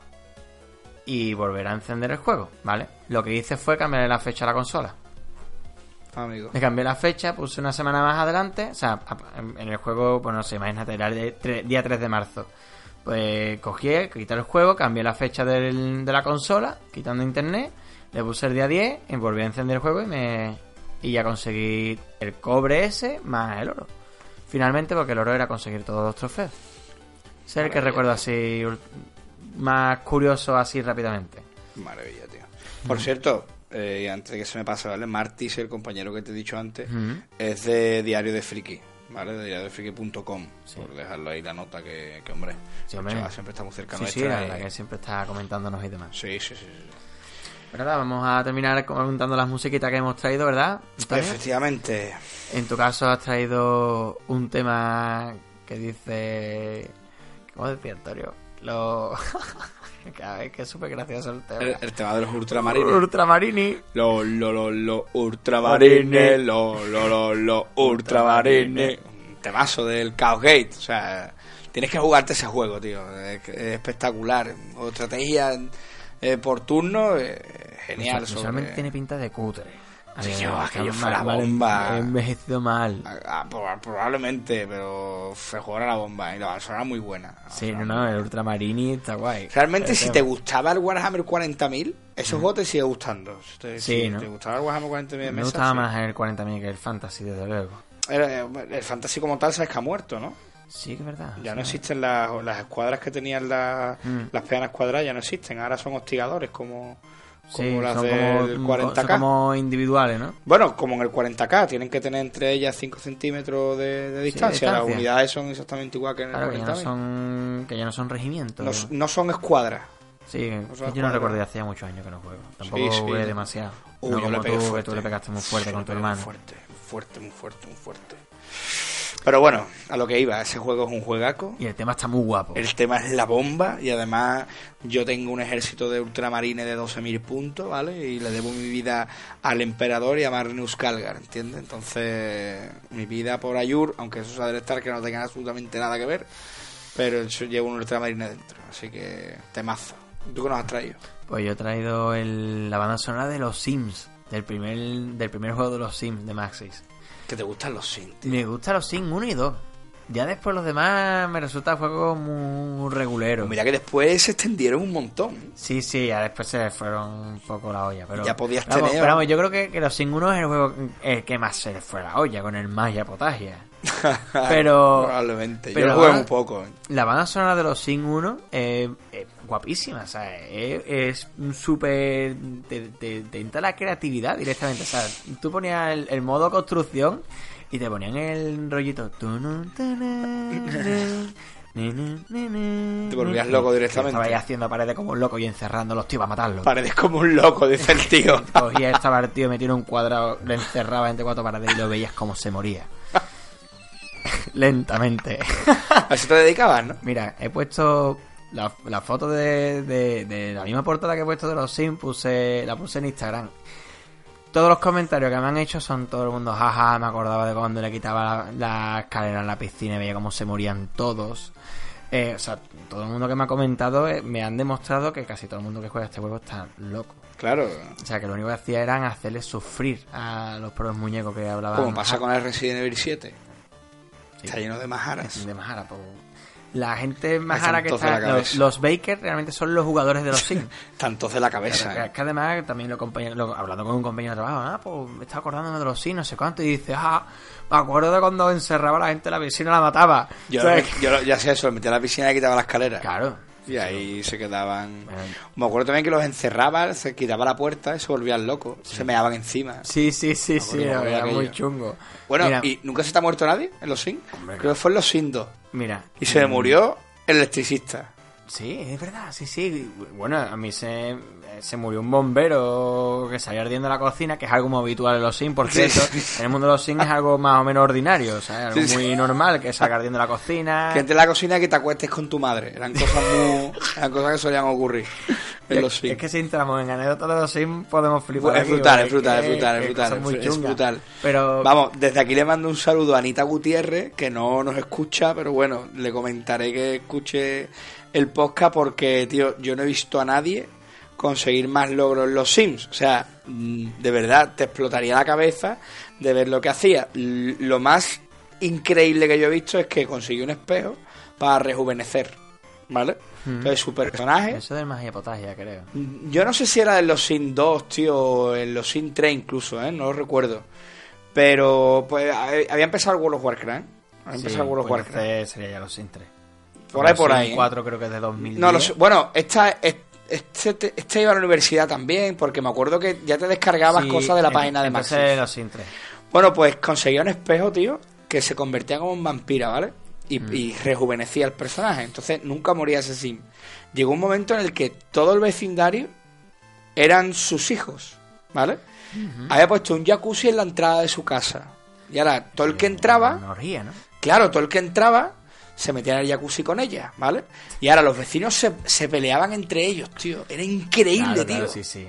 y volver a encender el juego, ¿vale? Lo que hice fue cambiarle la fecha a la consola. Amigo. Le cambié la fecha, puse una semana más adelante, o sea, en el juego, pues no sé, imagínate, era el día 3 de marzo. Pues cogí, quité el juego, cambié la fecha del- de la consola, quitando internet, le puse el día 10 y volví a encender el juego y me y ya conseguí el cobre ese más el oro. Finalmente, porque el oro era conseguir todos los trofeos. Ese es el que recuerdo así más curioso así rápidamente. Maravilla, tío. Por cierto, eh, y antes de que se me pase, ¿vale? Martis, el compañero que te he dicho antes, es de Diario de Friki, ¿vale? De diariodefriki.com, por dejarlo ahí la nota que, que hombre, Sí, chaval siempre está muy cerca Sí, sí, nuestra. la que siempre está comentándonos y demás. sí, sí, sí, Pero nada, vamos a terminar comentando las musiquitas que hemos traído, ¿verdad? Efectivamente. En tu caso has traído un tema que dice... ¿Cómo decía Antonio? Lo... Vez que es súper gracioso el tema. El, el tema de los ultramarines. Ultramarini. Los lo, lo, lo ultramarines, los lo, lo, lo ultramarines. Un temazo del Chaos Gate. O sea, tienes que jugarte ese juego, tío. Es, es espectacular. O estrategia eh, por turno, eh, genial. Visualmente sobre- tiene pinta de cutre. A Sí, mí yo, me- aquello me- fue la me- bomba. me he envejecido mal. Ah, ah, proba- probablemente, pero fue jugar a la bomba y la banda sonora muy buena. Sí, banda no, no, el Ultramarini está guay. Realmente, El si te gustaba el Warhammer 40.000, ese juego te sigue gustando. Si te, Sí, si ¿no? te gustaba el Warhammer 40.000 de Me mesa, gustaba sí. más el 40.000 que el Fantasy, desde luego. Era- eh, El Fantasy como tal sabes que ha muerto, ¿no? Sí, que es verdad. Ya sí. no existen las, las escuadras que tenían las, Mm. las peanas cuadradas, ya no existen. Ahora son hostigadores como, como Sí, las son del como, 40K. son como individuales, ¿no? Bueno, como en el 40K, tienen que tener entre ellas 5 centímetros de, de distancia. Las distancia. unidades son exactamente igual que en el Claro, que ya, no 40.000. son, que ya no son regimientos. No, no son escuadras. Sí, que son yo no recuerdo, hacía muchos años que no juego. Tampoco sí. jugué demasiado. Uy, no yo como le pegué tú, fuerte. tú le pegaste muy fuerte Sí, con tu hermano. Muy fuerte, muy fuerte, muy fuerte, muy fuerte. Pero bueno, a lo que iba, ese juego es un juegaco. Y el tema está muy guapo. El tema es la bomba y además yo tengo un ejército de ultramarines de 12.000 puntos, ¿vale? Y le debo mi vida al emperador y a Magnus Calgar, ¿entiendes? Entonces, mi vida por Ayur, aunque eso sea del Star que no tenga absolutamente nada que ver, pero yo llevo un ultramarine dentro, así que temazo. ¿Tú qué nos has traído? Pues yo he traído el- la banda sonora de los Sims. Del primer, del primer juego de los Sims de Maxis. Que te gustan los synth, tío. Me gustan los Sims 1 y 2. Ya después los demás me resulta juego muy regulero. Mira que después se extendieron un montón. Sí, sí, ya después se fueron un poco la olla. Pero, Ya podías vamos, tener- Pero vamos, yo creo que, que los Sims 1 es el juego el que más se le fue la olla, con el Maya Potagia. Pero- Probablemente. pero yo lo jugué muy poco. ¿eh? La banda sonora de los Sims 1 es, es guapísima, o sea, es, súper... Te, te, te entra la creatividad directamente, o sea, tú ponías el, el modo construcción y te ponían el rollito... Te volvías loco directamente. Estaba ahí haciendo paredes como un loco y encerrando a los tíos para matarlos. Paredes como un loco, dice el tío. Cogía estaba el tío, metía en un cuadrado, le encerraba entre cuatro paredes y lo veías como se moría. Lentamente. A eso te dedicabas, ¿no? Mira, he puesto la, la foto de, de- de la misma portada que he puesto de los Sims, puse, la puse en Instagram. Todos los comentarios que me han hecho son todo el mundo, jaja, me acordaba de cuando le quitaba la, la escalera en la piscina y veía cómo se morían todos. Eh, o sea, todo el mundo que me ha comentado eh, me han demostrado que casi todo el mundo que juega este juego está loco. Claro. O sea, que lo único que hacía eran hacerles sufrir a los propios muñecos que hablaban. Como pasa con el Resident Evil 7. Está lleno de majaras. De pues. La gente majara que tantos de la está. Los, los Bakers realmente son los jugadores de los Sims. Tantos de la cabeza. Pero que- ¿eh? es que además también lo, lo- hablando con un compañero de trabajo, ah, pues me estaba acordándome de los Sims, no sé cuánto, y dice, ah, me acuerdo de cuando encerraba a la gente en la piscina y la mataba. Yo, O sea, yo ya sé eso, metía a la piscina y quitaba la escalera. Claro. Y ahí se quedaban. Me acuerdo también que los encerraba, se quitaba la puerta y se volvían locos. Se meaban encima. Sí, sí, sí, sí, era muy chungo. Bueno, mira, ¿y nunca se te ha muerto nadie en los Sims? Creo que fue en los Sims 2. Mira. Y se mm, murió el electricista. Sí, es verdad, sí, sí. Bueno, a mí se, se murió un bombero que salía ardiendo la cocina, que es algo muy habitual en los Sims, por cierto. sí. En el mundo de los Sims es algo más o menos ordinario, o sea, algo Sí, muy normal que salga ardiendo la cocina. Que entre la cocina y que te acuestes con tu madre. Eran cosas muy. eran cosas que solían ocurrir en los Sims. es que si entramos en anécdotas de los Sims podemos flipar. Es aquí, brutal, es brutal, es brutal, es brutal, es brutal. Pero Vamos, desde aquí le mando un saludo a Anita Gutiérrez, que no nos escucha, pero bueno, le comentaré que escuche el podcast porque, tío, yo no he visto a nadie conseguir más logros en los Sims. O sea, mm, de verdad, te explotaría la cabeza de ver lo que hacía. Lo más increíble que yo he visto es que consiguió un espejo para rejuvenecer, ¿vale? Entonces su personaje... eso de magia potagia, creo. Yo no sé si era en los Sin 2, tío, o en los Sin 3 incluso, ¿eh? No lo recuerdo. Pero, pues, había empezado el World of Warcraft, ¿eh? Había Sí, empezado el World of pues Warcraft. entonces sería ya los Sims 3. Por ahí, por ahí. ¿eh? 4 creo que es de 2010. No, lo sé. Bueno, esta, es- este, este iba a la universidad también, porque me acuerdo que ya te descargabas Sí, cosas de la en- página de Maxis. los Sims 3. Bueno, pues conseguía un espejo, tío, que se convertía como en vampira, ¿vale? Y, Mm. y rejuvenecía el personaje. Entonces nunca moría ese sim. Llegó un momento en el que todo el vecindario eran sus hijos, ¿vale? Había puesto un jacuzzi en la entrada de su casa. Y ahora todo el que entraba, ¿no? claro, todo el que entraba se metía en el jacuzzi con ella, ¿vale? Y ahora los vecinos se, se peleaban entre ellos, tío. Era increíble, Claro, tío. claro, sí, sí.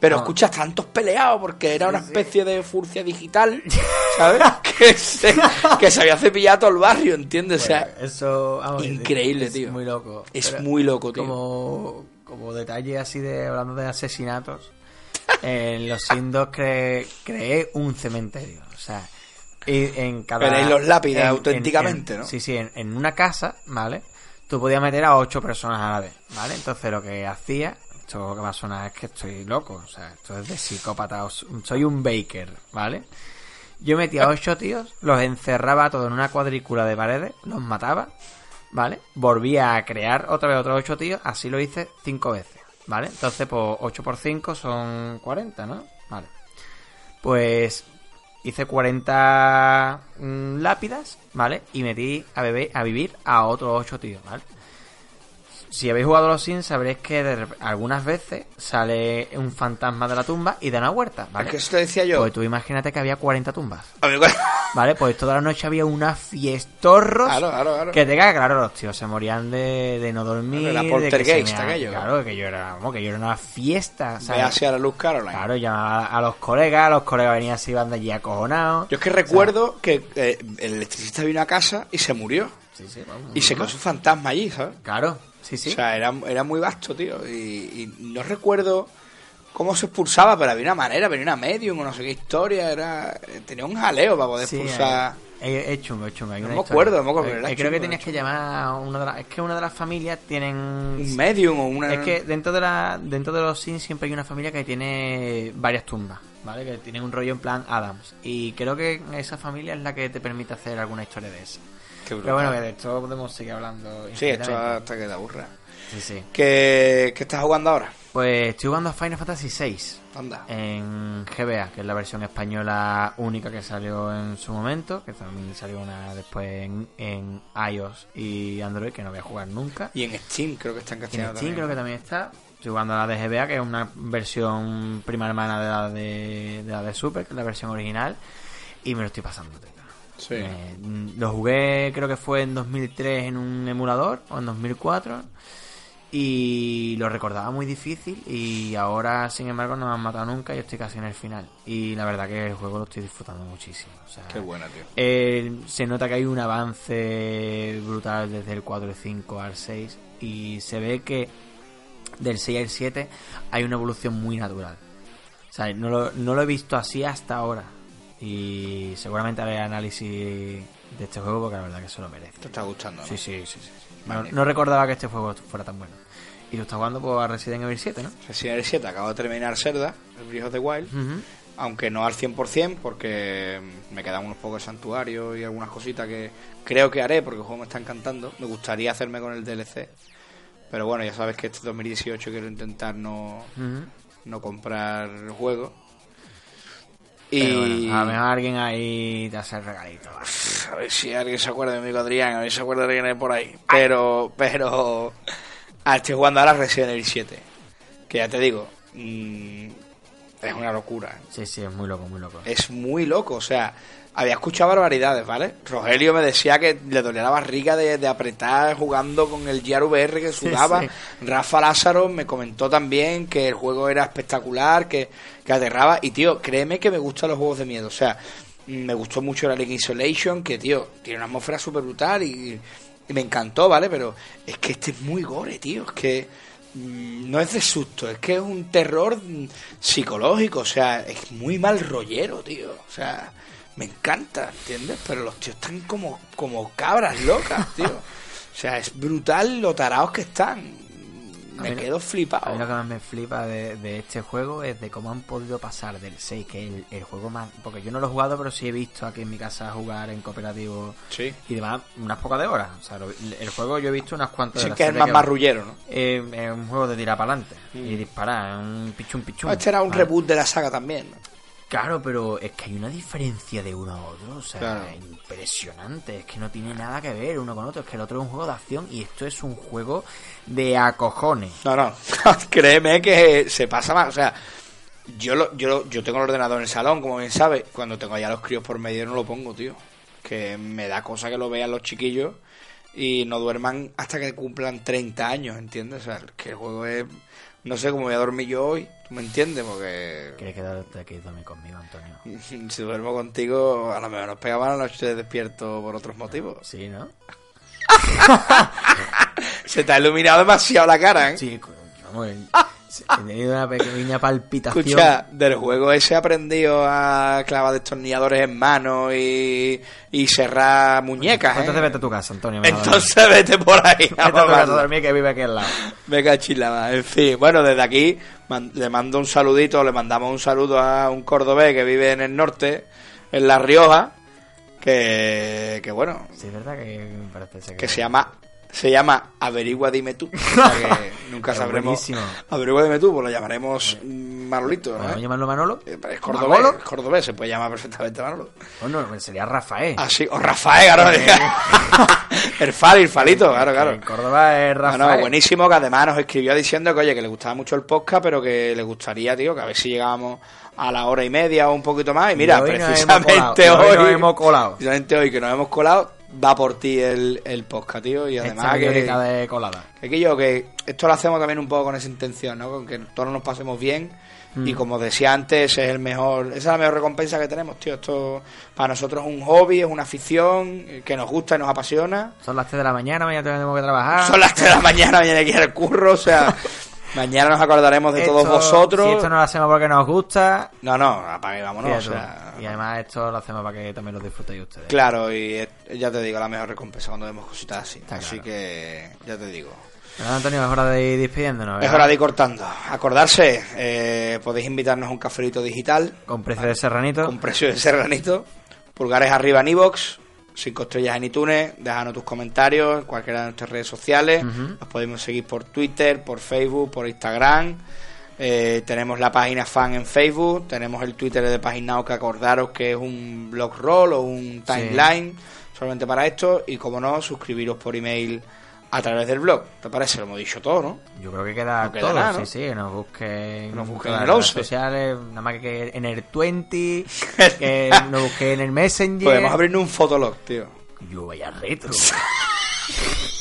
Pero No. escuchas tantos peleados porque era una especie de furcia digital, ¿sabes? que, se, que se había cepillado todo el barrio, ¿entiendes? o sea, eso vamos, increíble, es tío. muy loco. es Pero muy loco, tío. Como, como detalle así de hablando de asesinatos, en los Sindos creé, creé un cementerio. O sea, y en cada. Pero en los lápidas, en- auténticamente, en- ¿no? Sí, sí, en, una casa, ¿vale? Tú podías meter a ocho personas a la vez, ¿vale? Entonces lo que hacía, esto que va a sonar es que estoy loco, o sea, esto es de psicópata, soy un baker, ¿vale? Yo metía a ocho tíos, los encerraba todos en una cuadrícula de paredes, los mataba, ¿vale? Volvía a crear otra vez otros ocho tíos, así lo hice cinco veces, ¿vale? Entonces, pues 8 por 5 son 40, ¿no? Vale. Pues hice 40 mm, lápidas, ¿vale? Y metí a, beber, a vivir a otros 8 tíos, ¿vale? Si habéis jugado a los Sims, sabréis que de algunas veces sale un fantasma de la tumba y da una huerta, ¿vale? Que eso te decía yo. Pues tú imagínate que había 40 tumbas, ¿vale? Pues toda la noche había una fiestorros Claro, claro, claro. que te caga, claro, los tíos se morían de, de no dormir. Era poltergeist aquello. Claro, que yo era, vamos, que yo era una fiesta, ¿sabes? hacia la luz Caroline. Claro, llamaba a los colegas, los colegas venían se iban de allí acojonados. Yo es que recuerdo que eh, el electricista vino a casa y se murió. Sí, sí, vamos, Y se quedó su fantasma allí, ¿sabes? Claro, sí, sí. O sea, era, era muy vasto, tío. Y, y no recuerdo cómo se expulsaba, pero había una manera, venía una medium o no sé qué historia. era Tenía un jaleo para poder Sí, expulsar. Es, es chungo, es chungo. No me acuerdo, no me acuerdo, Eh, eh, creo que tenías que llamar a una de las... Es que una de las familias tienen... Un medium o una. Es que dentro de la dentro de los Sims siempre hay una familia que tiene varias tumbas, ¿vale? Que tienen un rollo en plan Adams. Y creo que esa familia es la que te permite hacer alguna historia de esa. Pero bueno, que de esto podemos seguir hablando. Sí, esto hasta que te aburra. Sí, sí. ¿Qué, ¿Qué estás jugando ahora? Pues estoy jugando a Final Fantasy VI Anda. en GBA, que es la versión española única que salió en su momento, que también salió una después en, en iOS y Android, que no voy a jugar nunca. Y en Steam creo que está en en Steam creo que también está. Estoy jugando a la de GBA, que es una versión prima hermana de la de, de la de Super, que es la versión original. Y me lo estoy pasando. Sí. Eh, lo jugué, creo que fue en 2003 en un emulador, o en 2004. Y lo recordaba muy difícil y ahora, sin embargo, no me han matado nunca y estoy casi en el final. Y la verdad que el juego lo estoy disfrutando muchísimo. O sea, Qué buena, tío. eh, se nota que hay un avance brutal desde el 4 y 5 al 6 y se ve que del 6 al 7 hay una evolución muy natural. O sea, no lo, no lo he visto así hasta ahora. Y seguramente haré análisis de este juego porque la verdad que se lo merece. Te está gustando, ¿no? Sí, sí, sí. sí. No, recordaba que este juego fuera tan bueno. Y tú estás jugando pues, a Resident Evil 7, ¿no? Resident Evil 7, acabo de terminar Zelda, el Breath of the Wild, aunque no al 100% porque me quedan unos pocos santuarios y algunas cositas que creo que haré porque el juego me está encantando. Me gustaría hacerme con el DLC, pero bueno, ya sabes que este 2018 quiero intentar no, no comprar el Pero Y bueno, a lo mejor alguien ahí te hace el regalito. a ver si alguien se acuerda de mi amigo Adrián, a ver si se acuerda de alguien hay por ahí. Pero, pero, ah, estoy jugando ahora Resident Evil 7, que ya te digo, mm, es una locura. Sí, sí, es muy loco, muy loco. Es muy loco, o sea, había escuchado barbaridades, ¿vale? Rogelio me decía que le dolía la barriga de, de apretar jugando con el VR que sudaba. sí. Rafa Lázaro me comentó también que el juego era espectacular, que, que aterraba. Y tío, créeme que me gustan los juegos de miedo, o sea, me gustó mucho la League Isolation, que tío, tiene una atmósfera súper brutal y, y me encantó, ¿vale? Pero es que este es muy gore, tío, es que mm, no es de susto, es que es un terror psicológico, o sea, es muy mal rollero, tío, o sea, me encanta, ¿entiendes? Pero los tíos están como, como cabras locas, tío. O sea, es brutal lo tarados que están. Me A quedo A flipado. mí lo que más me flipa de, de este juego es de cómo han podido pasar del 6, que es el, el juego más... Porque yo no lo he jugado, pero sí he visto aquí en mi casa jugar en cooperativo Sí. y demás unas pocas de horas. O sea, lo- el juego yo he visto unas cuantas Sí, horas. que es el de más va. marrullero, ¿no? Eh, es un juego de tirar para adelante y disparar, es un pichum pichum. Este era un Vale. reboot de la saga también. ¿no? Claro, pero es que hay una diferencia de uno a otro, o sea, Claro. impresionante, es que no tiene nada que ver uno con otro, es que el otro es un juego de acción y esto es un juego de acojones. No, no, créeme que se pasa más. O sea, yo, lo, yo, yo tengo el ordenador en el salón, como bien sabes. Cuando tengo allá los críos por medio no lo pongo, tío. Que me da cosa que lo vean los chiquillos y no duerman hasta que cumplan 30 años, ¿entiendes? O sea, que el juego es... No sé cómo voy a dormir yo hoy, ¿tú me entiendes? Porque ¿Quieres quedarte aquí dormir conmigo, Antonio? si duermo contigo, a lo mejor nos pegamos a la noche despierto por otros motivos. Sí, ¿no? Se te ha iluminado demasiado la cara, ¿eh? Sí, vamos, he tenido una pequeña palpitación. Escucha, del juego ese he aprendido a clavar destornilladores en mano y, y cerrar muñecas. Pues ¿eh? Entonces vete a tu casa, Antonio. Entonces vete por ahí. Vete a tu casa a dormir que vive aquí al lado. Me cachilaba. En fin, bueno, desde aquí man- le mando un saludito, le mandamos un saludo a un cordobés que vive en el norte, en La Rioja, que, que bueno, Sí, es verdad que me parece ser que se llama se llama Averigua Dime Tú. O sea que nunca Es sabremos. buenísimo. Averigua Dime Tú, pues lo llamaremos mm, Manolito. ¿no? ¿Podemos llamarlo Manolo? Eh, Es cordobés, es cordobés, se puede llamar perfectamente Manolo. Bueno, pues sería Rafael. Así, o Rafael, claro. el Fal, el Falito, claro, claro. En Córdoba es Rafael. no, buenísimo, que además nos escribió diciendo que, oye, que le gustaba mucho el podcast, pero que le gustaría, tío, que a ver si llegábamos a la hora y media o un poquito más. Y mira, Y hoy nos precisamente hemos colado, hoy, hoy nos hemos colado. precisamente hoy que nos hemos colado, va por ti el, el podcast, tío, y además Esta que, de colada. que, que yo, que esto lo hacemos también un poco con esa intención, ¿no? Con que todos nos pasemos bien. Mm. Y como decía antes, ese es el mejor, esa es la mejor recompensa que tenemos, tío. Esto para nosotros es un hobby, es una afición eh, que nos gusta y nos apasiona. Son las 3 de la mañana, mañana tenemos que trabajar. Son las 3 de la mañana, mañana hay que ir al curro, o sea, mañana nos acordaremos de todos vosotros. Si esto no lo hacemos porque nos gusta. No, no, apague, vámonos, o sea, y además esto lo hacemos para que también lo disfrutéis ustedes. claro, y ya te digo, la mejor recompensa cuando vemos cositas así. Está así claro. que, ya te digo. Bueno, Antonio, es hora de ir despidiéndonos. Es hora de ir cortando. Acordarse, eh, podéis invitarnos a un cafelito digital Con precio de serranito. con precio de serranito. Pulgares arriba en iVoox, cinco estrellas en iTunes. Déjanos tus comentarios en cualquiera de nuestras redes sociales. Nos podemos seguir por Twitter, por Facebook, por Instagram. Eh, tenemos la página fan en Facebook. Tenemos el Twitter de Paginao que acordaros que es un blog roll o un timeline solamente para esto. Y como no, suscribiros por email a través del blog. ¿Te parece? Lo hemos dicho todo, ¿no? Yo creo que queda, No queda todo. nada, ¿no? Sí, sí, nos busquen, Que nos busquen en las redes 11. sociales, nada más que en el 20, que nos busquen en el Messenger. Podemos abrirnos un fotolog, tío. Yo vaya retro.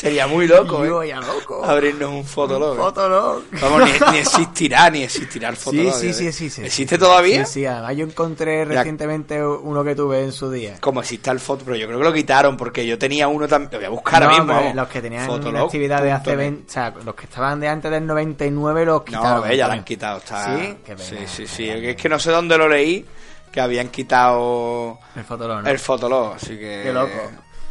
Sería muy loco, ¿eh? ya loco. Abrirnos un fotolog. Fotolog. Vamos, ni, ni existirá, ni existirá el fotolog. sí, ¿eh? sí, sí, sí. ¿Existe todavía? Sí, sí, además yo encontré recientemente uno que tuve en su día. Como existe el foto, pero yo creo que lo quitaron porque yo tenía uno también. Lo voy a buscar ahora No, mismo. vamos. los que tenían Fotolog actividad de hace punto 20, o sea, los que estaban de antes del 99 los No, quitaron. ve, ya lo han quitado. Está... Sí, qué pena, sí, sí. Es que no sé dónde lo leí, que habían quitado El fotolog, ¿no? el fotolog, así que... Qué loco.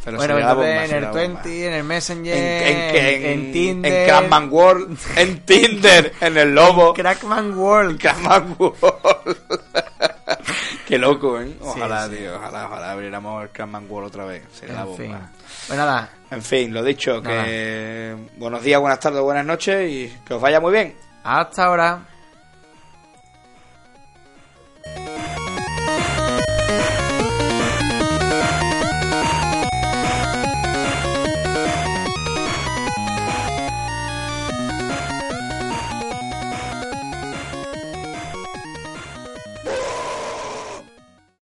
Pero bueno, en el 20, en el Messenger, en, en, en, en Tinder, en Crackman World, en Tinder, en el Lobo. Crackman World. Crackman World. Qué loco, ¿eh? Ojalá, sí, tío, ojalá, ojalá abriéramos el Crackman World otra vez. Sería la bomba. Fin. Pues nada. En fin, lo dicho, que buenos días, buenas tardes, buenas noches y que os vaya muy bien. Hasta ahora.